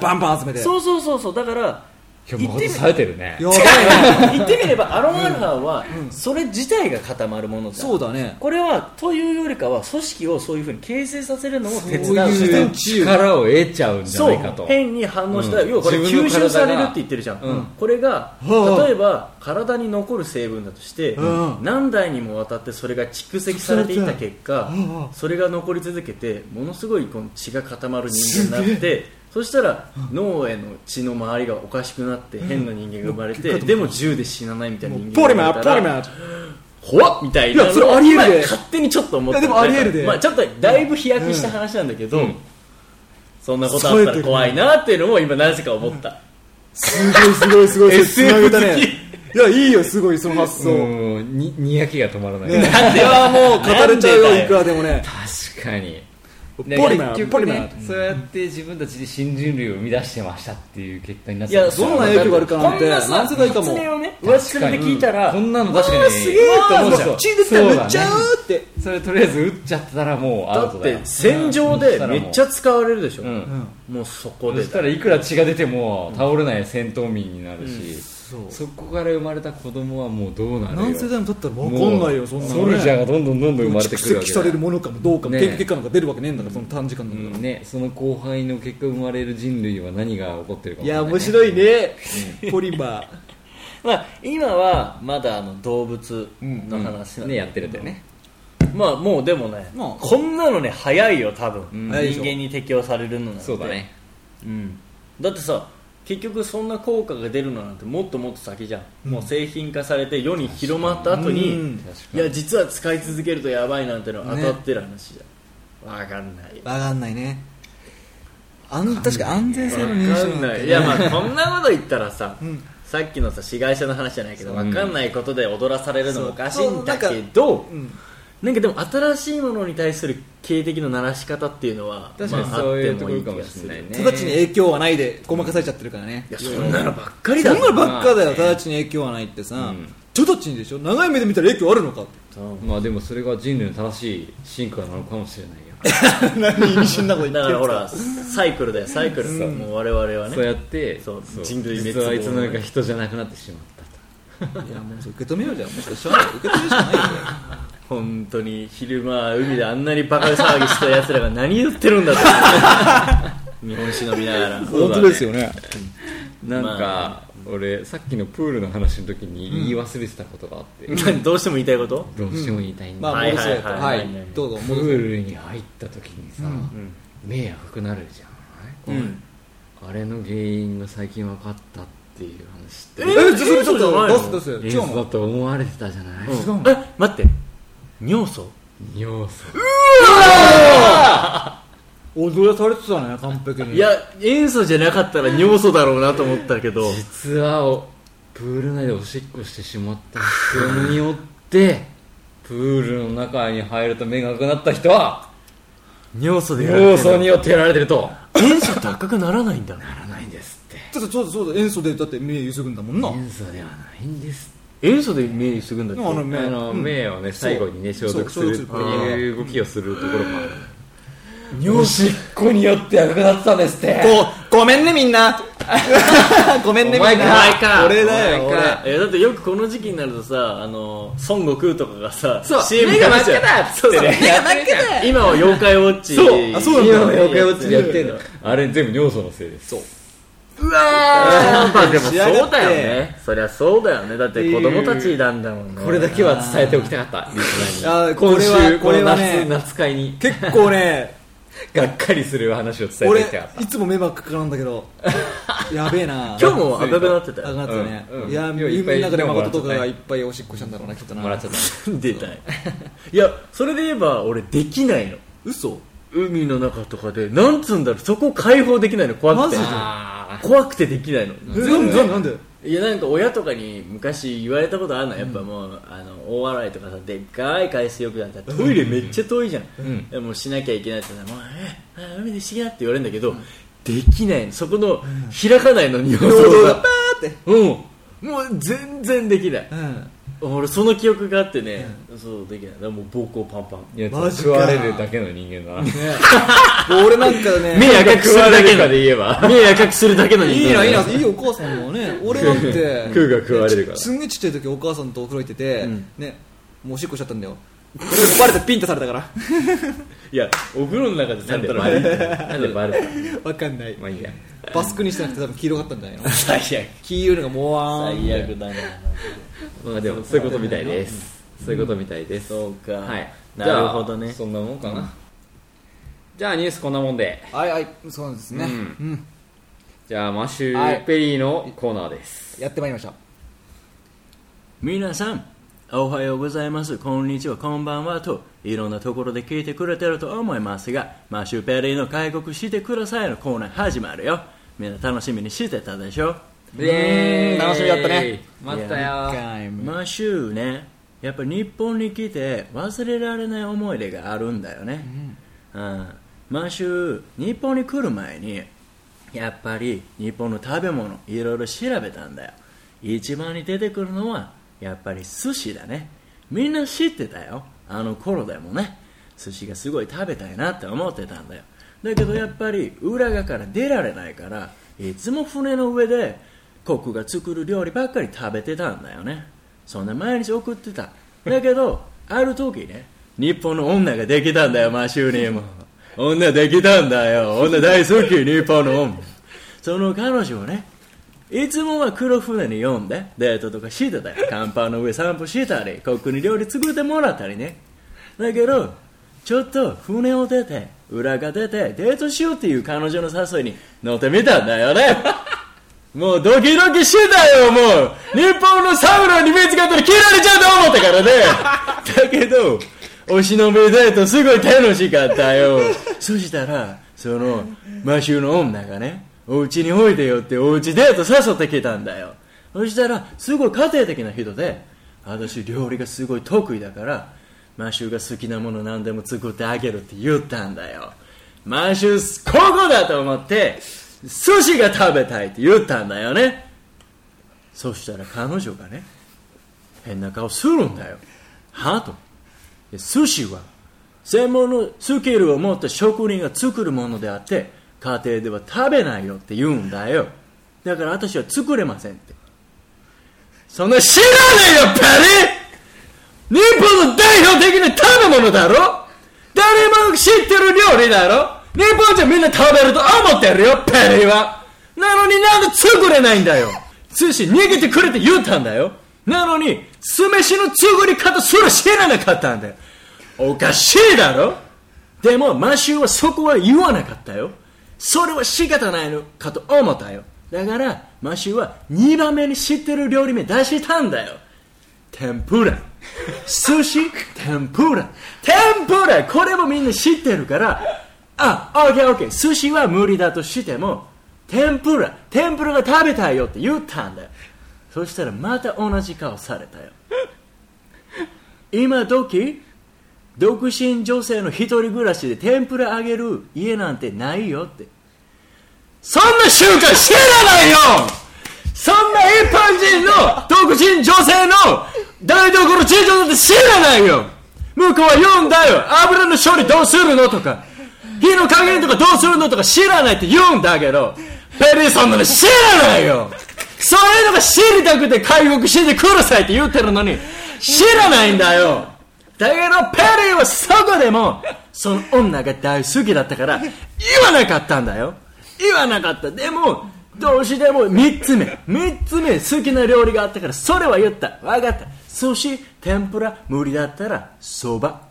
Speaker 4: バンバン集めて。
Speaker 3: そうそうそうそう。だから
Speaker 2: 今日誠されてる。ね。
Speaker 3: 言ってみればアロンアルファはそれ自体が固まるものじゃん
Speaker 4: そうだね。
Speaker 3: これはというよりかは組織をそういうふうに形成させるのを手伝う。
Speaker 4: そう
Speaker 2: 力を得ちゃうんじゃ
Speaker 3: そ
Speaker 2: ないうかと。
Speaker 3: 変に反応したら、
Speaker 2: うん。
Speaker 3: 要はこれ吸収されるって言ってるじゃん、
Speaker 2: うん。
Speaker 3: これが
Speaker 4: はあ
Speaker 3: 例えば体に残る成分だとして、
Speaker 4: うん。
Speaker 3: 何代にもわたってそれが蓄積されていた結果、それが残り続けてものすごいこの血が固まる人間になってそしたら脳への血の周りがおかしくなって変な人間が生まれて、でも銃で死なないみたいな人間
Speaker 4: ポリマ
Speaker 3: が生まれたら
Speaker 4: ーポリマー
Speaker 3: 怖っみたいな。い
Speaker 4: やそれありえるで。
Speaker 3: ま勝手にちょっと思って
Speaker 4: でもありえるで。
Speaker 3: まあ、ちょっとだいぶ飛躍した話なんだけど、
Speaker 2: うん。
Speaker 3: そんなことあったら怖いなっていうのも今なぜか思った、
Speaker 4: すごいすごいすごい。
Speaker 3: SF
Speaker 4: つなげたね。いやいいよすごいその発想。
Speaker 2: もうににやけが止まらない、
Speaker 4: ね。いやもう語れちゃうよいくらでもね。
Speaker 2: 確かに
Speaker 4: ポリマーポリマ
Speaker 2: ね
Speaker 4: ー。
Speaker 2: そうやって自分たちで新人類を生み出してましたっていう結果になって
Speaker 3: いや
Speaker 4: どんな影響があるかなんて
Speaker 3: こんなさ
Speaker 4: 何世代かも
Speaker 3: をね上っ面で聞いたら、
Speaker 2: こんなの確かに
Speaker 3: すげえと思うじゃん
Speaker 4: 血出たらめっちゃ
Speaker 2: そう
Speaker 4: うって
Speaker 2: それとりあえず打っちゃったらもうア
Speaker 3: だって
Speaker 2: ウトだよ
Speaker 3: 戦場でめっちゃ使われるでしょ、
Speaker 2: うん。
Speaker 3: もうそこで
Speaker 2: そしたらいくら血が出ても倒れない戦闘民になるし、
Speaker 4: そう。
Speaker 2: そこから生まれた子供はもうどうなるよ。
Speaker 4: 何世代も経ったら分かんないよそんなの
Speaker 2: ソルジャーがどんどんどんどん生まれてくるわ
Speaker 4: 蓄積されるものかもど。うかも
Speaker 2: ね。
Speaker 4: 結果なんか出るわけね。えんだからその短時間だか
Speaker 2: んね、その後輩の結果生まれる人類は何が起こってるから
Speaker 4: いや面白いね。ポリマー。
Speaker 3: まあ、今はまだあの動物の話なんだけど。
Speaker 2: ねやってるんだよね。
Speaker 3: まあもうでもね、
Speaker 4: まあ。
Speaker 3: こんなのね早いよ多分、
Speaker 2: うん。
Speaker 3: 人間に適用されるのなんて。
Speaker 2: そうだね。
Speaker 3: うん、だってさ結局そんな効果が出るのなんてもっともっと先じゃん、もう製品化されて世に広まった後に、
Speaker 4: うん。
Speaker 3: いや実は使い続けるとやばいなんてのは当たってる話じゃん、わかんない。
Speaker 4: 分かんないね。あん確かに安全性の認
Speaker 3: わ
Speaker 4: 証
Speaker 3: かんない。いやまあこんなこと言ったらさ、
Speaker 4: ん。
Speaker 3: さっきのさ市街者の話じゃないけど
Speaker 2: そう。
Speaker 3: わかんないことで踊らされるのもおかしいんだけど
Speaker 4: うん
Speaker 3: なんかでも新しいものに対する警笛の鳴らし方っていうのは
Speaker 2: 確かに
Speaker 3: まあ
Speaker 2: そういうところかもしれないね。
Speaker 4: 直ちに影響はないでごまかされちゃってるからね。
Speaker 3: いやそんなのばっかりだ
Speaker 4: そんなのばっかだよ。直ちに影響はないって。さ
Speaker 2: うん。
Speaker 4: 直ちにでしょ？長い目で見たら影響あるのか
Speaker 2: まあでもそれが人類の正しい進化なのかもしれないよ。
Speaker 4: 何意味深なこと言
Speaker 3: だ
Speaker 4: ってる
Speaker 3: か。らほらサイクルだよサイクル。さ、もう我々はね。
Speaker 2: そうやって
Speaker 3: そう人類滅亡。
Speaker 2: 実はいつの間にか人じゃなくなってしまった
Speaker 4: いやもう受け止めようじゃん。もうしょうがない受け止めるしかないよ
Speaker 3: 本当に昼間海であんなにバカ騒ぎした奴らが何言ってるんだと。日本酒飲みながら。
Speaker 4: 本当ですよね。
Speaker 2: なんか、
Speaker 3: ま
Speaker 2: 俺さっきのプールの話の時に言い忘れてたことがあって、
Speaker 3: どうしても言いたいこと？
Speaker 2: どうしても言いたいんだ、
Speaker 4: まあ
Speaker 3: はいはい
Speaker 4: 戻せと
Speaker 3: はい。
Speaker 4: どうぞ
Speaker 2: プールに入った時にさ、目赤くなるじゃん、
Speaker 3: うん。
Speaker 2: あれの原因が最近分かったっていう話って。
Speaker 4: えじゃあそれちょっと出す出す。違う
Speaker 2: だと思われてたじゃない、
Speaker 3: うん。え待って尿素。
Speaker 2: 尿素。
Speaker 4: 踊らされてたね完璧に。
Speaker 3: いや塩素じゃなかったら尿素だろうなと思ったけど。
Speaker 2: 実はおプール内でおしっこしてしまった人によってプールの中に入ると目が赤くなった人は
Speaker 3: 尿素でやられて
Speaker 2: 尿
Speaker 3: る
Speaker 2: 素によってやられてると。
Speaker 3: 塩素って赤くならないんだ。
Speaker 2: ならないんですって。
Speaker 4: ちょっとそうだそうだ塩素でだって目ゆすぐんだもんな。
Speaker 2: 塩素ではないんです
Speaker 3: 塩素で目ゆすぐんだっけ？
Speaker 4: あの目
Speaker 2: あの、
Speaker 4: うん。
Speaker 2: 目をね最後にね消毒するっていう動きをするところもある。おしっこによって赤くなったんですって。
Speaker 4: ごごめんねみんな。ごめんね みんな。
Speaker 2: お前か。
Speaker 4: 俺だよ
Speaker 3: えだってよくこの時期になるとさあの孫悟空とかがさ
Speaker 2: そう。
Speaker 3: CM
Speaker 2: 目が真っ赤だっつってね
Speaker 3: 今は妖怪ウォッチ
Speaker 2: そう。
Speaker 4: あそうなんだ。
Speaker 2: 妖怪ウォッチでやってんの。あれ全部尿素のせいです。そう
Speaker 3: うわ でもそうだよね。そりゃそうだよね。だって子供たちなんだもん。ね
Speaker 2: これだけは伝えておきたかった。リスナーに
Speaker 4: あーこれは
Speaker 2: 今週
Speaker 4: これは
Speaker 2: この
Speaker 4: ね
Speaker 2: 夏夏会に。
Speaker 4: 結構ね。
Speaker 2: がっかりする話を伝えてきたかった。
Speaker 4: いつも目ばっかかなんだけど。やべえな。
Speaker 3: 今日も赤くなってた
Speaker 4: あ
Speaker 3: よ
Speaker 4: がったね、
Speaker 2: うん。うん。
Speaker 4: いや
Speaker 2: いやいっぱい
Speaker 4: 夢の中で誠とかがいっぱいおしっこしたんだろうなきっとな。
Speaker 2: もらっちゃった。
Speaker 3: 出たいいやそれで言えば俺できないの。
Speaker 4: 嘘？
Speaker 3: 海の中とかでなんつうんだろうそこを解放できないの怖くて。
Speaker 4: マジで？
Speaker 2: あ
Speaker 3: 怖くてできないの。
Speaker 4: えなんでなんで？
Speaker 3: いやなんか親とかに昔言われたことあるの。やっぱもう、あの大洗とかさでっかい海水浴場だったらトイレめっちゃ遠いじゃん、
Speaker 2: ん。
Speaker 3: でもうしなきゃいけないって言ったらもうえあ海でしげなって言われるんだけど、できないの。そこの開かないのに尿
Speaker 4: 尿道がパーって。
Speaker 3: うん。もう全然できない。
Speaker 4: うん
Speaker 3: 俺その記憶があってね、そうできない。だからもう膀胱パンパン。
Speaker 2: いや
Speaker 4: マジか。
Speaker 2: 食われるだけの人間だな。
Speaker 4: ね。もう俺なんかね
Speaker 3: 目赤くするだけの。
Speaker 2: かで言えば。
Speaker 3: 目赤くするだけの人間
Speaker 4: いいないいな。いいお母さんもね俺だって。
Speaker 2: 食うが食われるから。
Speaker 4: すんげえちっちゃい時お母さんとお風呂行ってて、
Speaker 3: ん。
Speaker 4: ねもうおしっこしちゃったんだよバレてピンとされたから。
Speaker 3: いやお風呂の中で
Speaker 2: なんでバレるなんでバレる
Speaker 4: わかんない。
Speaker 2: まあいいや。
Speaker 4: バスクにしてなくて多分黄色かったんじゃないの？
Speaker 3: 最悪。
Speaker 4: 黄色いのがもわーん。
Speaker 3: 最悪だな。
Speaker 2: まあでもそういうことみたいです。そういうことみたいです。
Speaker 3: そうか。
Speaker 2: はい。
Speaker 3: なるほどね。
Speaker 2: そんなもんかな。じゃあニュースこんなもんで。
Speaker 4: はいはい。そうなんですね、
Speaker 2: うん。
Speaker 4: うん。
Speaker 2: じゃあマッシ
Speaker 4: はい。
Speaker 2: ュペリーのコーナーです。
Speaker 4: やってまいりました
Speaker 3: 皆さんおはようございます。こんにちはこんばんはといろんなところで聞いてくれてると思いますがマッシュペリーの開国してくださいのコーナー始まるよ。みんな楽しみにしてたでしょ？
Speaker 2: イエーイ。
Speaker 4: 楽しみだったね。
Speaker 2: 待ったよ。
Speaker 3: マッシュねやっぱ日本に来て忘れられない思い出があるんだよね、うん。マッシュ日本に来る前にやっぱり日本の食べ物いろいろ調べたんだよ。一番に出てくるのはやっぱり寿司だね。みんな知ってたよ。あの頃でもね。寿司がすごい食べたいなって思ってたんだよ。だけどやっぱり裏側から出られないからいつも船の上でコクが作る料理ばっかり食べてたんだよね。そんな毎日送ってた。だけどある時ね日本の女ができたんだよマシューにも。女できたんだよ。女大好き日本の女。その彼女をねいつもは黒船に呼んでデートとかしてたよ。甲板の上散歩したりコックに料理作ってもらったりね。だけどちょっと船を出て裏が出てデートしようっていう彼女の誘いに乗ってみたんだよね。もうドキドキしてたよもう。日本のサウナに見つかったら切られちゃうと思ったからね。だけどお忍びデートすごい楽しかったよ。そしたらそのマシューの女がねお家においでよってお家デート誘ってきたんだよ。そしたらすごい家庭的な人で私料理がすごい得意だからマシューが好きなもの何でも作ってあげるって言ったんだよ。マシューここだと思って寿司が食べたいって言ったんだよね。そしたら彼女がね変な顔するんだよ。はとで寿司は専門のスキルを持った職人が作るものであって家庭では食べないよって言うんだよ。だから私は作れませんって。そんな知らねえよペリ日本の代表的な食べ物だろ。誰も知ってる料理だろ。日本じゃみんな食べると思ってるよペリは。なのになんで作れないんだよ。寿司逃げてくれって言ったんだよ。なのに酢飯の作り方すら知らなかったんだよ。おかしいだろ。でもマシューはそこは言わなかったよ。それは仕方ないのかと思ったよ。だからマシューは2番目に知ってる料理名出したんだよ。天ぷら。寿司。天ぷら。天ぷら。これもみんな知ってるから。あオッケーオッケー。寿司は無理だとしても天ぷら。天ぷらが食べたいよって言ったんだよ。そしたらまた同じ顔されたよ。今時独身女性の一人暮らしで天ぷらあげる家なんてないよって。そんな習慣知らないよ。そんな一般人の独身女性の台所事情なんて知らないよ。向こうは言うんだよ。油の処理どうするのとか。火の加減とかどうするのとか知らないって言うんだけど。ペリーそんなの知らないよ。そういうのが知りたくて開国してくださいって言ってるのに知らないんだよ。だけどペリーはそこでもその女が大好きだったから言わなかったんだよ。言わなかった。でもどうしても3つ目。3つ目好きな料理があったからそれは言った。分かった。寿司天ぷら無理だったらそば。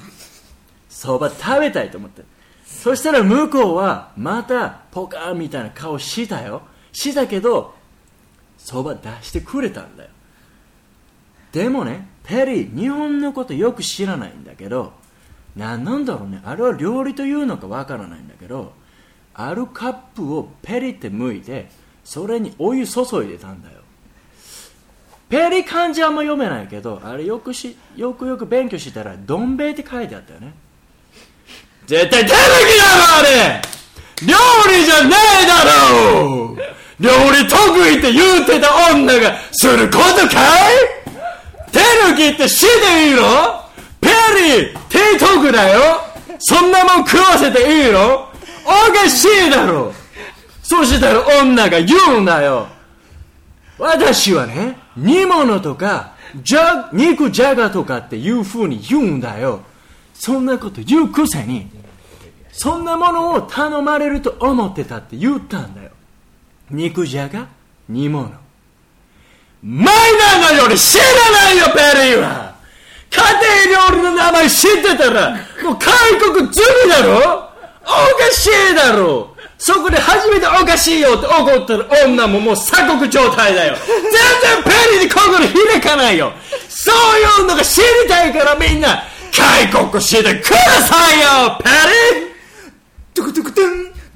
Speaker 3: そば食べたいと思ってそしたら向こうはまたポカーンみたいな顔したよ。したけどそば出してくれたんだよ。でもねペリー日本のことよく知らないんだけど何なんだろうね。あれは料理というのかわからないんだけどあるカップをペリって剥いてそれにお湯注いでたんだよ。ペリ漢字あんま読めないけどあれよくしよくよく勉強したらどん兵衛って書いてあったよね。絶対手抜きだろあれ。料理じゃねえだろ料理得意って言うてた女がすることかい？テルギーって死でいいの？ペリーテイトークだよそんなもん食わせていいの？おかしいだろそしたら女が言うんだよ私はね、煮物とか、じゃ、肉じゃがとかっていう風に言うんだよ。そんなこと言うくせに、そんなものを頼まれると思ってたって言ったんだよ。肉じゃが、煮物。マイナーの料理知らないよペリーは。家庭料理の名前知ってたらもう韓国罪だろ。おかしいだろ。そこで初めておかしいよって怒ってる女ももう鎖国状態だよ。全然ペリーに心開かないよ。そういうのが知りたいからみんな開国してくださいよペリー。
Speaker 4: トゥクトゥクトゥン